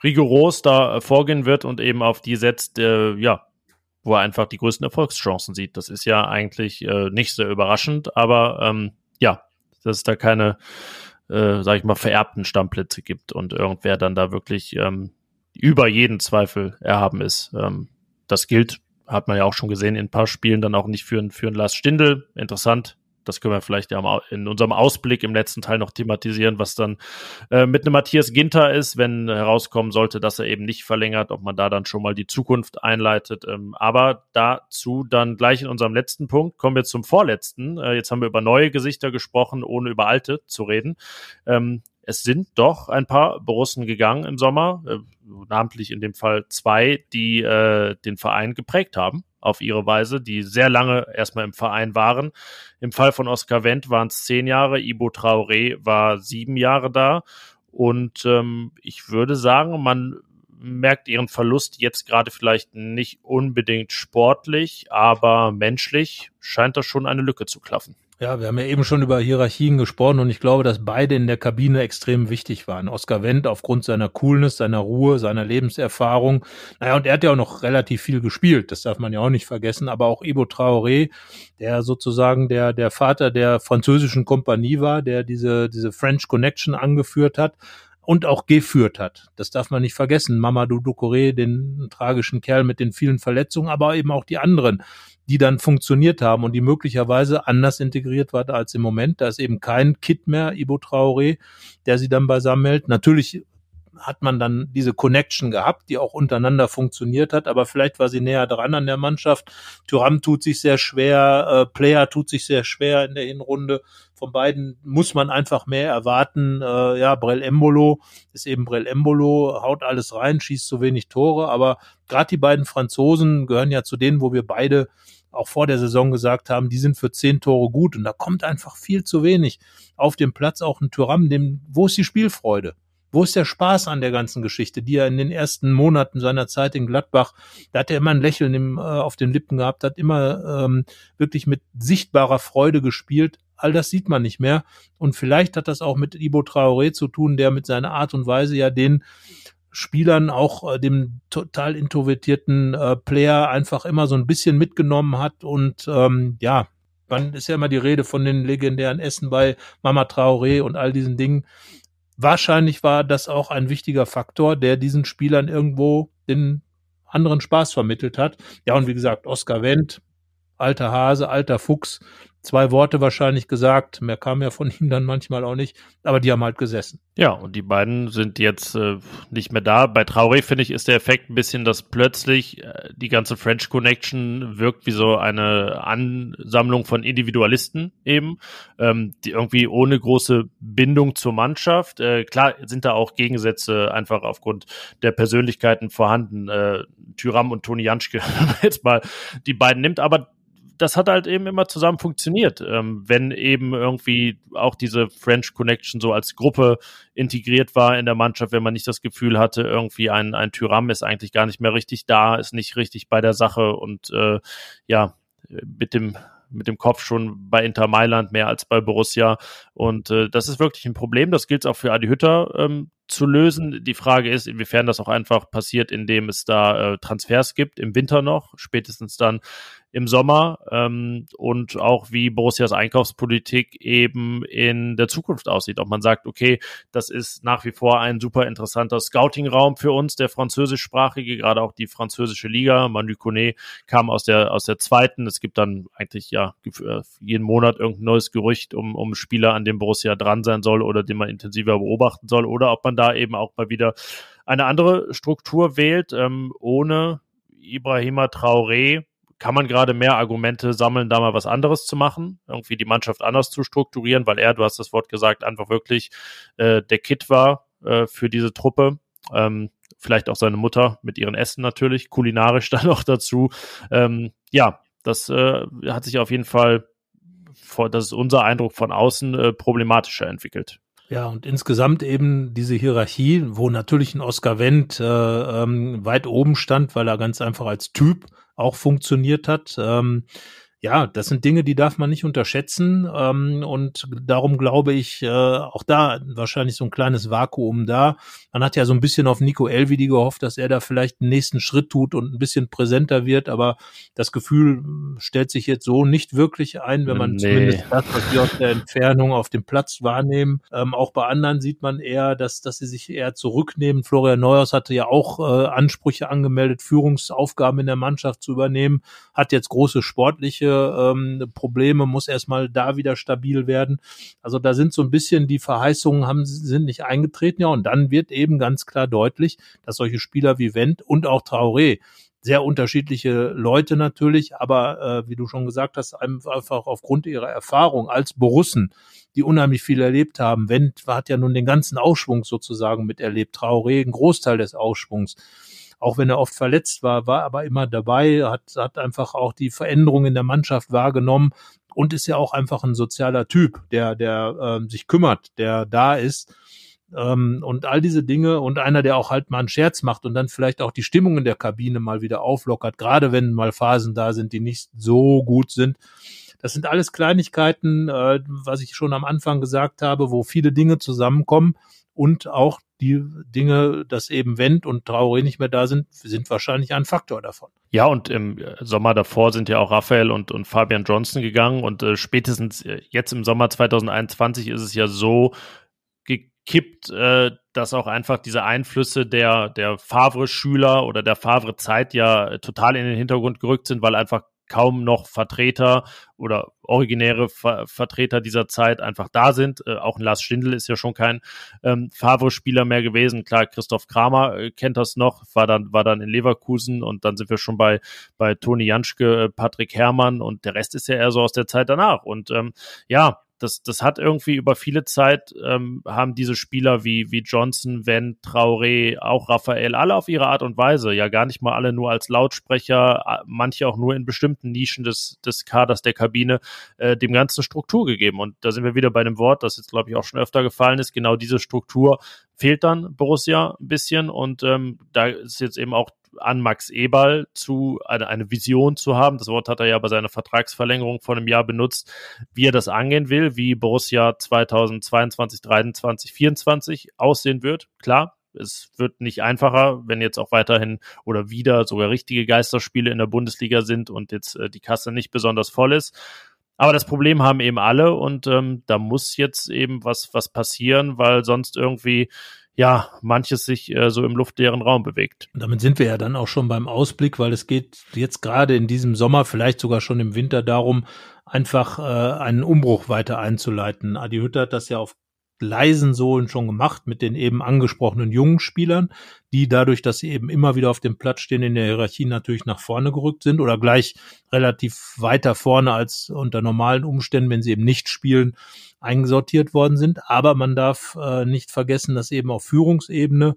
rigoros da äh, vorgehen wird und eben auf die setzt, äh, ja, wo er einfach die größten Erfolgschancen sieht. Das ist ja eigentlich äh, nicht sehr überraschend, aber ähm, ja, dass es da keine, äh, sag ich mal, vererbten Stammplätze gibt und irgendwer dann da wirklich ähm, über jeden Zweifel erhaben ist. Ähm, das gilt hat man ja auch schon gesehen in ein paar Spielen, dann auch nicht für, für einen Lars Stindl. Interessant, das können wir vielleicht ja in unserem Ausblick im letzten Teil noch thematisieren, was dann äh, mit einem Matthias Ginter ist, wenn herauskommen sollte, dass er eben nicht verlängert, ob man da dann schon mal die Zukunft einleitet. Ähm, aber dazu dann gleich in unserem letzten Punkt kommen wir zum vorletzten. Äh, jetzt haben wir über neue Gesichter gesprochen, ohne über alte zu reden. Ähm, es sind doch ein paar Borussen gegangen im Sommer, äh, namentlich in dem Fall zwei, die äh, den Verein geprägt haben auf ihre Weise, die sehr lange erstmal im Verein waren. Im Fall von Oscar Wendt waren es zehn Jahre, Ibo Traoré war sieben Jahre da. Und ähm, ich würde sagen, man merkt ihren Verlust jetzt gerade vielleicht nicht unbedingt sportlich, aber menschlich scheint das schon eine Lücke zu klaffen. Ja, wir haben ja eben schon über Hierarchien gesprochen und ich glaube, dass beide in der Kabine extrem wichtig waren. Oskar Wendt aufgrund seiner Coolness, seiner Ruhe, seiner Lebenserfahrung. Naja, und er hat ja auch noch relativ viel gespielt, das darf man ja auch nicht vergessen. Aber auch Ibo Traoré, der sozusagen der, der Vater der französischen Kompanie war, der diese, diese French Connection angeführt hat und auch geführt hat. Das darf man nicht vergessen. Mamadou Ducouré, den tragischen Kerl mit den vielen Verletzungen, aber eben auch die anderen die dann funktioniert haben und die möglicherweise anders integriert waren als im Moment. Da ist eben kein Kit mehr, Ibo Traoré, der sie dann beisammen hält. Natürlich hat man dann diese Connection gehabt, die auch untereinander funktioniert hat, aber vielleicht war sie näher dran an der Mannschaft. Thuram tut sich sehr schwer, äh, Player tut sich sehr schwer in der Hinrunde. Von beiden muss man einfach mehr erwarten. Äh, ja, Brell Embolo ist eben Brell Embolo, haut alles rein, schießt zu wenig Tore, aber gerade die beiden Franzosen gehören ja zu denen, wo wir beide auch vor der Saison gesagt haben, die sind für zehn Tore gut und da kommt einfach viel zu wenig auf dem Platz. Auch ein Thuram, dem, wo ist die Spielfreude? Wo ist der Spaß an der ganzen Geschichte, die er in den ersten Monaten seiner Zeit in Gladbach, da hat er immer ein Lächeln im, äh, auf den Lippen gehabt, hat immer ähm, wirklich mit sichtbarer Freude gespielt. All das sieht man nicht mehr. Und vielleicht hat das auch mit Ibo Traoré zu tun, der mit seiner Art und Weise ja den Spielern, auch äh, dem total introvertierten äh, Player einfach immer so ein bisschen mitgenommen hat und ähm, ja, man ist ja immer die Rede von den legendären Essen bei Mama Traoré und all diesen Dingen. Wahrscheinlich war das auch ein wichtiger Faktor, der diesen Spielern irgendwo den anderen Spaß vermittelt hat. Ja, und wie gesagt, Oscar Wendt, alter Hase, alter Fuchs, zwei Worte wahrscheinlich gesagt. Mehr kam ja von ihm dann manchmal auch nicht. Aber die haben halt gesessen. Ja, und die beiden sind jetzt äh, nicht mehr da. Bei Traoré, finde ich, ist der Effekt ein bisschen, dass plötzlich äh, die ganze French Connection wirkt wie so eine Ansammlung von Individualisten eben, ähm, die irgendwie ohne große Bindung zur Mannschaft. Äh, klar sind da auch Gegensätze einfach aufgrund der Persönlichkeiten vorhanden. Äh, Tyram und Toni Janschke, jetzt mal die beiden nimmt. Aber das hat halt eben immer zusammen funktioniert, ähm, wenn eben irgendwie auch diese French Connection so als Gruppe integriert war in der Mannschaft, wenn man nicht das Gefühl hatte, irgendwie ein, ein Tyram ist eigentlich gar nicht mehr richtig da, ist nicht richtig bei der Sache und äh, ja, mit dem mit dem Kopf schon bei Inter Mailand mehr als bei Borussia. Und äh, das ist wirklich ein Problem. Das gilt auch für Adi Hütter ähm, zu lösen. Die Frage ist, inwiefern das auch einfach passiert, indem es da äh, Transfers gibt, im Winter noch, spätestens dann im Sommer ähm, und auch wie Borussias Einkaufspolitik eben in der Zukunft aussieht. Ob man sagt, okay, das ist nach wie vor ein super interessanter Scouting-Raum für uns, der französischsprachige, gerade auch die französische Liga. Manu Kone kam aus der, aus der zweiten. Es gibt dann eigentlich ja äh, jeden Monat irgendein neues Gerücht um, um Spieler, an dem Borussia dran sein soll oder den man intensiver beobachten soll oder ob man da eben auch mal wieder eine andere Struktur wählt, ähm, ohne Ibrahima Traoré kann man gerade mehr Argumente sammeln, da mal was anderes zu machen, irgendwie die Mannschaft anders zu strukturieren, weil er, du hast das Wort gesagt, einfach wirklich äh, der Kit war äh, für diese Truppe. Ähm, vielleicht auch seine Mutter mit ihren Essen natürlich, kulinarisch dann noch dazu. Ähm, ja, das äh, hat sich auf jeden Fall, das ist unser Eindruck von außen, äh, problematischer entwickelt. Ja, und insgesamt eben diese Hierarchie, wo natürlich ein Oscar Wendt äh, ähm, weit oben stand, weil er ganz einfach als Typ auch funktioniert hat. Ähm, ja, das sind Dinge, die darf man nicht unterschätzen. Ähm, und darum glaube ich, äh, auch da wahrscheinlich so ein kleines Vakuum da. Man hat ja so ein bisschen auf Nico Elvidi gehofft, dass er da vielleicht einen nächsten Schritt tut und ein bisschen präsenter wird. Aber das Gefühl hm, stellt sich jetzt so nicht wirklich ein, wenn man nee. zumindest das, was wir aus der Entfernung auf dem Platz wahrnehmen. Ähm, auch bei anderen sieht man eher, dass, dass sie sich eher zurücknehmen. Florian Neuers hatte ja auch äh, Ansprüche angemeldet, Führungsaufgaben in der Mannschaft zu übernehmen, hat jetzt große sportliche ähm, Probleme, muss erstmal da wieder stabil werden. Also da sind so ein bisschen die Verheißungen haben, sind nicht eingetreten. Ja, und dann wird eben ganz klar deutlich, dass solche Spieler wie Wendt und auch Traoré sehr unterschiedliche Leute natürlich, aber äh, wie du schon gesagt hast, einfach aufgrund ihrer Erfahrung als Borussen, die unheimlich viel erlebt haben. Wendt hat ja nun den ganzen Aufschwung sozusagen miterlebt, Traoré einen Großteil des Aufschwungs. Auch wenn er oft verletzt war, war aber immer dabei, hat, hat einfach auch die Veränderung in der Mannschaft wahrgenommen und ist ja auch einfach ein sozialer Typ, der, der äh, sich kümmert, der da ist ähm, und all diese Dinge und einer, der auch halt mal einen Scherz macht und dann vielleicht auch die Stimmung in der Kabine mal wieder auflockert, gerade wenn mal Phasen da sind, die nicht so gut sind. Das sind alles Kleinigkeiten, äh, was ich schon am Anfang gesagt habe, wo viele Dinge zusammenkommen und auch die Dinge, dass eben Wendt und Traoré nicht mehr da sind, sind wahrscheinlich ein Faktor davon. Ja, und im Sommer davor sind ja auch Raphael und, und Fabian Johnson gegangen und äh, spätestens äh, jetzt im Sommer 2021 ist es ja so, kippt, äh, dass auch einfach diese Einflüsse der, der Favre-Schüler oder der Favre-Zeit ja total in den Hintergrund gerückt sind, weil einfach kaum noch Vertreter oder originäre Ver Vertreter dieser Zeit einfach da sind. Äh, auch ein Lars Stindl ist ja schon kein ähm, Favre-Spieler mehr gewesen. Klar, Christoph Kramer äh, kennt das noch, war dann, war dann in Leverkusen und dann sind wir schon bei, bei Toni Janschke, äh, Patrick Herrmann und der Rest ist ja eher so aus der Zeit danach. Und ähm, ja, das, das hat irgendwie über viele Zeit, ähm, haben diese Spieler wie, wie Johnson, Wendt, Traoré, auch Raphael, alle auf ihre Art und Weise, ja gar nicht mal alle nur als Lautsprecher, manche auch nur in bestimmten Nischen des, des Kaders der Kabine, äh, dem Ganzen Struktur gegeben. Und da sind wir wieder bei dem Wort, das jetzt, glaube ich, auch schon öfter gefallen ist, genau diese Struktur fehlt dann Borussia ein bisschen und ähm, da ist jetzt eben auch an Max Eberl zu, eine, eine Vision zu haben. Das Wort hat er ja bei seiner Vertragsverlängerung vor einem Jahr benutzt, wie er das angehen will, wie Borussia 2022, 2023, 2024 aussehen wird. Klar, es wird nicht einfacher, wenn jetzt auch weiterhin oder wieder sogar richtige Geisterspiele in der Bundesliga sind und jetzt äh, die Kasse nicht besonders voll ist. Aber das Problem haben eben alle und ähm, da muss jetzt eben was, was passieren, weil sonst irgendwie ja, manches sich äh, so im luftleeren Raum bewegt. Und damit sind wir ja dann auch schon beim Ausblick, weil es geht jetzt gerade in diesem Sommer, vielleicht sogar schon im Winter darum, einfach äh, einen Umbruch weiter einzuleiten. Adi Hütter hat das ja auf leisen Sohlen schon gemacht mit den eben angesprochenen jungen Spielern, die dadurch, dass sie eben immer wieder auf dem Platz stehen, in der Hierarchie natürlich nach vorne gerückt sind oder gleich relativ weiter vorne als unter normalen Umständen, wenn sie eben nicht spielen, eingesortiert worden sind. Aber man darf äh, nicht vergessen, dass eben auf Führungsebene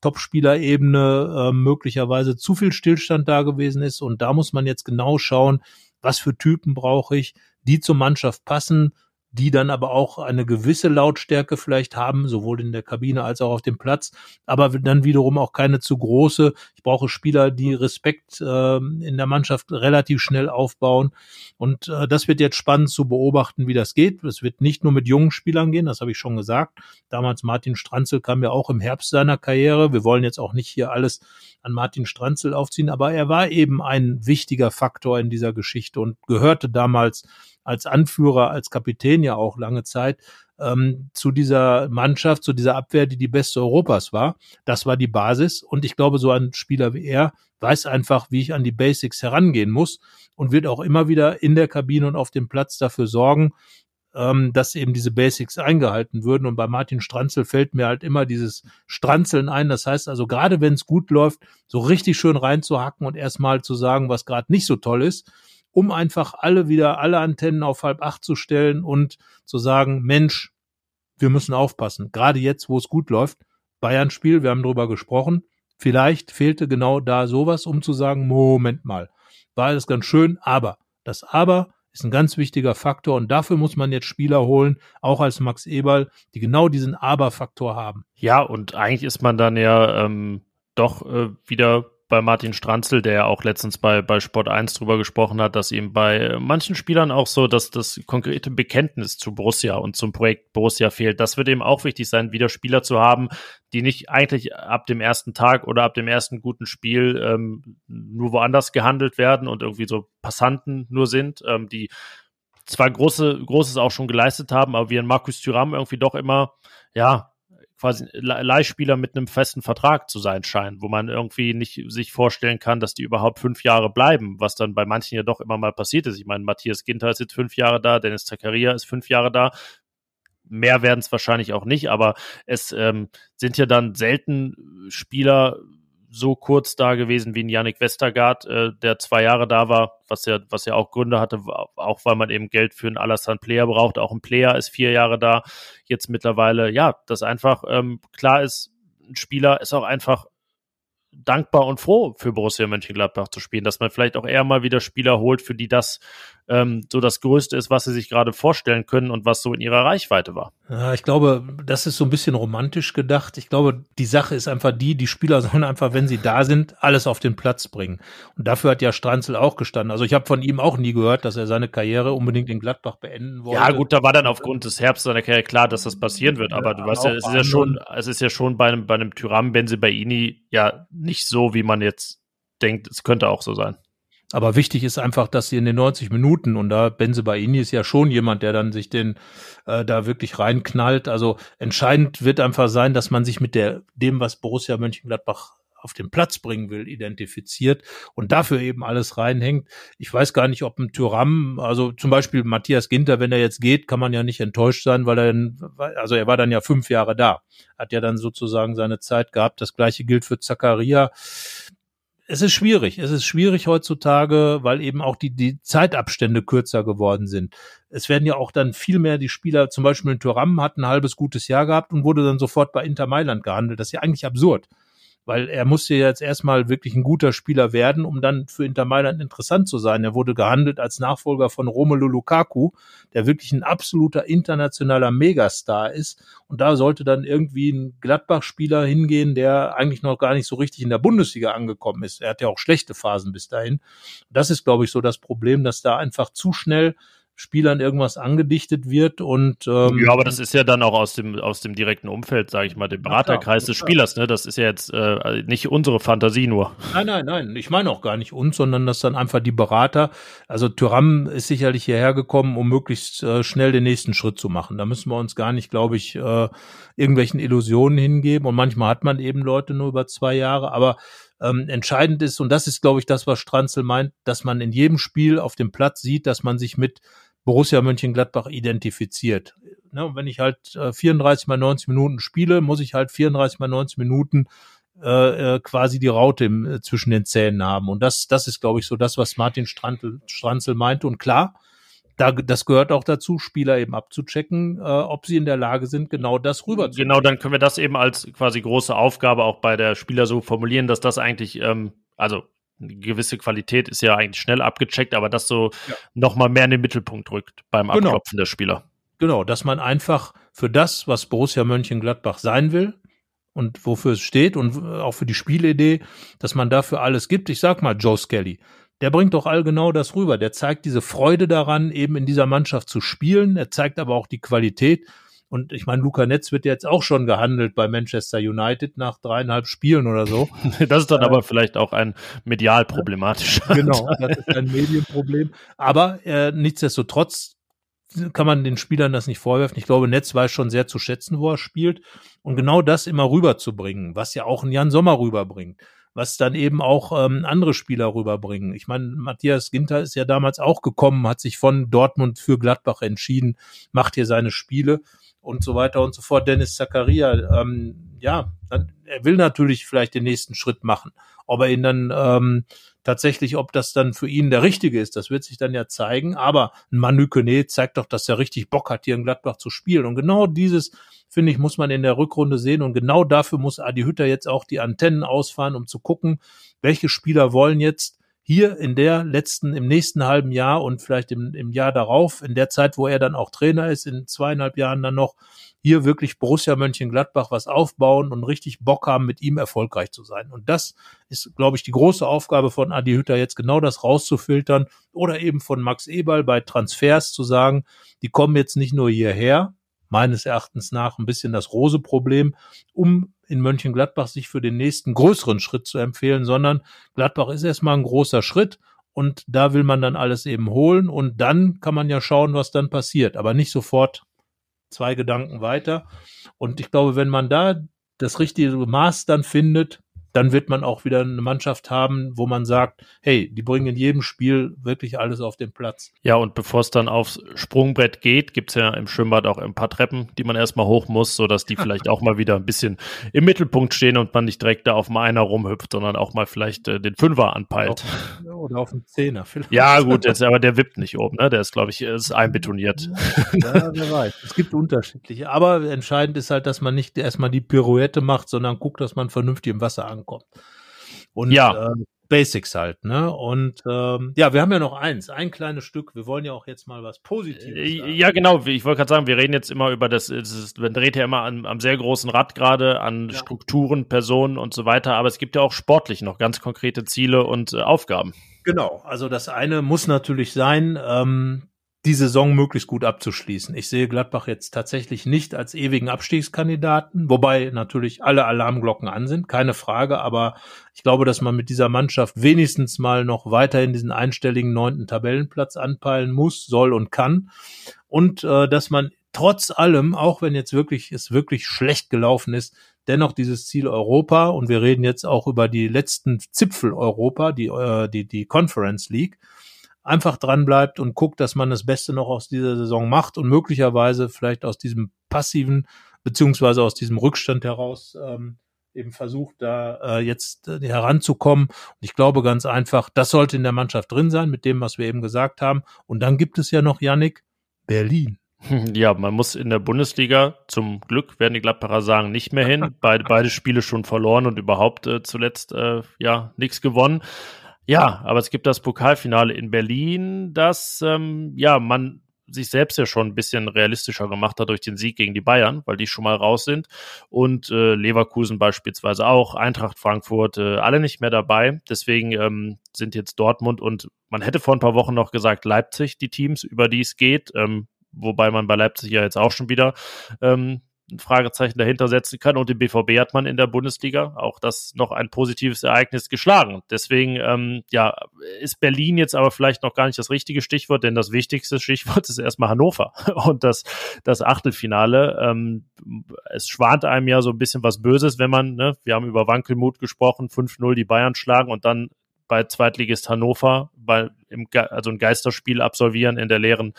Topspielerebene äh, möglicherweise zu viel Stillstand da gewesen ist. Und da muss man jetzt genau schauen, was für Typen brauche ich, die zur Mannschaft passen, die dann aber auch eine gewisse Lautstärke vielleicht haben, sowohl in der Kabine als auch auf dem Platz, aber dann wiederum auch keine zu große. Ich brauche Spieler, die Respekt äh, in der Mannschaft relativ schnell aufbauen. Und äh, das wird jetzt spannend zu beobachten, wie das geht. Es wird nicht nur mit jungen Spielern gehen, das habe ich schon gesagt. Damals Martin Stranzel kam ja auch im Herbst seiner Karriere. Wir wollen jetzt auch nicht hier alles an Martin Stranzel aufziehen, aber er war eben ein wichtiger Faktor in dieser Geschichte und gehörte damals als Anführer, als Kapitän ja auch lange Zeit ähm, zu dieser Mannschaft, zu dieser Abwehr, die die beste Europas war. Das war die Basis. Und ich glaube, so ein Spieler wie er weiß einfach, wie ich an die Basics herangehen muss und wird auch immer wieder in der Kabine und auf dem Platz dafür sorgen, ähm, dass eben diese Basics eingehalten würden. Und bei Martin Stranzel fällt mir halt immer dieses Stranzeln ein. Das heißt also, gerade wenn es gut läuft, so richtig schön reinzuhacken und erstmal zu sagen, was gerade nicht so toll ist um einfach alle wieder, alle Antennen auf halb acht zu stellen und zu sagen, Mensch, wir müssen aufpassen. Gerade jetzt, wo es gut läuft, Bayern-Spiel, wir haben drüber gesprochen. Vielleicht fehlte genau da sowas, um zu sagen, Moment mal, war alles ganz schön, aber das Aber ist ein ganz wichtiger Faktor und dafür muss man jetzt Spieler holen, auch als Max Eberl, die genau diesen Aber-Faktor haben. Ja, und eigentlich ist man dann ja ähm, doch äh, wieder bei Martin Stranzel, der ja auch letztens bei, bei Sport 1 drüber gesprochen hat, dass ihm bei manchen Spielern auch so dass das konkrete Bekenntnis zu Borussia und zum Projekt Borussia fehlt. Das wird eben auch wichtig sein, wieder Spieler zu haben, die nicht eigentlich ab dem ersten Tag oder ab dem ersten guten Spiel ähm, nur woanders gehandelt werden und irgendwie so Passanten nur sind, ähm, die zwar große, Großes auch schon geleistet haben, aber wie ein Markus Thüram irgendwie doch immer, ja, quasi Leihspieler mit einem festen Vertrag zu sein scheint, wo man irgendwie nicht sich vorstellen kann, dass die überhaupt fünf Jahre bleiben, was dann bei manchen ja doch immer mal passiert ist. Ich meine, Matthias Ginter ist jetzt fünf Jahre da, Dennis Zakaria ist fünf Jahre da. Mehr werden es wahrscheinlich auch nicht, aber es ähm, sind ja dann selten Spieler, so kurz da gewesen wie ein Yannick Westergaard, äh, der zwei Jahre da war, was ja, was ja auch Gründe hatte, auch weil man eben Geld für einen Alassane Player braucht. Auch ein Player ist vier Jahre da, jetzt mittlerweile. Ja, das einfach ähm, klar ist, ein Spieler ist auch einfach dankbar und froh für Borussia Mönchengladbach zu spielen, dass man vielleicht auch eher mal wieder Spieler holt, für die das ähm, so das Größte ist, was sie sich gerade vorstellen können und was so in ihrer Reichweite war. Ja, ich glaube, das ist so ein bisschen romantisch gedacht. Ich glaube, die Sache ist einfach die, die Spieler sollen einfach, wenn sie da sind, alles auf den Platz bringen. Und dafür hat ja Stranzel auch gestanden. Also ich habe von ihm auch nie gehört, dass er seine Karriere unbedingt in Gladbach beenden wollte. Ja, gut, da war dann aufgrund des Herbst seiner Karriere klar, dass das passieren wird. Aber ja, du weißt ja, es ist ja schon, es ist ja schon bei einem, bei einem Tyram Benzibaini ja nicht so, wie man jetzt denkt, es könnte auch so sein. Aber wichtig ist einfach, dass sie in den 90 Minuten, und da Benze Baini ist ja schon jemand, der dann sich den äh, da wirklich reinknallt. Also entscheidend wird einfach sein, dass man sich mit der, dem, was Borussia Mönchengladbach auf den Platz bringen will, identifiziert und dafür eben alles reinhängt. Ich weiß gar nicht, ob ein Tyram, also zum Beispiel Matthias Ginter, wenn er jetzt geht, kann man ja nicht enttäuscht sein, weil er, also er war dann ja fünf Jahre da, hat ja dann sozusagen seine Zeit gehabt. Das gleiche gilt für Zakaria es ist schwierig. Es ist schwierig heutzutage, weil eben auch die, die Zeitabstände kürzer geworden sind. Es werden ja auch dann viel mehr die Spieler, zum Beispiel in Thuram hat ein halbes gutes Jahr gehabt und wurde dann sofort bei Inter Mailand gehandelt. Das ist ja eigentlich absurd weil er musste jetzt erstmal wirklich ein guter Spieler werden, um dann für Inter Mailand interessant zu sein. Er wurde gehandelt als Nachfolger von Romelu Lukaku, der wirklich ein absoluter internationaler Megastar ist. Und da sollte dann irgendwie ein Gladbach-Spieler hingehen, der eigentlich noch gar nicht so richtig in der Bundesliga angekommen ist. Er hat ja auch schlechte Phasen bis dahin. Das ist, glaube ich, so das Problem, dass da einfach zu schnell Spielern irgendwas angedichtet wird und ähm, ja, aber das ist ja dann auch aus dem aus dem direkten Umfeld, sage ich mal, dem Beraterkreis des Spielers. Ne, das ist ja jetzt äh, nicht unsere Fantasie nur. Nein, nein, nein. Ich meine auch gar nicht uns, sondern dass dann einfach die Berater. Also Tyram ist sicherlich hierher gekommen, um möglichst äh, schnell den nächsten Schritt zu machen. Da müssen wir uns gar nicht, glaube ich, äh, irgendwelchen Illusionen hingeben. Und manchmal hat man eben Leute nur über zwei Jahre, aber ähm, entscheidend ist, und das ist, glaube ich, das, was Stranzel meint, dass man in jedem Spiel auf dem Platz sieht, dass man sich mit Borussia Mönchengladbach identifiziert. Ne, und wenn ich halt äh, 34 mal 90 Minuten spiele, muss ich halt 34 mal 90 Minuten äh, äh, quasi die Raute im, äh, zwischen den Zähnen haben. Und das, das ist, glaube ich, so das, was Martin Stranzel, Stranzel meinte. Und klar, da, das gehört auch dazu, Spieler eben abzuchecken, äh, ob sie in der Lage sind, genau das rüber zu. Genau, dann können wir das eben als quasi große Aufgabe auch bei der Spieler so formulieren, dass das eigentlich, ähm, also eine gewisse Qualität ist ja eigentlich schnell abgecheckt, aber das so ja. nochmal mehr in den Mittelpunkt rückt beim genau. Abklopfen der Spieler. Genau, dass man einfach für das, was Borussia Mönchengladbach sein will und wofür es steht und auch für die Spielidee, dass man dafür alles gibt. Ich sag mal Joe Skelly. Der bringt doch all genau das rüber. Der zeigt diese Freude daran, eben in dieser Mannschaft zu spielen. Er zeigt aber auch die Qualität. Und ich meine, Luca Netz wird jetzt auch schon gehandelt bei Manchester United nach dreieinhalb Spielen oder so. Das ist dann äh, aber vielleicht auch ein medial problematischer. Genau, das ist ein Medienproblem. Aber äh, nichtsdestotrotz kann man den Spielern das nicht vorwerfen. Ich glaube, Netz weiß schon sehr zu schätzen, wo er spielt. Und genau das immer rüberzubringen, was ja auch ein Jan Sommer rüberbringt was dann eben auch ähm, andere Spieler rüberbringen. Ich meine, Matthias Ginter ist ja damals auch gekommen, hat sich von Dortmund für Gladbach entschieden, macht hier seine Spiele und so weiter und so fort. Dennis Zakaria, ähm, ja, dann, er will natürlich vielleicht den nächsten Schritt machen. Ob er ihn dann ähm, tatsächlich, ob das dann für ihn der richtige ist, das wird sich dann ja zeigen. Aber ein Manu Kone zeigt doch, dass er richtig Bock hat, hier in Gladbach zu spielen. Und genau dieses, finde ich, muss man in der Rückrunde sehen. Und genau dafür muss Adi Hütter jetzt auch die Antennen ausfahren, um zu gucken, welche Spieler wollen jetzt hier in der letzten, im nächsten halben Jahr und vielleicht im, im Jahr darauf, in der Zeit, wo er dann auch Trainer ist, in zweieinhalb Jahren dann noch, hier wirklich Borussia Mönchengladbach was aufbauen und richtig Bock haben, mit ihm erfolgreich zu sein. Und das ist, glaube ich, die große Aufgabe von Adi Hütter, jetzt genau das rauszufiltern oder eben von Max Eberl bei Transfers zu sagen, die kommen jetzt nicht nur hierher, meines Erachtens nach ein bisschen das Rose-Problem, um in Mönchengladbach sich für den nächsten größeren Schritt zu empfehlen, sondern Gladbach ist erstmal ein großer Schritt und da will man dann alles eben holen und dann kann man ja schauen, was dann passiert, aber nicht sofort zwei Gedanken weiter. Und ich glaube, wenn man da das richtige Maß dann findet, dann wird man auch wieder eine Mannschaft haben, wo man sagt, hey, die bringen in jedem Spiel wirklich alles auf den Platz. Ja, und bevor es dann aufs Sprungbrett geht, gibt's ja im Schwimmbad auch ein paar Treppen, die man erstmal hoch muss, sodass die vielleicht auch mal wieder ein bisschen im Mittelpunkt stehen und man nicht direkt da auf dem Einer rumhüpft, sondern auch mal vielleicht äh, den Fünfer anpeilt. Oder auf dem Zehner vielleicht. Ja, gut, jetzt, aber der wippt nicht oben, ne? Der ist, glaube ich, ist einbetoniert. Ja, wer weiß. Es gibt unterschiedliche. Aber entscheidend ist halt, dass man nicht erstmal die Pirouette macht, sondern guckt, dass man vernünftig im Wasser ankommt. Und ja. Äh, Basics halt, ne? Und ähm, ja, wir haben ja noch eins, ein kleines Stück. Wir wollen ja auch jetzt mal was Positives. Äh. Ja, genau. Ich wollte gerade sagen, wir reden jetzt immer über das, das man dreht ja immer an, am sehr großen Rad gerade, an ja. Strukturen, Personen und so weiter. Aber es gibt ja auch sportlich noch ganz konkrete Ziele und äh, Aufgaben. Genau. Also das eine muss natürlich sein, ähm, die Saison möglichst gut abzuschließen. Ich sehe Gladbach jetzt tatsächlich nicht als ewigen Abstiegskandidaten, wobei natürlich alle Alarmglocken an sind, keine Frage, aber ich glaube, dass man mit dieser Mannschaft wenigstens mal noch weiterhin diesen einstelligen neunten Tabellenplatz anpeilen muss, soll und kann und äh, dass man trotz allem, auch wenn jetzt wirklich es wirklich schlecht gelaufen ist, dennoch dieses Ziel Europa und wir reden jetzt auch über die letzten Zipfel Europa, die äh, die die Conference League einfach dran bleibt und guckt, dass man das Beste noch aus dieser Saison macht und möglicherweise vielleicht aus diesem passiven beziehungsweise aus diesem Rückstand heraus ähm, eben versucht, da äh, jetzt äh, heranzukommen. Und ich glaube ganz einfach, das sollte in der Mannschaft drin sein, mit dem, was wir eben gesagt haben. Und dann gibt es ja noch, Yannick, Berlin. Ja, man muss in der Bundesliga, zum Glück werden die Gladbacher sagen, nicht mehr hin. Beide, beide Spiele schon verloren und überhaupt äh, zuletzt äh, ja nichts gewonnen. Ja, aber es gibt das Pokalfinale in Berlin, das ähm, ja man sich selbst ja schon ein bisschen realistischer gemacht hat durch den Sieg gegen die Bayern, weil die schon mal raus sind und äh, Leverkusen beispielsweise auch, Eintracht Frankfurt, äh, alle nicht mehr dabei. Deswegen ähm, sind jetzt Dortmund und man hätte vor ein paar Wochen noch gesagt Leipzig die Teams, über die es geht, ähm, wobei man bei Leipzig ja jetzt auch schon wieder ähm, ein Fragezeichen dahinter setzen kann. Und den BVB hat man in der Bundesliga auch das noch ein positives Ereignis geschlagen. Deswegen, ähm, ja, ist Berlin jetzt aber vielleicht noch gar nicht das richtige Stichwort, denn das wichtigste Stichwort ist erstmal Hannover und das, das Achtelfinale. Ähm, es schwant einem ja so ein bisschen was Böses, wenn man, ne, wir haben über Wankelmut gesprochen, 5-0 die Bayern schlagen und dann bei Zweitligist Hannover bei, im, also ein Geisterspiel absolvieren in der leeren,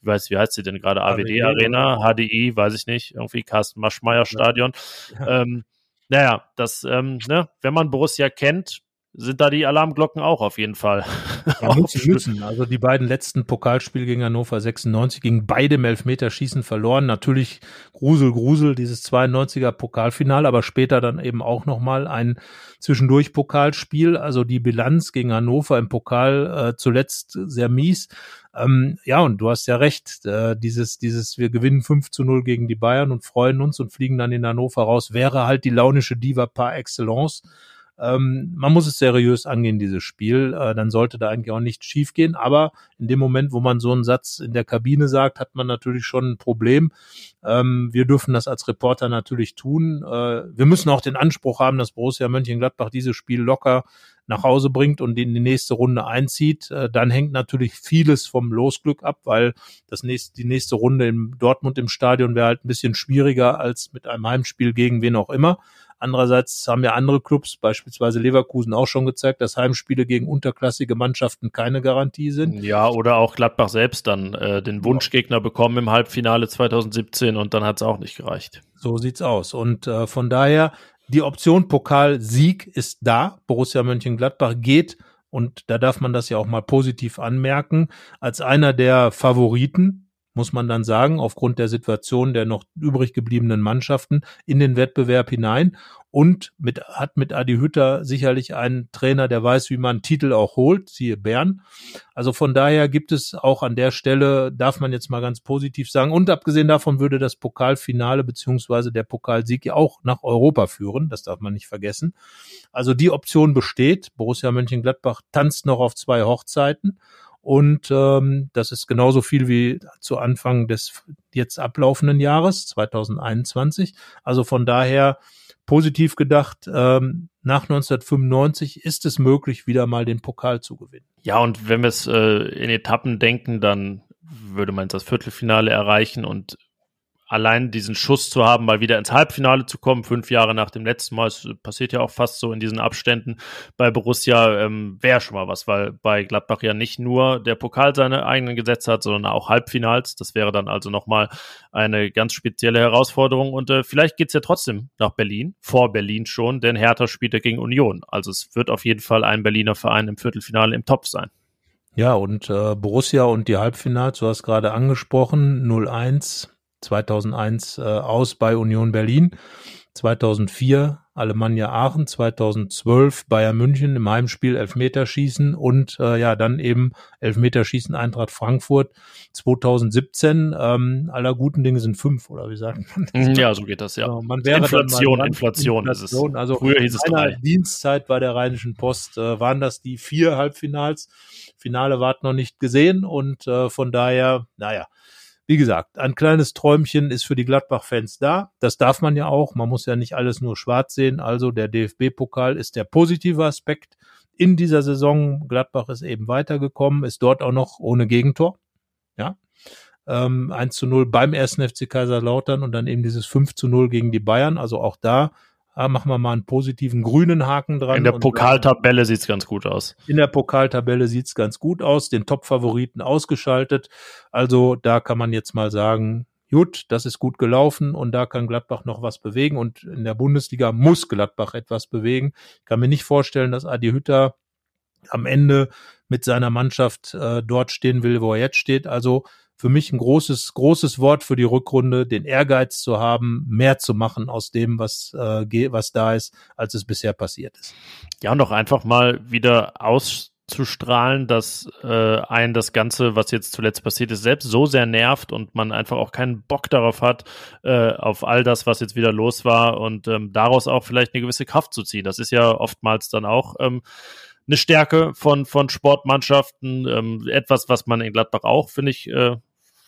ich weiß, wie heißt sie denn gerade, AWD Arena, HDI, weiß ich nicht, irgendwie Carsten Maschmeyer Stadion. Ja. Ähm, naja, das, ähm, ne, wenn man Borussia kennt, sind da die Alarmglocken auch auf jeden Fall. Ja, müssen, müssen. Also die beiden letzten Pokalspiele gegen Hannover 96 gegen beide im Elfmeterschießen verloren. Natürlich Grusel, Grusel, dieses 92er Pokalfinale, aber später dann eben auch nochmal ein zwischendurch Pokalspiel. Also die Bilanz gegen Hannover im Pokal äh, zuletzt sehr mies. Ähm, ja, und du hast ja recht, äh, dieses, dieses, wir gewinnen 5 zu 0 gegen die Bayern und freuen uns und fliegen dann in Hannover raus, wäre halt die launische Diva par excellence. Ähm, man muss es seriös angehen, dieses Spiel. Äh, dann sollte da eigentlich auch nichts schiefgehen. Aber in dem Moment, wo man so einen Satz in der Kabine sagt, hat man natürlich schon ein Problem. Ähm, wir dürfen das als Reporter natürlich tun. Äh, wir müssen auch den Anspruch haben, dass Borussia Mönchengladbach dieses Spiel locker nach Hause bringt und in die nächste Runde einzieht, äh, dann hängt natürlich vieles vom Losglück ab, weil das nächste, die nächste Runde in Dortmund im Stadion wäre halt ein bisschen schwieriger als mit einem Heimspiel gegen wen auch immer. Andererseits haben ja andere Clubs, beispielsweise Leverkusen, auch schon gezeigt, dass Heimspiele gegen unterklassige Mannschaften keine Garantie sind. Ja, oder auch Gladbach selbst dann äh, den Wunschgegner bekommen im Halbfinale 2017 und dann hat es auch nicht gereicht. So sieht's aus. Und äh, von daher, die Option Pokalsieg ist da. Borussia Mönchengladbach geht und da darf man das ja auch mal positiv anmerken, als einer der Favoriten muss man dann sagen, aufgrund der Situation der noch übrig gebliebenen Mannschaften in den Wettbewerb hinein und mit, hat mit Adi Hütter sicherlich einen Trainer, der weiß, wie man Titel auch holt, siehe Bern. Also von daher gibt es auch an der Stelle, darf man jetzt mal ganz positiv sagen, und abgesehen davon würde das Pokalfinale beziehungsweise der Pokalsieg ja auch nach Europa führen, das darf man nicht vergessen. Also die Option besteht. Borussia Mönchengladbach tanzt noch auf zwei Hochzeiten und ähm, das ist genauso viel wie zu Anfang des jetzt ablaufenden Jahres 2021. Also von daher positiv gedacht, ähm, nach 1995 ist es möglich, wieder mal den Pokal zu gewinnen. Ja, und wenn wir es äh, in Etappen denken, dann würde man das Viertelfinale erreichen und allein diesen Schuss zu haben, mal wieder ins Halbfinale zu kommen, fünf Jahre nach dem letzten Mal, es passiert ja auch fast so in diesen Abständen bei Borussia, ähm, wäre schon mal was, weil bei Gladbach ja nicht nur der Pokal seine eigenen Gesetze hat, sondern auch Halbfinals. Das wäre dann also nochmal eine ganz spezielle Herausforderung und äh, vielleicht geht's ja trotzdem nach Berlin, vor Berlin schon, denn Hertha spielt ja gegen Union. Also es wird auf jeden Fall ein Berliner Verein im Viertelfinale im Topf sein. Ja, und äh, Borussia und die Halbfinals, du hast gerade angesprochen, 0-1 2001 äh, aus bei Union Berlin, 2004 Alemannia Aachen, 2012 Bayern München im Heimspiel Elfmeterschießen und äh, ja dann eben Elfmeterschießen Eintracht Frankfurt 2017. Ähm, aller guten Dinge sind fünf oder wie sagt man? Ja, so geht das ja. Genau, man wäre Inflation, dran, Inflation, Inflation, ist es. Also früher hieß es drei. Dienstzeit bei der Rheinischen Post äh, waren das die vier Halbfinals. Finale ward noch nicht gesehen und äh, von daher, naja, wie gesagt, ein kleines Träumchen ist für die Gladbach-Fans da. Das darf man ja auch. Man muss ja nicht alles nur schwarz sehen. Also der DFB-Pokal ist der positive Aspekt in dieser Saison. Gladbach ist eben weitergekommen, ist dort auch noch ohne Gegentor. Ja. Ähm, 1 zu 0 beim ersten FC Kaiserslautern und dann eben dieses 5 zu 0 gegen die Bayern. Also auch da Ah, machen wir mal einen positiven grünen Haken dran. In der Pokaltabelle sieht's ganz gut aus. In der Pokaltabelle sieht's ganz gut aus. Den Top-Favoriten ausgeschaltet. Also da kann man jetzt mal sagen, gut, das ist gut gelaufen und da kann Gladbach noch was bewegen und in der Bundesliga muss Gladbach etwas bewegen. Ich kann mir nicht vorstellen, dass Adi Hütter am Ende mit seiner Mannschaft äh, dort stehen will, wo er jetzt steht. Also für mich ein großes, großes Wort für die Rückrunde, den Ehrgeiz zu haben, mehr zu machen aus dem, was, äh, was da ist, als es bisher passiert ist. Ja, und doch einfach mal wieder auszustrahlen, dass äh, ein das Ganze, was jetzt zuletzt passiert ist, selbst so sehr nervt und man einfach auch keinen Bock darauf hat, äh, auf all das, was jetzt wieder los war und ähm, daraus auch vielleicht eine gewisse Kraft zu ziehen. Das ist ja oftmals dann auch ähm, eine Stärke von, von Sportmannschaften, ähm, etwas, was man in Gladbach auch, finde ich, äh,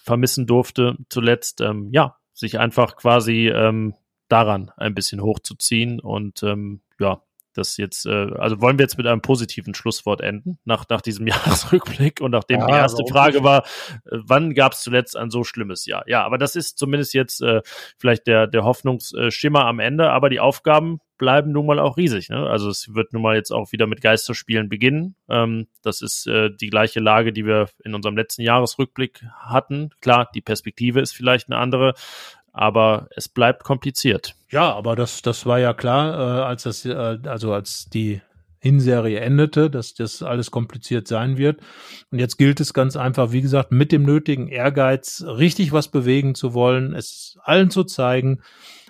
vermissen durfte zuletzt, ähm, ja, sich einfach quasi ähm, daran ein bisschen hochzuziehen und ähm, ja, das jetzt, äh, also wollen wir jetzt mit einem positiven Schlusswort enden, nach, nach diesem Jahresrückblick und nachdem ja, die erste Frage war, äh, wann gab es zuletzt ein so schlimmes Jahr? Ja, aber das ist zumindest jetzt äh, vielleicht der, der Hoffnungsschimmer am Ende, aber die Aufgaben bleiben nun mal auch riesig. Ne? Also es wird nun mal jetzt auch wieder mit Geisterspielen beginnen. Ähm, das ist äh, die gleiche Lage, die wir in unserem letzten Jahresrückblick hatten. Klar, die Perspektive ist vielleicht eine andere, aber es bleibt kompliziert. Ja, aber das, das war ja klar, äh, als das, äh, also als die Hinserie endete, dass das alles kompliziert sein wird. Und jetzt gilt es ganz einfach, wie gesagt, mit dem nötigen Ehrgeiz richtig was bewegen zu wollen, es allen zu zeigen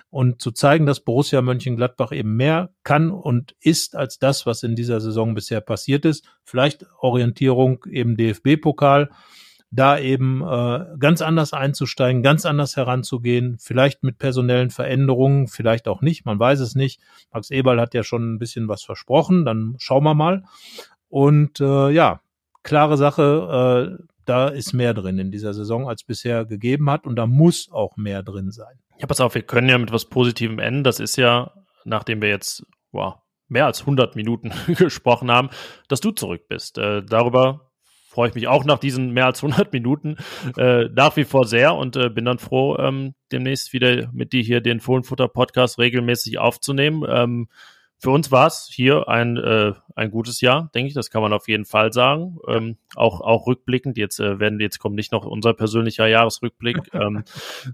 und zu zeigen, dass Borussia Mönchengladbach eben mehr kann und ist als das, was in dieser Saison bisher passiert ist. Vielleicht Orientierung eben DFB-Pokal da eben äh, ganz anders einzusteigen, ganz anders heranzugehen, vielleicht mit personellen Veränderungen, vielleicht auch nicht, man weiß es nicht. Max Eberl hat ja schon ein bisschen was versprochen, dann schauen wir mal. Und äh, ja, klare Sache, äh, da ist mehr drin in dieser Saison, als bisher gegeben hat und da muss auch mehr drin sein. Ja, pass auf, wir können ja mit was Positivem enden. Das ist ja, nachdem wir jetzt wow, mehr als 100 Minuten gesprochen haben, dass du zurück bist. Äh, darüber freue ich mich auch nach diesen mehr als 100 Minuten äh, nach wie vor sehr und äh, bin dann froh, ähm, demnächst wieder mit dir hier den Fohlenfutter-Podcast regelmäßig aufzunehmen. Ähm, für uns war es hier ein, äh, ein gutes Jahr, denke ich, das kann man auf jeden Fall sagen. Ähm, auch, auch rückblickend, jetzt äh, werden jetzt kommt nicht noch unser persönlicher Jahresrückblick, ähm,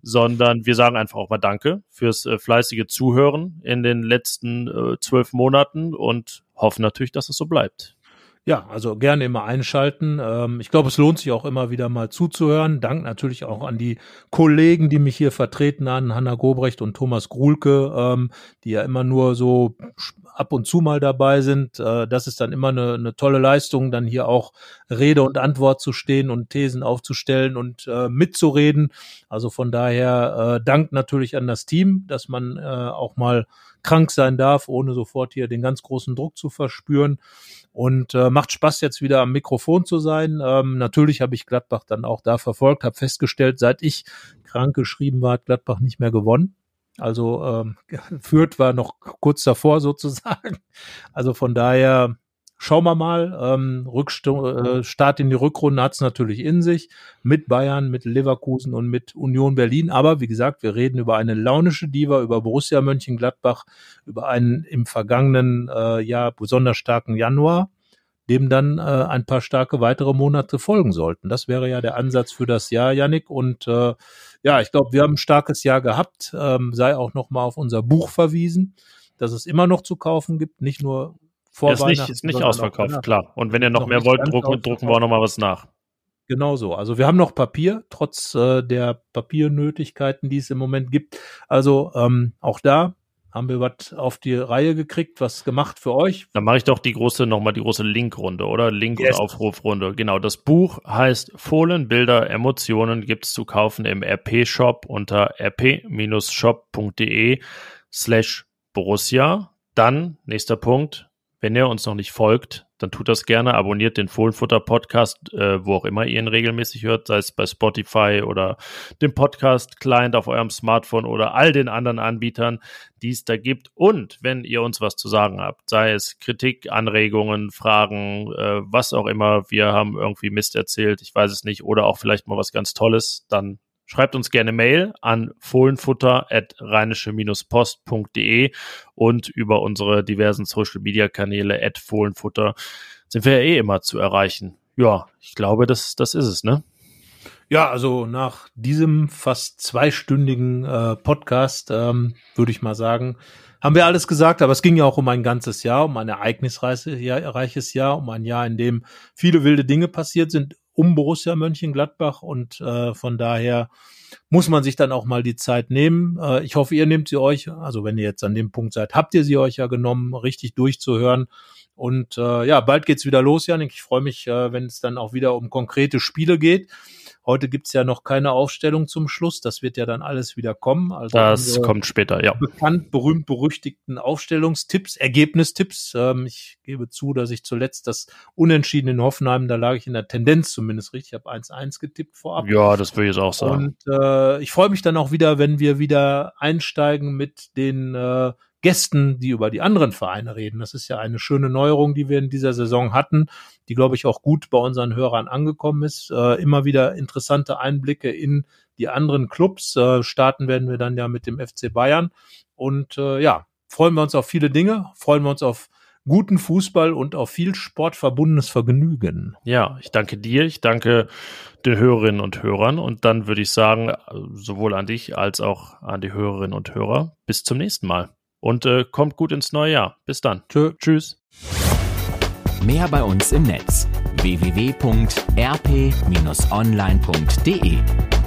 sondern wir sagen einfach auch mal Danke fürs äh, fleißige Zuhören in den letzten äh, zwölf Monaten und hoffen natürlich, dass es so bleibt. Ja, also gerne immer einschalten. Ähm, ich glaube, es lohnt sich auch immer wieder mal zuzuhören. Dank natürlich auch an die Kollegen, die mich hier vertreten haben, Hanna Gobrecht und Thomas Grulke, ähm, die ja immer nur so ab und zu mal dabei sind. Äh, das ist dann immer eine, eine tolle Leistung, dann hier auch Rede und Antwort zu stehen und Thesen aufzustellen und äh, mitzureden. Also von daher äh, Dank natürlich an das Team, dass man auch mal krank sein darf, ohne sofort hier den ganz großen Druck zu verspüren. Und äh, macht Spaß, jetzt wieder am Mikrofon zu sein. Ähm, natürlich habe ich Gladbach dann auch da verfolgt, habe festgestellt, seit ich krank geschrieben war, hat Gladbach nicht mehr gewonnen. Also ähm, Fürth war noch kurz davor sozusagen. Also von daher schauen wir mal. Ähm, Rückst- äh, Start in die Rückrunde hat es natürlich in sich mit Bayern, mit Leverkusen und mit Union Berlin. Aber wie gesagt, wir reden über eine launische Diva, über Borussia Mönchengladbach, über einen im vergangenen äh, Jahr besonders starken Januar dem dann äh, ein paar starke weitere Monate folgen sollten. Das wäre ja der Ansatz für das Jahr, Yannick. Und äh, ja, ich glaube, wir haben ein starkes Jahr gehabt. Ähm, sei auch noch mal auf unser Buch verwiesen, dass es immer noch zu kaufen gibt, nicht nur vor ist. Nicht, ist nicht ausverkauft, klar. Und wenn ihr noch, noch mehr wollt, drucken, drucken wir auch noch mal was nach. Genau so. Also wir haben noch Papier, trotz äh, der Papiernötigkeiten, die es im Moment gibt. Also ähm, auch da haben wir was auf die Reihe gekriegt, was gemacht für euch. Dann mache ich doch die große, nochmal die große Linkrunde, oder? Link- yes. und Aufrufrunde. Genau, das Buch heißt Fohlen, Bilder, Emotionen, gibt's zu kaufen im RP-Shop unter rp-shop.de slash Borussia. Dann, nächster Punkt, wenn ihr uns noch nicht folgt, dann tut das gerne. Abonniert den Fohlenfutter Podcast, äh, wo auch immer ihr ihn regelmäßig hört, sei es bei Spotify oder dem Podcast Client auf eurem Smartphone oder all den anderen Anbietern, die es da gibt. Und wenn ihr uns was zu sagen habt, sei es Kritik, Anregungen, Fragen, äh, was auch immer, wir haben irgendwie Mist erzählt, ich weiß es nicht, oder auch vielleicht mal was ganz Tolles, dann Schreibt uns gerne Mail an fohlenfutter.rheinische-post.de und über unsere diversen Social Media Kanäle at Fohlenfutter sind wir ja eh immer zu erreichen. Ja, ich glaube, das, das ist es, ne? Ja, also nach diesem fast zweistündigen äh, Podcast ähm, würde ich mal sagen, haben wir alles gesagt, aber es ging ja auch um ein ganzes Jahr, um ein ereignisreiches Jahr, um ein Jahr, in dem viele wilde Dinge passiert sind, um Borussia Mönchengladbach und äh, von daher muss man sich dann auch mal die Zeit nehmen. Äh, ich hoffe, ihr nehmt sie euch, also wenn ihr jetzt an dem Punkt seid, habt ihr sie euch ja genommen, richtig durchzuhören. Und äh, ja, bald geht's wieder los, Janik. Ich freue mich, äh, wenn es dann auch wieder um konkrete Spiele geht. Heute gibt's ja noch keine Aufstellung zum Schluss. Das wird ja dann alles wieder kommen. Also das kommt später, ja. Bekannt, berühmt, berüchtigten Aufstellungstipps, Ergebnistipps. Ähm, ich gebe zu, dass ich zuletzt das Unentschieden in Hoffenheim, da lag ich in der Tendenz zumindest richtig. Ich habe 1-1 getippt vorab. Ja, das würde ich jetzt auch sagen. Und äh, ich freue mich dann auch wieder, wenn wir wieder einsteigen mit den äh, Gästen, die über die anderen Vereine reden. Das ist ja eine schöne Neuerung, die wir in dieser Saison hatten, die, glaube ich, auch gut bei unseren Hörern angekommen ist. Äh, immer wieder interessante Einblicke in die anderen Clubs. Äh, starten werden wir dann ja mit dem FC Bayern. Und äh, ja, freuen wir uns auf viele Dinge, freuen wir uns auf guten Fußball und auf viel sportverbundenes Vergnügen. Ja, ich danke dir, ich danke den Hörerinnen und Hörern und dann würde ich sagen, sowohl an dich als auch an die Hörerinnen und Hörer, bis zum nächsten Mal und äh, kommt gut ins neue Jahr. Bis dann. Tschö. Tschüss. Mehr bei uns im Netz www.rp-online.de